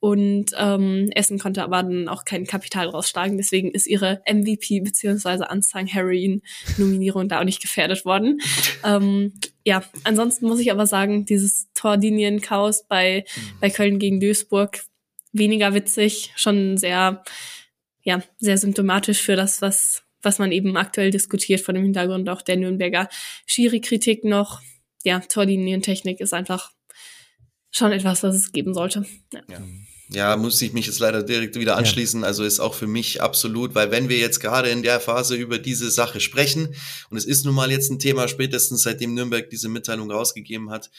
Und ähm, Essen konnte aber dann auch kein Kapital rausschlagen. Deswegen ist ihre MVP bzw. Unsung Heroin Nominierung da auch nicht gefährdet worden. ähm, ja, ansonsten muss ich aber sagen, dieses Tordinien-Chaos bei, bei Köln gegen Duisburg weniger witzig, schon sehr, ja, sehr symptomatisch für das, was was man eben aktuell diskutiert vor dem Hintergrund auch der Nürnberger Schiri-Kritik noch. Ja, Torlinientechnik ist einfach schon etwas, was es geben sollte. Ja. ja. Ja, muss ich mich jetzt leider direkt wieder anschließen. Ja. Also ist auch für mich absolut, weil wenn wir jetzt gerade in der Phase über diese Sache sprechen, und es ist nun mal jetzt ein Thema, spätestens seitdem Nürnberg diese Mitteilung rausgegeben hat,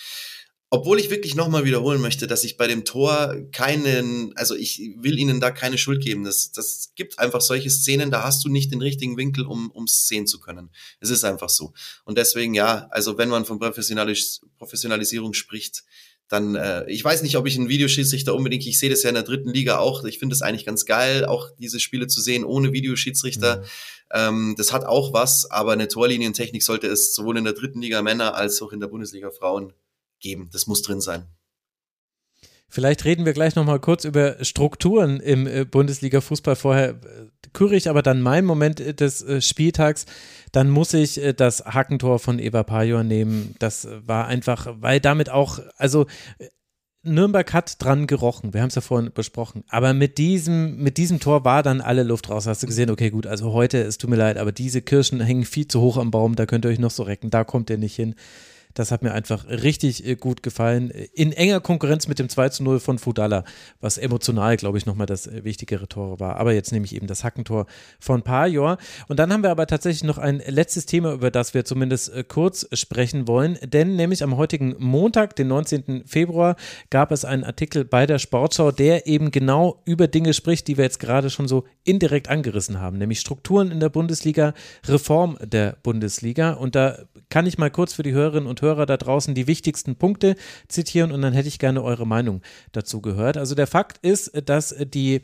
obwohl ich wirklich nochmal wiederholen möchte, dass ich bei dem Tor keinen, also ich will ihnen da keine Schuld geben. Das, das gibt einfach solche Szenen, da hast du nicht den richtigen Winkel, um um es sehen zu können. Es ist einfach so. Und deswegen ja, also wenn man von Professionalis Professionalisierung spricht, dann, äh, ich weiß nicht, ob ich einen Videoschiedsrichter unbedingt, ich sehe das ja in der dritten Liga auch, ich finde es eigentlich ganz geil, auch diese Spiele zu sehen ohne Videoschiedsrichter. Mhm. Ähm, das hat auch was, aber eine Torlinientechnik sollte es sowohl in der dritten Liga Männer als auch in der Bundesliga Frauen geben. Das muss drin sein. Vielleicht reden wir gleich nochmal kurz über Strukturen im äh, Bundesliga-Fußball. Vorher äh, küre ich aber dann meinen Moment äh, des Spieltags. Dann muss ich das Hackentor von Eva Pajor nehmen. Das war einfach, weil damit auch, also Nürnberg hat dran gerochen, wir haben es ja vorhin besprochen, aber mit diesem, mit diesem Tor war dann alle Luft raus. Hast du gesehen, okay, gut, also heute, es tut mir leid, aber diese Kirschen hängen viel zu hoch am Baum, da könnt ihr euch noch so recken, da kommt ihr nicht hin. Das hat mir einfach richtig äh, gut gefallen. In enger Konkurrenz mit dem 2 zu 0 von Fudala, was emotional, glaube ich, nochmal das äh, wichtigere Tor war. Aber jetzt nehme ich eben das Hackentor von Pajor. Und dann haben wir aber tatsächlich noch ein letztes Thema, über das wir zumindest äh, kurz sprechen wollen. Denn nämlich am heutigen Montag, den 19. Februar, gab es einen Artikel bei der Sportschau, der eben genau über Dinge spricht, die wir jetzt gerade schon so indirekt angerissen haben, nämlich Strukturen in der Bundesliga, Reform der Bundesliga. Und da kann ich mal kurz für die Hörerinnen und Hörer da draußen die wichtigsten Punkte zitieren und dann hätte ich gerne eure Meinung dazu gehört. Also der Fakt ist, dass die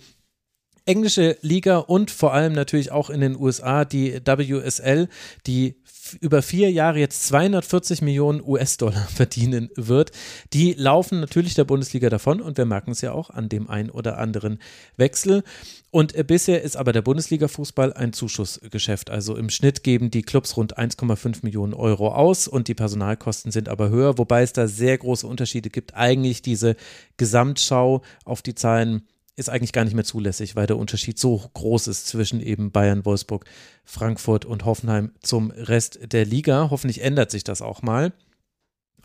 englische Liga und vor allem natürlich auch in den USA die WSL, die über vier Jahre jetzt 240 Millionen US-Dollar verdienen wird, die laufen natürlich der Bundesliga davon und wir merken es ja auch an dem ein oder anderen Wechsel. Und äh, bisher ist aber der Bundesliga-Fußball ein Zuschussgeschäft. Also im Schnitt geben die Clubs rund 1,5 Millionen Euro aus und die Personalkosten sind aber höher, wobei es da sehr große Unterschiede gibt. Eigentlich diese Gesamtschau auf die Zahlen ist eigentlich gar nicht mehr zulässig, weil der Unterschied so groß ist zwischen eben Bayern, Wolfsburg, Frankfurt und Hoffenheim zum Rest der Liga. Hoffentlich ändert sich das auch mal.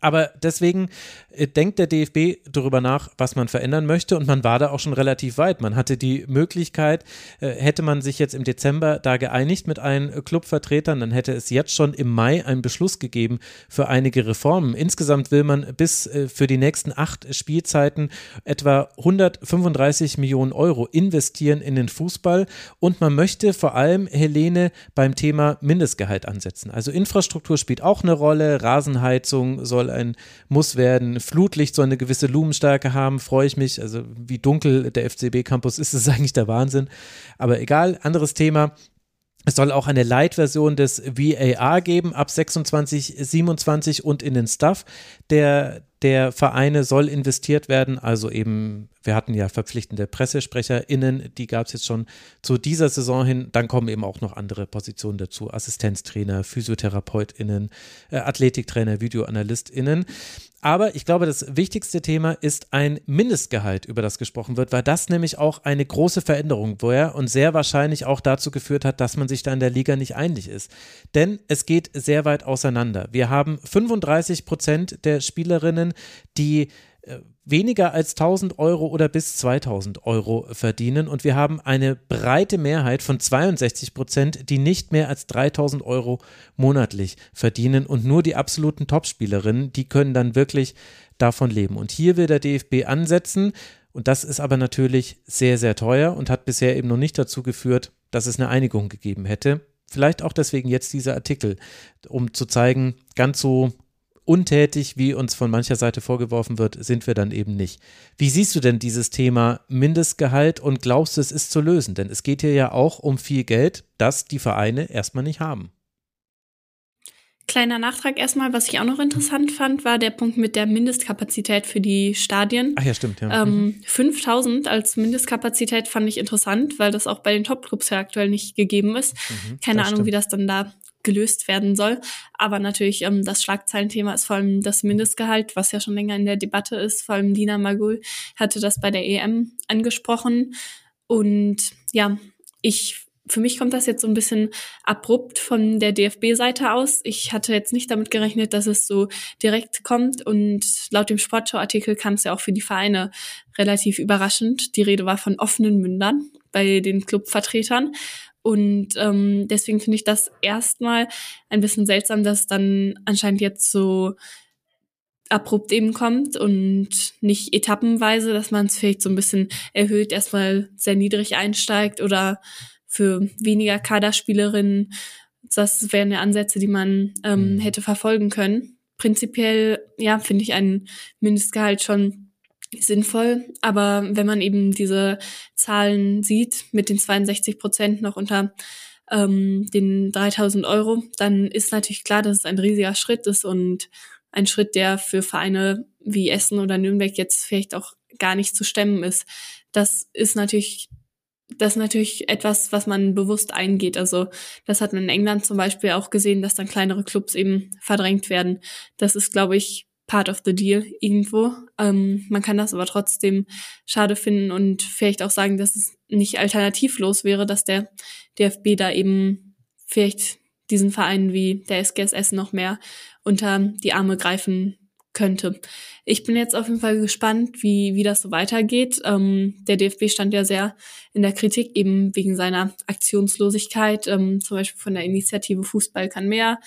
Aber deswegen äh, denkt der DFB darüber nach, was man verändern möchte und man war da auch schon relativ weit. Man hatte die Möglichkeit, äh, hätte man sich jetzt im Dezember da geeinigt mit allen Clubvertretern, dann hätte es jetzt schon im Mai einen Beschluss gegeben für einige Reformen. Insgesamt will man bis äh, für die nächsten acht Spielzeiten etwa 135 Millionen Euro investieren in den Fußball und man möchte vor allem Helene beim Thema Mindestgehalt ansetzen. Also Infrastruktur spielt auch eine Rolle, Rasenheizung soll ein Muss werden. Flutlicht soll eine gewisse Lumenstärke haben, freue ich mich. Also wie dunkel der FCB-Campus ist, ist eigentlich der Wahnsinn. Aber egal, anderes Thema. Es soll auch eine Light-Version des VAR geben ab 26, 27 und in den Stuff der, der Vereine soll investiert werden. Also eben, wir hatten ja verpflichtende PressesprecherInnen, die gab es jetzt schon zu dieser Saison hin. Dann kommen eben auch noch andere Positionen dazu: Assistenztrainer, PhysiotherapeutInnen, äh, Athletiktrainer, VideoanalystInnen. Aber ich glaube, das wichtigste Thema ist ein Mindestgehalt, über das gesprochen wird, weil das nämlich auch eine große Veränderung war und sehr wahrscheinlich auch dazu geführt hat, dass man sich da in der Liga nicht einig ist. Denn es geht sehr weit auseinander. Wir haben 35 Prozent der Spielerinnen, die äh, weniger als 1000 Euro oder bis 2000 Euro verdienen und wir haben eine breite Mehrheit von 62 Prozent, die nicht mehr als 3000 Euro monatlich verdienen und nur die absoluten Topspielerinnen, die können dann wirklich davon leben. Und hier will der DFB ansetzen und das ist aber natürlich sehr, sehr teuer und hat bisher eben noch nicht dazu geführt, dass es eine Einigung gegeben hätte. Vielleicht auch deswegen jetzt dieser Artikel, um zu zeigen, ganz so untätig, wie uns von mancher Seite vorgeworfen wird, sind wir dann eben nicht. Wie siehst du denn dieses Thema Mindestgehalt und glaubst du, es ist zu lösen? Denn es geht hier ja auch um viel Geld, das die Vereine erstmal nicht haben. Kleiner Nachtrag erstmal, was ich auch noch interessant fand, war der Punkt mit der Mindestkapazität für die Stadien. Ach ja, stimmt, ja. Ähm, 5000 als Mindestkapazität fand ich interessant, weil das auch bei den Topclubs ja aktuell nicht gegeben ist. Mhm, Keine Ahnung, stimmt. wie das dann da gelöst werden soll. Aber natürlich, ähm, das Schlagzeilenthema ist vor allem das Mindestgehalt, was ja schon länger in der Debatte ist. Vor allem Lina Magul hatte das bei der EM angesprochen. Und ja, ich für mich kommt das jetzt so ein bisschen abrupt von der DFB-Seite aus. Ich hatte jetzt nicht damit gerechnet, dass es so direkt kommt und laut dem Sportschau-Artikel kam es ja auch für die Vereine relativ überraschend. Die Rede war von offenen Mündern bei den Clubvertretern und ähm, deswegen finde ich das erstmal ein bisschen seltsam, dass dann anscheinend jetzt so abrupt eben kommt und nicht etappenweise, dass man es vielleicht so ein bisschen erhöht, erstmal sehr niedrig einsteigt oder für weniger Kaderspielerinnen. Das wären ja Ansätze, die man ähm, mhm. hätte verfolgen können. Prinzipiell, ja, finde ich ein Mindestgehalt schon sinnvoll. Aber wenn man eben diese Zahlen sieht, mit den 62 Prozent noch unter ähm, den 3000 Euro, dann ist natürlich klar, dass es ein riesiger Schritt ist und ein Schritt, der für Vereine wie Essen oder Nürnberg jetzt vielleicht auch gar nicht zu stemmen ist. Das ist natürlich das ist natürlich etwas, was man bewusst eingeht. Also das hat man in England zum Beispiel auch gesehen, dass dann kleinere Clubs eben verdrängt werden. Das ist, glaube ich, part of the deal irgendwo. Ähm, man kann das aber trotzdem schade finden und vielleicht auch sagen, dass es nicht alternativlos wäre, dass der DFB da eben vielleicht diesen Vereinen wie der SGSS noch mehr unter die Arme greifen könnte. Ich bin jetzt auf jeden Fall gespannt, wie, wie das so weitergeht. Ähm, der DFB stand ja sehr in der Kritik, eben wegen seiner Aktionslosigkeit, ähm, zum Beispiel von der Initiative Fußball kann mehr,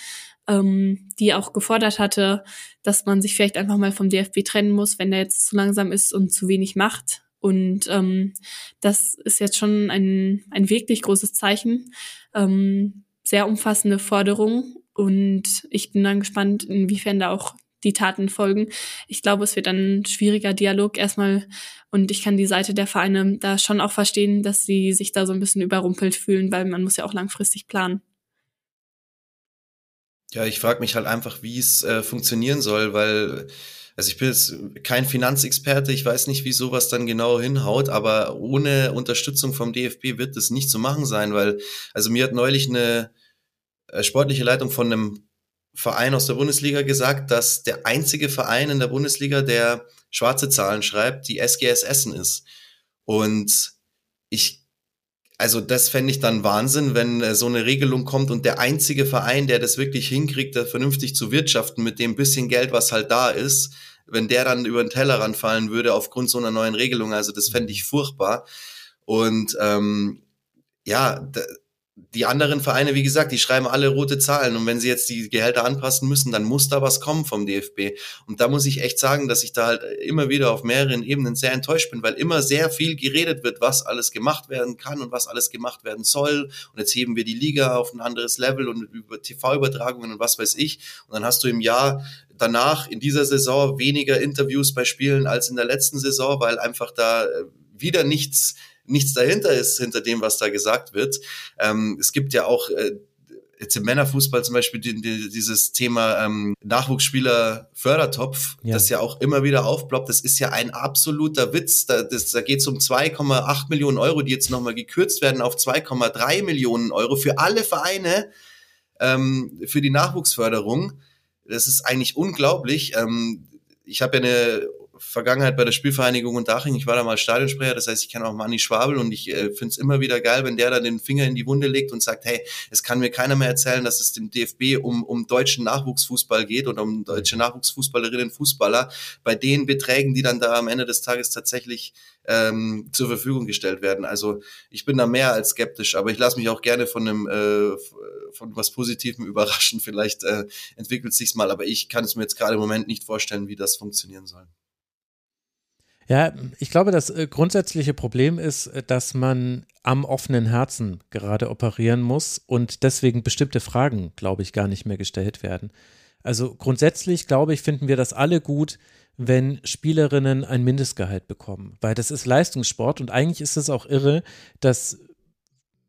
ähm, die auch gefordert hatte, dass man sich vielleicht einfach mal vom DFB trennen muss, wenn der jetzt zu langsam ist und zu wenig macht. Und ähm, das ist jetzt schon ein, ein wirklich großes Zeichen. Ähm, sehr umfassende Forderung. Und ich bin dann gespannt, inwiefern da auch die Taten folgen. Ich glaube, es wird ein schwieriger Dialog erstmal und ich kann die Seite der Vereine da schon auch verstehen, dass sie sich da so ein bisschen überrumpelt fühlen, weil man muss ja auch langfristig planen. Ja, ich frage mich halt einfach, wie es äh, funktionieren soll, weil also ich bin jetzt kein Finanzexperte, ich weiß nicht, wie sowas dann genau hinhaut, aber ohne Unterstützung vom DFB wird es nicht zu machen sein, weil also mir hat neulich eine äh, sportliche Leitung von einem Verein aus der Bundesliga gesagt, dass der einzige Verein in der Bundesliga, der schwarze Zahlen schreibt, die SGS Essen ist. Und ich, also das fände ich dann Wahnsinn, wenn äh, so eine Regelung kommt und der einzige Verein, der das wirklich hinkriegt, da vernünftig zu wirtschaften mit dem bisschen Geld, was halt da ist, wenn der dann über den Tellerrand fallen würde aufgrund so einer neuen Regelung. Also das fände ich furchtbar. Und ähm, ja, die anderen Vereine, wie gesagt, die schreiben alle rote Zahlen und wenn sie jetzt die Gehälter anpassen müssen, dann muss da was kommen vom DFB. Und da muss ich echt sagen, dass ich da halt immer wieder auf mehreren Ebenen sehr enttäuscht bin, weil immer sehr viel geredet wird, was alles gemacht werden kann und was alles gemacht werden soll. Und jetzt heben wir die Liga auf ein anderes Level und über TV-Übertragungen und was weiß ich. Und dann hast du im Jahr danach in dieser Saison weniger Interviews bei Spielen als in der letzten Saison, weil einfach da äh, wieder nichts nichts dahinter ist, hinter dem, was da gesagt wird. Ähm, es gibt ja auch äh, jetzt im Männerfußball zum Beispiel die, die, dieses Thema ähm, Nachwuchsspieler Fördertopf, ja. das ja auch immer wieder aufploppt. Das ist ja ein absoluter Witz. Da, das, da geht es um 2,8 Millionen Euro, die jetzt nochmal gekürzt werden auf 2,3 Millionen Euro für alle Vereine ähm, für die Nachwuchsförderung. Das ist eigentlich unglaublich. Ähm, ich habe ja eine Vergangenheit bei der Spielvereinigung Unterhaching. Ich war da mal Stadionsprecher, das heißt, ich kenne auch Manni Schwabel und ich äh, finde es immer wieder geil, wenn der da den Finger in die Wunde legt und sagt, hey, es kann mir keiner mehr erzählen, dass es dem DFB um, um deutschen Nachwuchsfußball geht oder um deutsche Nachwuchsfußballerinnen, Fußballer, bei den Beträgen, die dann da am Ende des Tages tatsächlich ähm, zur Verfügung gestellt werden. Also ich bin da mehr als skeptisch, aber ich lasse mich auch gerne von einem äh, von was Positivem überraschen. Vielleicht äh, entwickelt sich's mal, aber ich kann es mir jetzt gerade im Moment nicht vorstellen, wie das funktionieren soll. Ja, ich glaube, das äh, grundsätzliche Problem ist, äh, dass man am offenen Herzen gerade operieren muss und deswegen bestimmte Fragen, glaube ich, gar nicht mehr gestellt werden. Also grundsätzlich, glaube ich, finden wir das alle gut, wenn Spielerinnen ein Mindestgehalt bekommen, weil das ist Leistungssport und eigentlich ist es auch irre, dass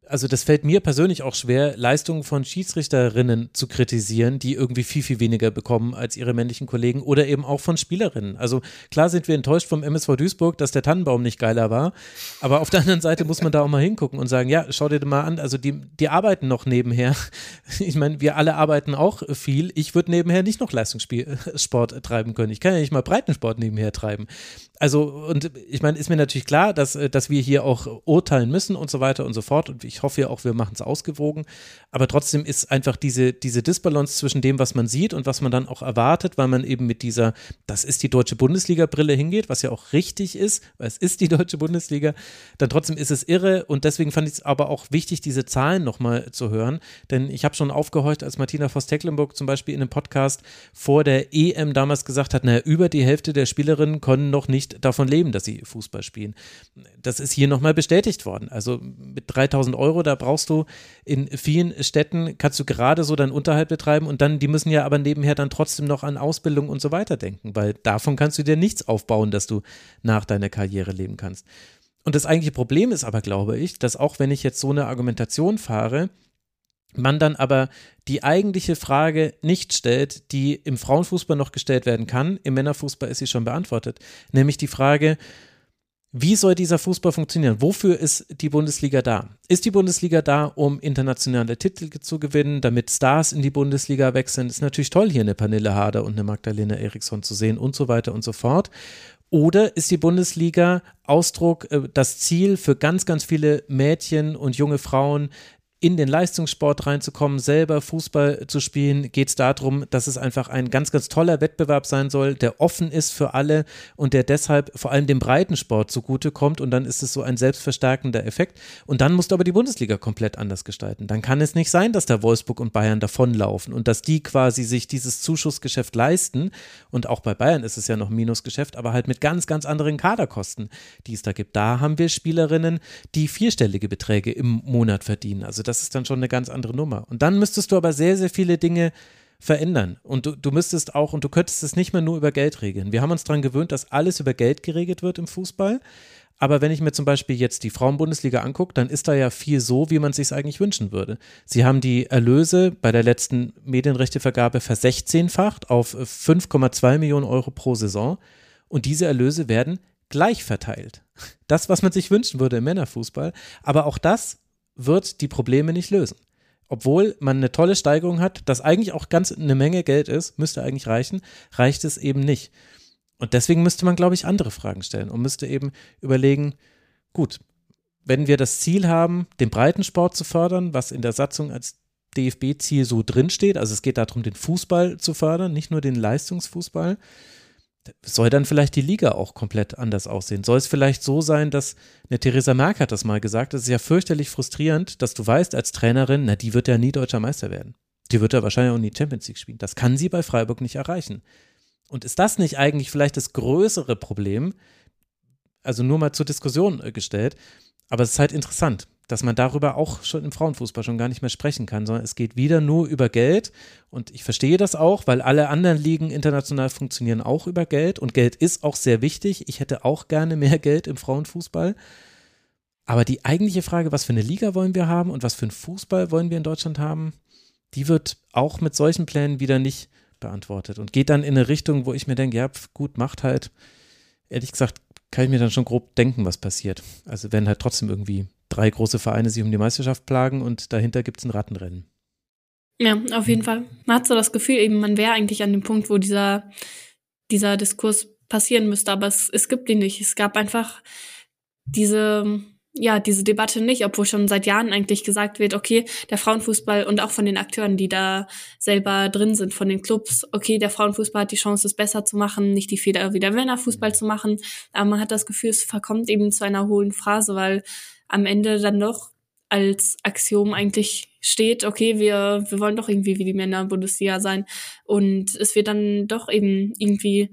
also das fällt mir persönlich auch schwer, Leistungen von Schiedsrichterinnen zu kritisieren, die irgendwie viel, viel weniger bekommen als ihre männlichen Kollegen oder eben auch von Spielerinnen. Also klar sind wir enttäuscht vom MSV Duisburg, dass der Tannenbaum nicht geiler war, aber auf der anderen Seite muss man da auch mal hingucken und sagen, ja, schau dir mal an, also die, die arbeiten noch nebenher. Ich meine, wir alle arbeiten auch viel. Ich würde nebenher nicht noch Leistungssport treiben können. Ich kann ja nicht mal Breitensport nebenher treiben. Also, und ich meine, ist mir natürlich klar, dass, äh, dass wir hier auch urteilen müssen und so weiter und so fort. Und ich hoffe ja auch, wir machen es ausgewogen. Aber trotzdem ist einfach diese, diese Disbalance zwischen dem, was man sieht und was man dann auch erwartet, weil man eben mit dieser, das ist die deutsche Bundesliga-Brille hingeht, was ja auch richtig ist, weil es ist die deutsche Bundesliga. Dann trotzdem ist es irre. Und deswegen fand ich es aber auch wichtig, diese Zahlen nochmal zu hören. Denn ich habe schon aufgehorcht, als Martina Voss-Tecklenburg zum Beispiel in einem Podcast vor der EM damals gesagt hat, naja, über die Hälfte der Spielerinnen können noch nicht nicht davon leben, dass sie Fußball spielen. Das ist hier nochmal bestätigt worden. Also mit 3000 Euro, da brauchst du in vielen Städten, kannst du gerade so deinen Unterhalt betreiben und dann, die müssen ja aber nebenher dann trotzdem noch an Ausbildung und so weiter denken, weil davon kannst du dir nichts aufbauen, dass du nach deiner Karriere leben kannst. Und das eigentliche Problem ist aber, glaube ich, dass auch wenn ich jetzt so eine Argumentation fahre, man dann aber die eigentliche Frage nicht stellt, die im Frauenfußball noch gestellt werden kann. Im Männerfußball ist sie schon beantwortet. Nämlich die Frage, wie soll dieser Fußball funktionieren? Wofür ist die Bundesliga da? Ist die Bundesliga da, um internationale Titel zu gewinnen, damit Stars in die Bundesliga wechseln? Ist natürlich toll, hier eine Pernille Harder und eine Magdalena Eriksson zu sehen und so weiter und so fort. Oder ist die Bundesliga Ausdruck, äh, das Ziel für ganz, ganz viele Mädchen und junge Frauen, in den Leistungssport reinzukommen, selber Fußball zu spielen, geht es darum, dass es einfach ein ganz, ganz toller Wettbewerb sein soll, der offen ist für alle und der deshalb vor allem dem Breitensport zugutekommt und dann ist es so ein selbstverstärkender Effekt. Und dann musst du aber die Bundesliga komplett anders gestalten. Dann kann es nicht sein, dass da Wolfsburg und Bayern davonlaufen und dass die quasi sich dieses Zuschussgeschäft leisten. Und auch bei Bayern ist es ja noch Minusgeschäft, aber halt mit ganz, ganz anderen Kaderkosten, die es da gibt. Da haben wir Spielerinnen, die vierstellige Beträge im Monat verdienen. Also das ist dann schon eine ganz andere Nummer. Und dann müsstest du aber sehr, sehr viele Dinge verändern. Und du, du müsstest auch, und du könntest es nicht mehr nur über Geld regeln. Wir haben uns daran gewöhnt, dass alles über Geld geregelt wird im Fußball. Aber wenn ich mir zum Beispiel jetzt die Frauenbundesliga angucke, dann ist da ja viel so, wie man sich eigentlich wünschen würde. Sie haben die Erlöse bei der letzten Medienrechtevergabe versechzehnfacht auf 5,2 Millionen Euro pro Saison. Und diese Erlöse werden gleich verteilt. Das, was man sich wünschen würde im Männerfußball. Aber auch das wird die Probleme nicht lösen. Obwohl man eine tolle Steigerung hat, das eigentlich auch ganz eine Menge Geld ist, müsste eigentlich reichen, reicht es eben nicht. Und deswegen müsste man, glaube ich, andere Fragen stellen und müsste eben überlegen, gut, wenn wir das Ziel haben, den Breitensport zu fördern, was in der Satzung als DFB-Ziel so drinsteht, also es geht darum, den Fußball zu fördern, nicht nur den Leistungsfußball, soll dann vielleicht die Liga auch komplett anders aussehen? Soll es vielleicht so sein, dass, eine Theresa Merck hat das mal gesagt, es ist ja fürchterlich frustrierend, dass du weißt als Trainerin, na, die wird ja nie deutscher Meister werden. Die wird ja wahrscheinlich auch nie Champions League spielen. Das kann sie bei Freiburg nicht erreichen. Und ist das nicht eigentlich vielleicht das größere Problem? Also nur mal zur Diskussion äh, gestellt. Aber es ist halt interessant dass man darüber auch schon im Frauenfußball schon gar nicht mehr sprechen kann, sondern es geht wieder nur über Geld. Und ich verstehe das auch, weil alle anderen Ligen international funktionieren auch über Geld und Geld ist auch sehr wichtig. Ich hätte auch gerne mehr Geld im Frauenfußball. Aber die eigentliche Frage, was für eine Liga wollen wir haben und was für einen Fußball wollen wir in Deutschland haben, die wird auch mit solchen Plänen wieder nicht beantwortet und geht dann in eine Richtung, wo ich mir denke, ja, gut, macht halt. Ehrlich gesagt, kann ich mir dann schon grob denken, was passiert. Also werden halt trotzdem irgendwie drei große Vereine sich um die Meisterschaft plagen und dahinter gibt es ein Rattenrennen. Ja, auf jeden Fall. Man hat so das Gefühl, eben, man wäre eigentlich an dem Punkt, wo dieser, dieser Diskurs passieren müsste, aber es, es gibt ihn nicht. Es gab einfach diese, ja, diese Debatte nicht, obwohl schon seit Jahren eigentlich gesagt wird, okay, der Frauenfußball und auch von den Akteuren, die da selber drin sind, von den Clubs, okay, der Frauenfußball hat die Chance, es besser zu machen, nicht die Fehler wie der Männerfußball zu machen, aber man hat das Gefühl, es verkommt eben zu einer hohlen Phrase, weil am Ende dann doch als Axiom eigentlich steht, okay, wir, wir wollen doch irgendwie wie die Männer Bundesliga sein. Und es wird dann doch eben irgendwie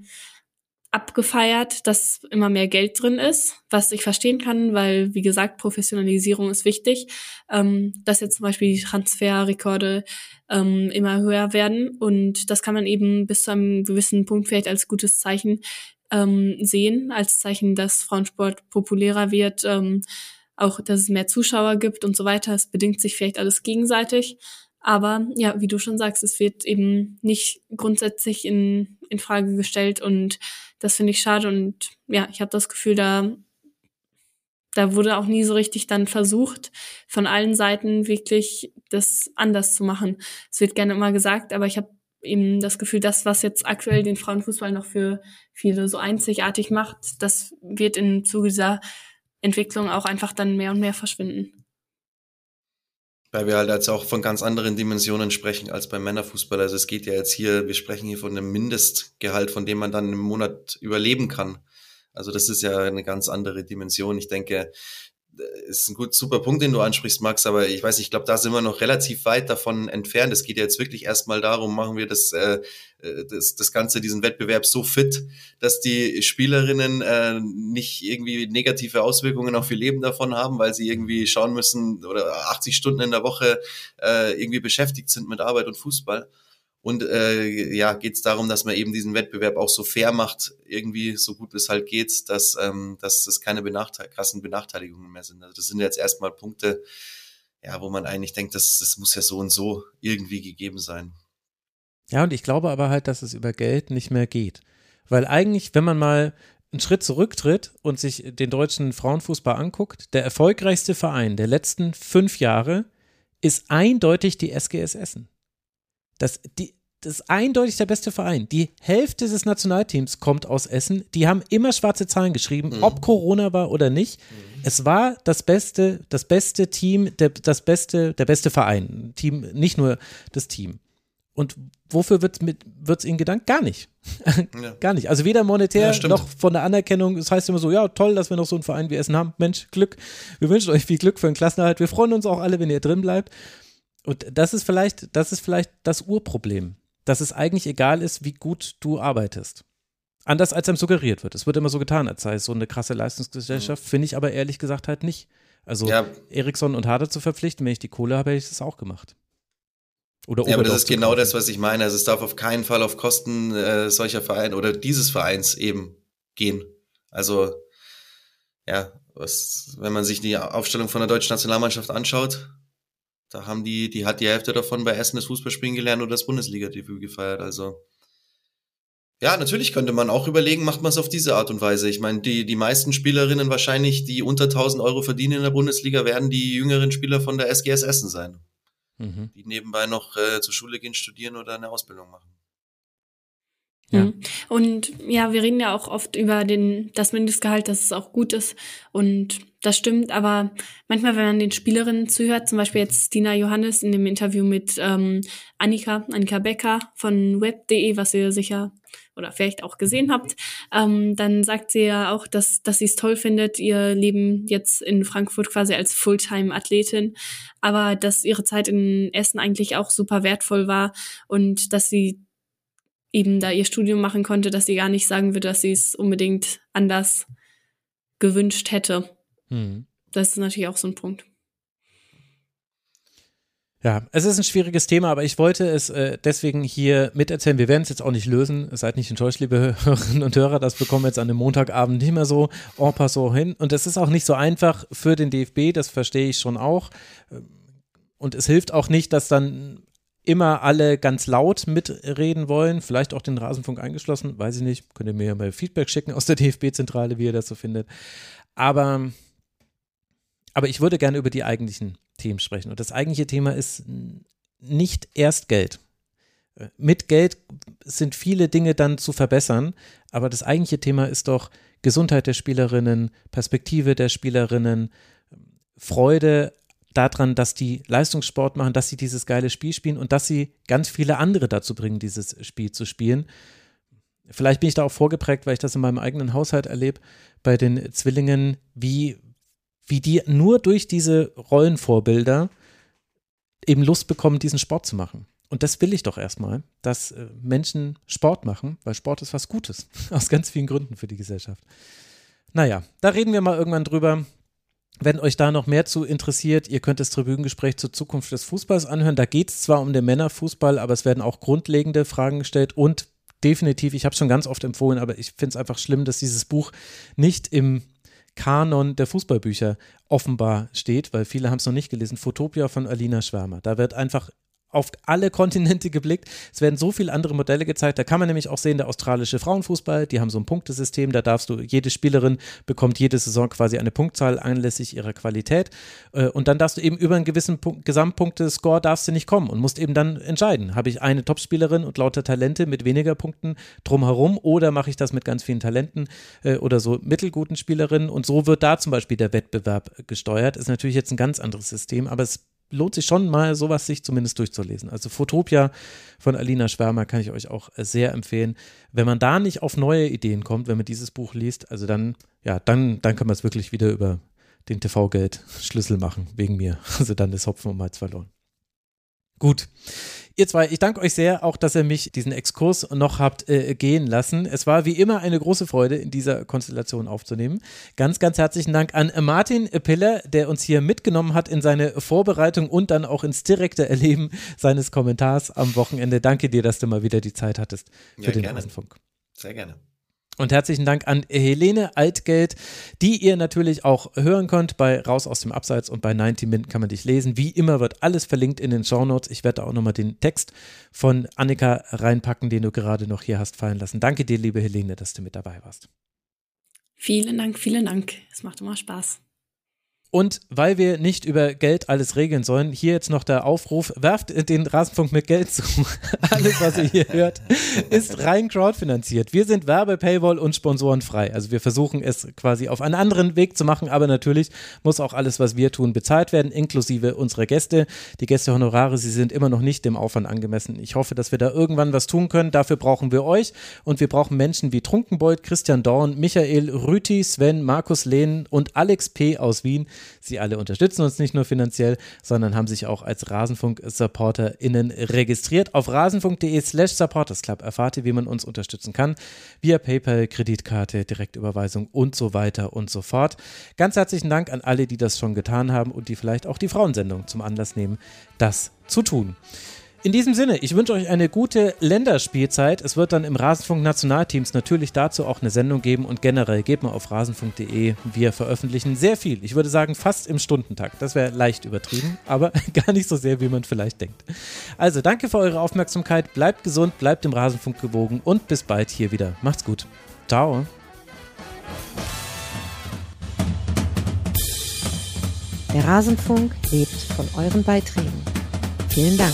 abgefeiert, dass immer mehr Geld drin ist, was ich verstehen kann, weil, wie gesagt, Professionalisierung ist wichtig, ähm, dass jetzt zum Beispiel die Transferrekorde ähm, immer höher werden. Und das kann man eben bis zu einem gewissen Punkt vielleicht als gutes Zeichen ähm, sehen, als Zeichen, dass Frauensport populärer wird, ähm, auch, dass es mehr Zuschauer gibt und so weiter. Es bedingt sich vielleicht alles gegenseitig. Aber ja, wie du schon sagst, es wird eben nicht grundsätzlich in, in Frage gestellt und das finde ich schade. Und ja, ich habe das Gefühl, da, da wurde auch nie so richtig dann versucht, von allen Seiten wirklich das anders zu machen. Es wird gerne immer gesagt, aber ich habe eben das Gefühl, das, was jetzt aktuell den Frauenfußball noch für viele so einzigartig macht, das wird im Zuge dieser Entwicklung auch einfach dann mehr und mehr verschwinden. Weil wir halt jetzt auch von ganz anderen Dimensionen sprechen als beim Männerfußball. Also es geht ja jetzt hier, wir sprechen hier von einem Mindestgehalt, von dem man dann im Monat überleben kann. Also das ist ja eine ganz andere Dimension. Ich denke, ist ein gut, super Punkt, den du ansprichst, Max, aber ich weiß, ich glaube, da sind wir noch relativ weit davon entfernt. Es geht ja jetzt wirklich erstmal darum, machen wir das, äh, das, das Ganze, diesen Wettbewerb so fit, dass die Spielerinnen äh, nicht irgendwie negative Auswirkungen auf ihr Leben davon haben, weil sie irgendwie schauen müssen oder 80 Stunden in der Woche äh, irgendwie beschäftigt sind mit Arbeit und Fußball. Und äh, ja, geht es darum, dass man eben diesen Wettbewerb auch so fair macht, irgendwie so gut es halt geht, dass, ähm, dass es keine Benachteil krassen Benachteiligungen mehr sind. Also das sind jetzt erstmal Punkte, ja, wo man eigentlich denkt, das, das muss ja so und so irgendwie gegeben sein. Ja, und ich glaube aber halt, dass es über Geld nicht mehr geht. Weil eigentlich, wenn man mal einen Schritt zurücktritt und sich den deutschen Frauenfußball anguckt, der erfolgreichste Verein der letzten fünf Jahre ist eindeutig die SGS Essen. Das, die, das ist eindeutig der beste Verein. Die Hälfte des Nationalteams kommt aus Essen. Die haben immer schwarze Zahlen geschrieben, mhm. ob Corona war oder nicht. Mhm. Es war das beste, das beste Team, der, das beste, der beste Verein. Team, nicht nur das Team. Und wofür wird es ihnen gedankt? Gar nicht. Ja. Gar nicht. Also weder monetär ja, noch von der Anerkennung. Das heißt immer so, ja, toll, dass wir noch so einen Verein wie Essen haben. Mensch, Glück. Wir wünschen euch viel Glück für den Klassenerhalt. Wir freuen uns auch alle, wenn ihr drin bleibt. Und das ist vielleicht, das ist vielleicht das Urproblem, dass es eigentlich egal ist, wie gut du arbeitest. Anders als einem suggeriert wird. Es wird immer so getan, als sei es so eine krasse Leistungsgesellschaft, mhm. finde ich aber ehrlich gesagt halt nicht. Also ja. Eriksson und Harder zu verpflichten, wenn ich die Kohle habe, hätte ich das auch gemacht. Oder ja, aber das ist genau das, was ich meine. Also es darf auf keinen Fall auf Kosten äh, solcher Vereine oder dieses Vereins eben gehen. Also ja, was, wenn man sich die Aufstellung von der deutschen Nationalmannschaft anschaut, da haben die, die hat die Hälfte davon bei Essen das Fußballspielen gelernt oder das Bundesliga-Debüt gefeiert. Also ja, natürlich könnte man auch überlegen, macht man es auf diese Art und Weise. Ich meine, die, die meisten Spielerinnen wahrscheinlich, die unter 1000 Euro verdienen in der Bundesliga, werden die jüngeren Spieler von der SGS Essen sein. Mhm. Die nebenbei noch äh, zur Schule gehen, studieren oder eine Ausbildung machen. Ja. Mhm. Und ja, wir reden ja auch oft über den, das Mindestgehalt, dass es auch gut ist. Und das stimmt, aber manchmal, wenn man den Spielerinnen zuhört, zum Beispiel jetzt Dina Johannes in dem Interview mit ähm, Annika, Annika Becker von web.de, was ihr sicher oder vielleicht auch gesehen habt, ähm, dann sagt sie ja auch, dass, dass sie es toll findet, ihr Leben jetzt in Frankfurt quasi als Fulltime-Athletin, aber dass ihre Zeit in Essen eigentlich auch super wertvoll war und dass sie eben da ihr Studium machen konnte, dass sie gar nicht sagen würde, dass sie es unbedingt anders gewünscht hätte. Mhm. Das ist natürlich auch so ein Punkt. Ja, es ist ein schwieriges Thema, aber ich wollte es äh, deswegen hier miterzählen. Wir werden es jetzt auch nicht lösen. Seid nicht enttäuscht, liebe Hörerinnen und Hörer. Das bekommen wir jetzt an dem Montagabend nicht mehr so en passant hin. Und es ist auch nicht so einfach für den DFB, das verstehe ich schon auch. Und es hilft auch nicht, dass dann immer alle ganz laut mitreden wollen, vielleicht auch den Rasenfunk eingeschlossen, weiß ich nicht, könnt ihr mir ja mal Feedback schicken aus der DFB-Zentrale, wie ihr das so findet. Aber, aber ich würde gerne über die eigentlichen Themen sprechen. Und das eigentliche Thema ist nicht erst Geld. Mit Geld sind viele Dinge dann zu verbessern, aber das eigentliche Thema ist doch Gesundheit der Spielerinnen, Perspektive der Spielerinnen, Freude daran, dass die Leistungssport machen, dass sie dieses geile Spiel spielen und dass sie ganz viele andere dazu bringen, dieses Spiel zu spielen. Vielleicht bin ich da auch vorgeprägt, weil ich das in meinem eigenen Haushalt erlebe, bei den Zwillingen, wie, wie die nur durch diese Rollenvorbilder eben Lust bekommen, diesen Sport zu machen. Und das will ich doch erstmal, dass äh, Menschen Sport machen, weil Sport ist was Gutes. Aus ganz vielen Gründen für die Gesellschaft. Naja, da reden wir mal irgendwann drüber. Wenn euch da noch mehr zu interessiert, ihr könnt das Tribünengespräch zur Zukunft des Fußballs anhören. Da geht es zwar um den Männerfußball, aber es werden auch grundlegende Fragen gestellt und definitiv, ich habe es schon ganz oft empfohlen, aber ich finde es einfach schlimm, dass dieses Buch nicht im Kanon der Fußballbücher offenbar steht, weil viele haben es noch nicht gelesen. Fotopia von Alina Schwärmer. Da wird einfach auf alle Kontinente geblickt. Es werden so viele andere Modelle gezeigt. Da kann man nämlich auch sehen, der australische Frauenfußball, die haben so ein Punktesystem. Da darfst du, jede Spielerin bekommt jede Saison quasi eine Punktzahl anlässlich ihrer Qualität. Äh, und dann darfst du eben über einen gewissen Punkt, Gesamtpunktescore darfst du nicht kommen und musst eben dann entscheiden. Habe ich eine Topspielerin und lauter Talente mit weniger Punkten drumherum oder mache ich das mit ganz vielen Talenten äh, oder so mittelguten Spielerinnen? Und so wird da zum Beispiel der Wettbewerb gesteuert. Ist natürlich jetzt ein ganz anderes System, aber es lohnt sich schon mal sowas sich zumindest durchzulesen. Also Fotopia von Alina Schwärmer kann ich euch auch sehr empfehlen. Wenn man da nicht auf neue Ideen kommt, wenn man dieses Buch liest, also dann, ja, dann, dann kann man es wirklich wieder über den TV-Geld Schlüssel machen, wegen mir. Also dann ist Hopfen und Malz verloren. Gut. Ihr zwei, ich danke euch sehr, auch dass ihr mich diesen Exkurs noch habt äh, gehen lassen. Es war wie immer eine große Freude, in dieser Konstellation aufzunehmen. Ganz, ganz herzlichen Dank an Martin Piller, der uns hier mitgenommen hat in seine Vorbereitung und dann auch ins direkte Erleben seines Kommentars am Wochenende. Danke dir, dass du mal wieder die Zeit hattest für ja, den gerne. Rasenfunk. Sehr gerne. Und herzlichen Dank an Helene Altgeld, die ihr natürlich auch hören könnt bei Raus aus dem Abseits und bei 90 Min kann man dich lesen. Wie immer wird alles verlinkt in den Shownotes. Ich werde auch nochmal den Text von Annika reinpacken, den du gerade noch hier hast fallen lassen. Danke dir, liebe Helene, dass du mit dabei warst. Vielen Dank, vielen Dank. Es macht immer Spaß. Und weil wir nicht über Geld alles regeln sollen, hier jetzt noch der Aufruf, werft den Rasenfunk mit Geld zu. alles, was ihr hier hört, ist rein crowdfinanziert. Wir sind Werbe, Paywall und Sponsoren frei. Also wir versuchen es quasi auf einen anderen Weg zu machen, aber natürlich muss auch alles, was wir tun, bezahlt werden, inklusive unserer Gäste. Die Gästehonorare, sie sind immer noch nicht dem Aufwand angemessen. Ich hoffe, dass wir da irgendwann was tun können. Dafür brauchen wir euch und wir brauchen Menschen wie Trunkenbold, Christian Dorn, Michael Rüti, Sven, Markus Lehn und Alex P. aus Wien Sie alle unterstützen uns nicht nur finanziell, sondern haben sich auch als Rasenfunk-SupporterInnen registriert. Auf rasenfunk.de slash supportersclub erfahrt ihr, wie man uns unterstützen kann. Via PayPal, Kreditkarte, Direktüberweisung und so weiter und so fort. Ganz herzlichen Dank an alle, die das schon getan haben und die vielleicht auch die Frauensendung zum Anlass nehmen, das zu tun. In diesem Sinne, ich wünsche euch eine gute Länderspielzeit. Es wird dann im Rasenfunk Nationalteams natürlich dazu auch eine Sendung geben und generell geht mal auf rasenfunk.de. Wir veröffentlichen sehr viel. Ich würde sagen fast im Stundentakt. Das wäre leicht übertrieben, aber gar nicht so sehr, wie man vielleicht denkt. Also danke für eure Aufmerksamkeit. Bleibt gesund, bleibt im Rasenfunk gewogen und bis bald hier wieder. Macht's gut. Ciao. Der Rasenfunk lebt von euren Beiträgen. Vielen Dank.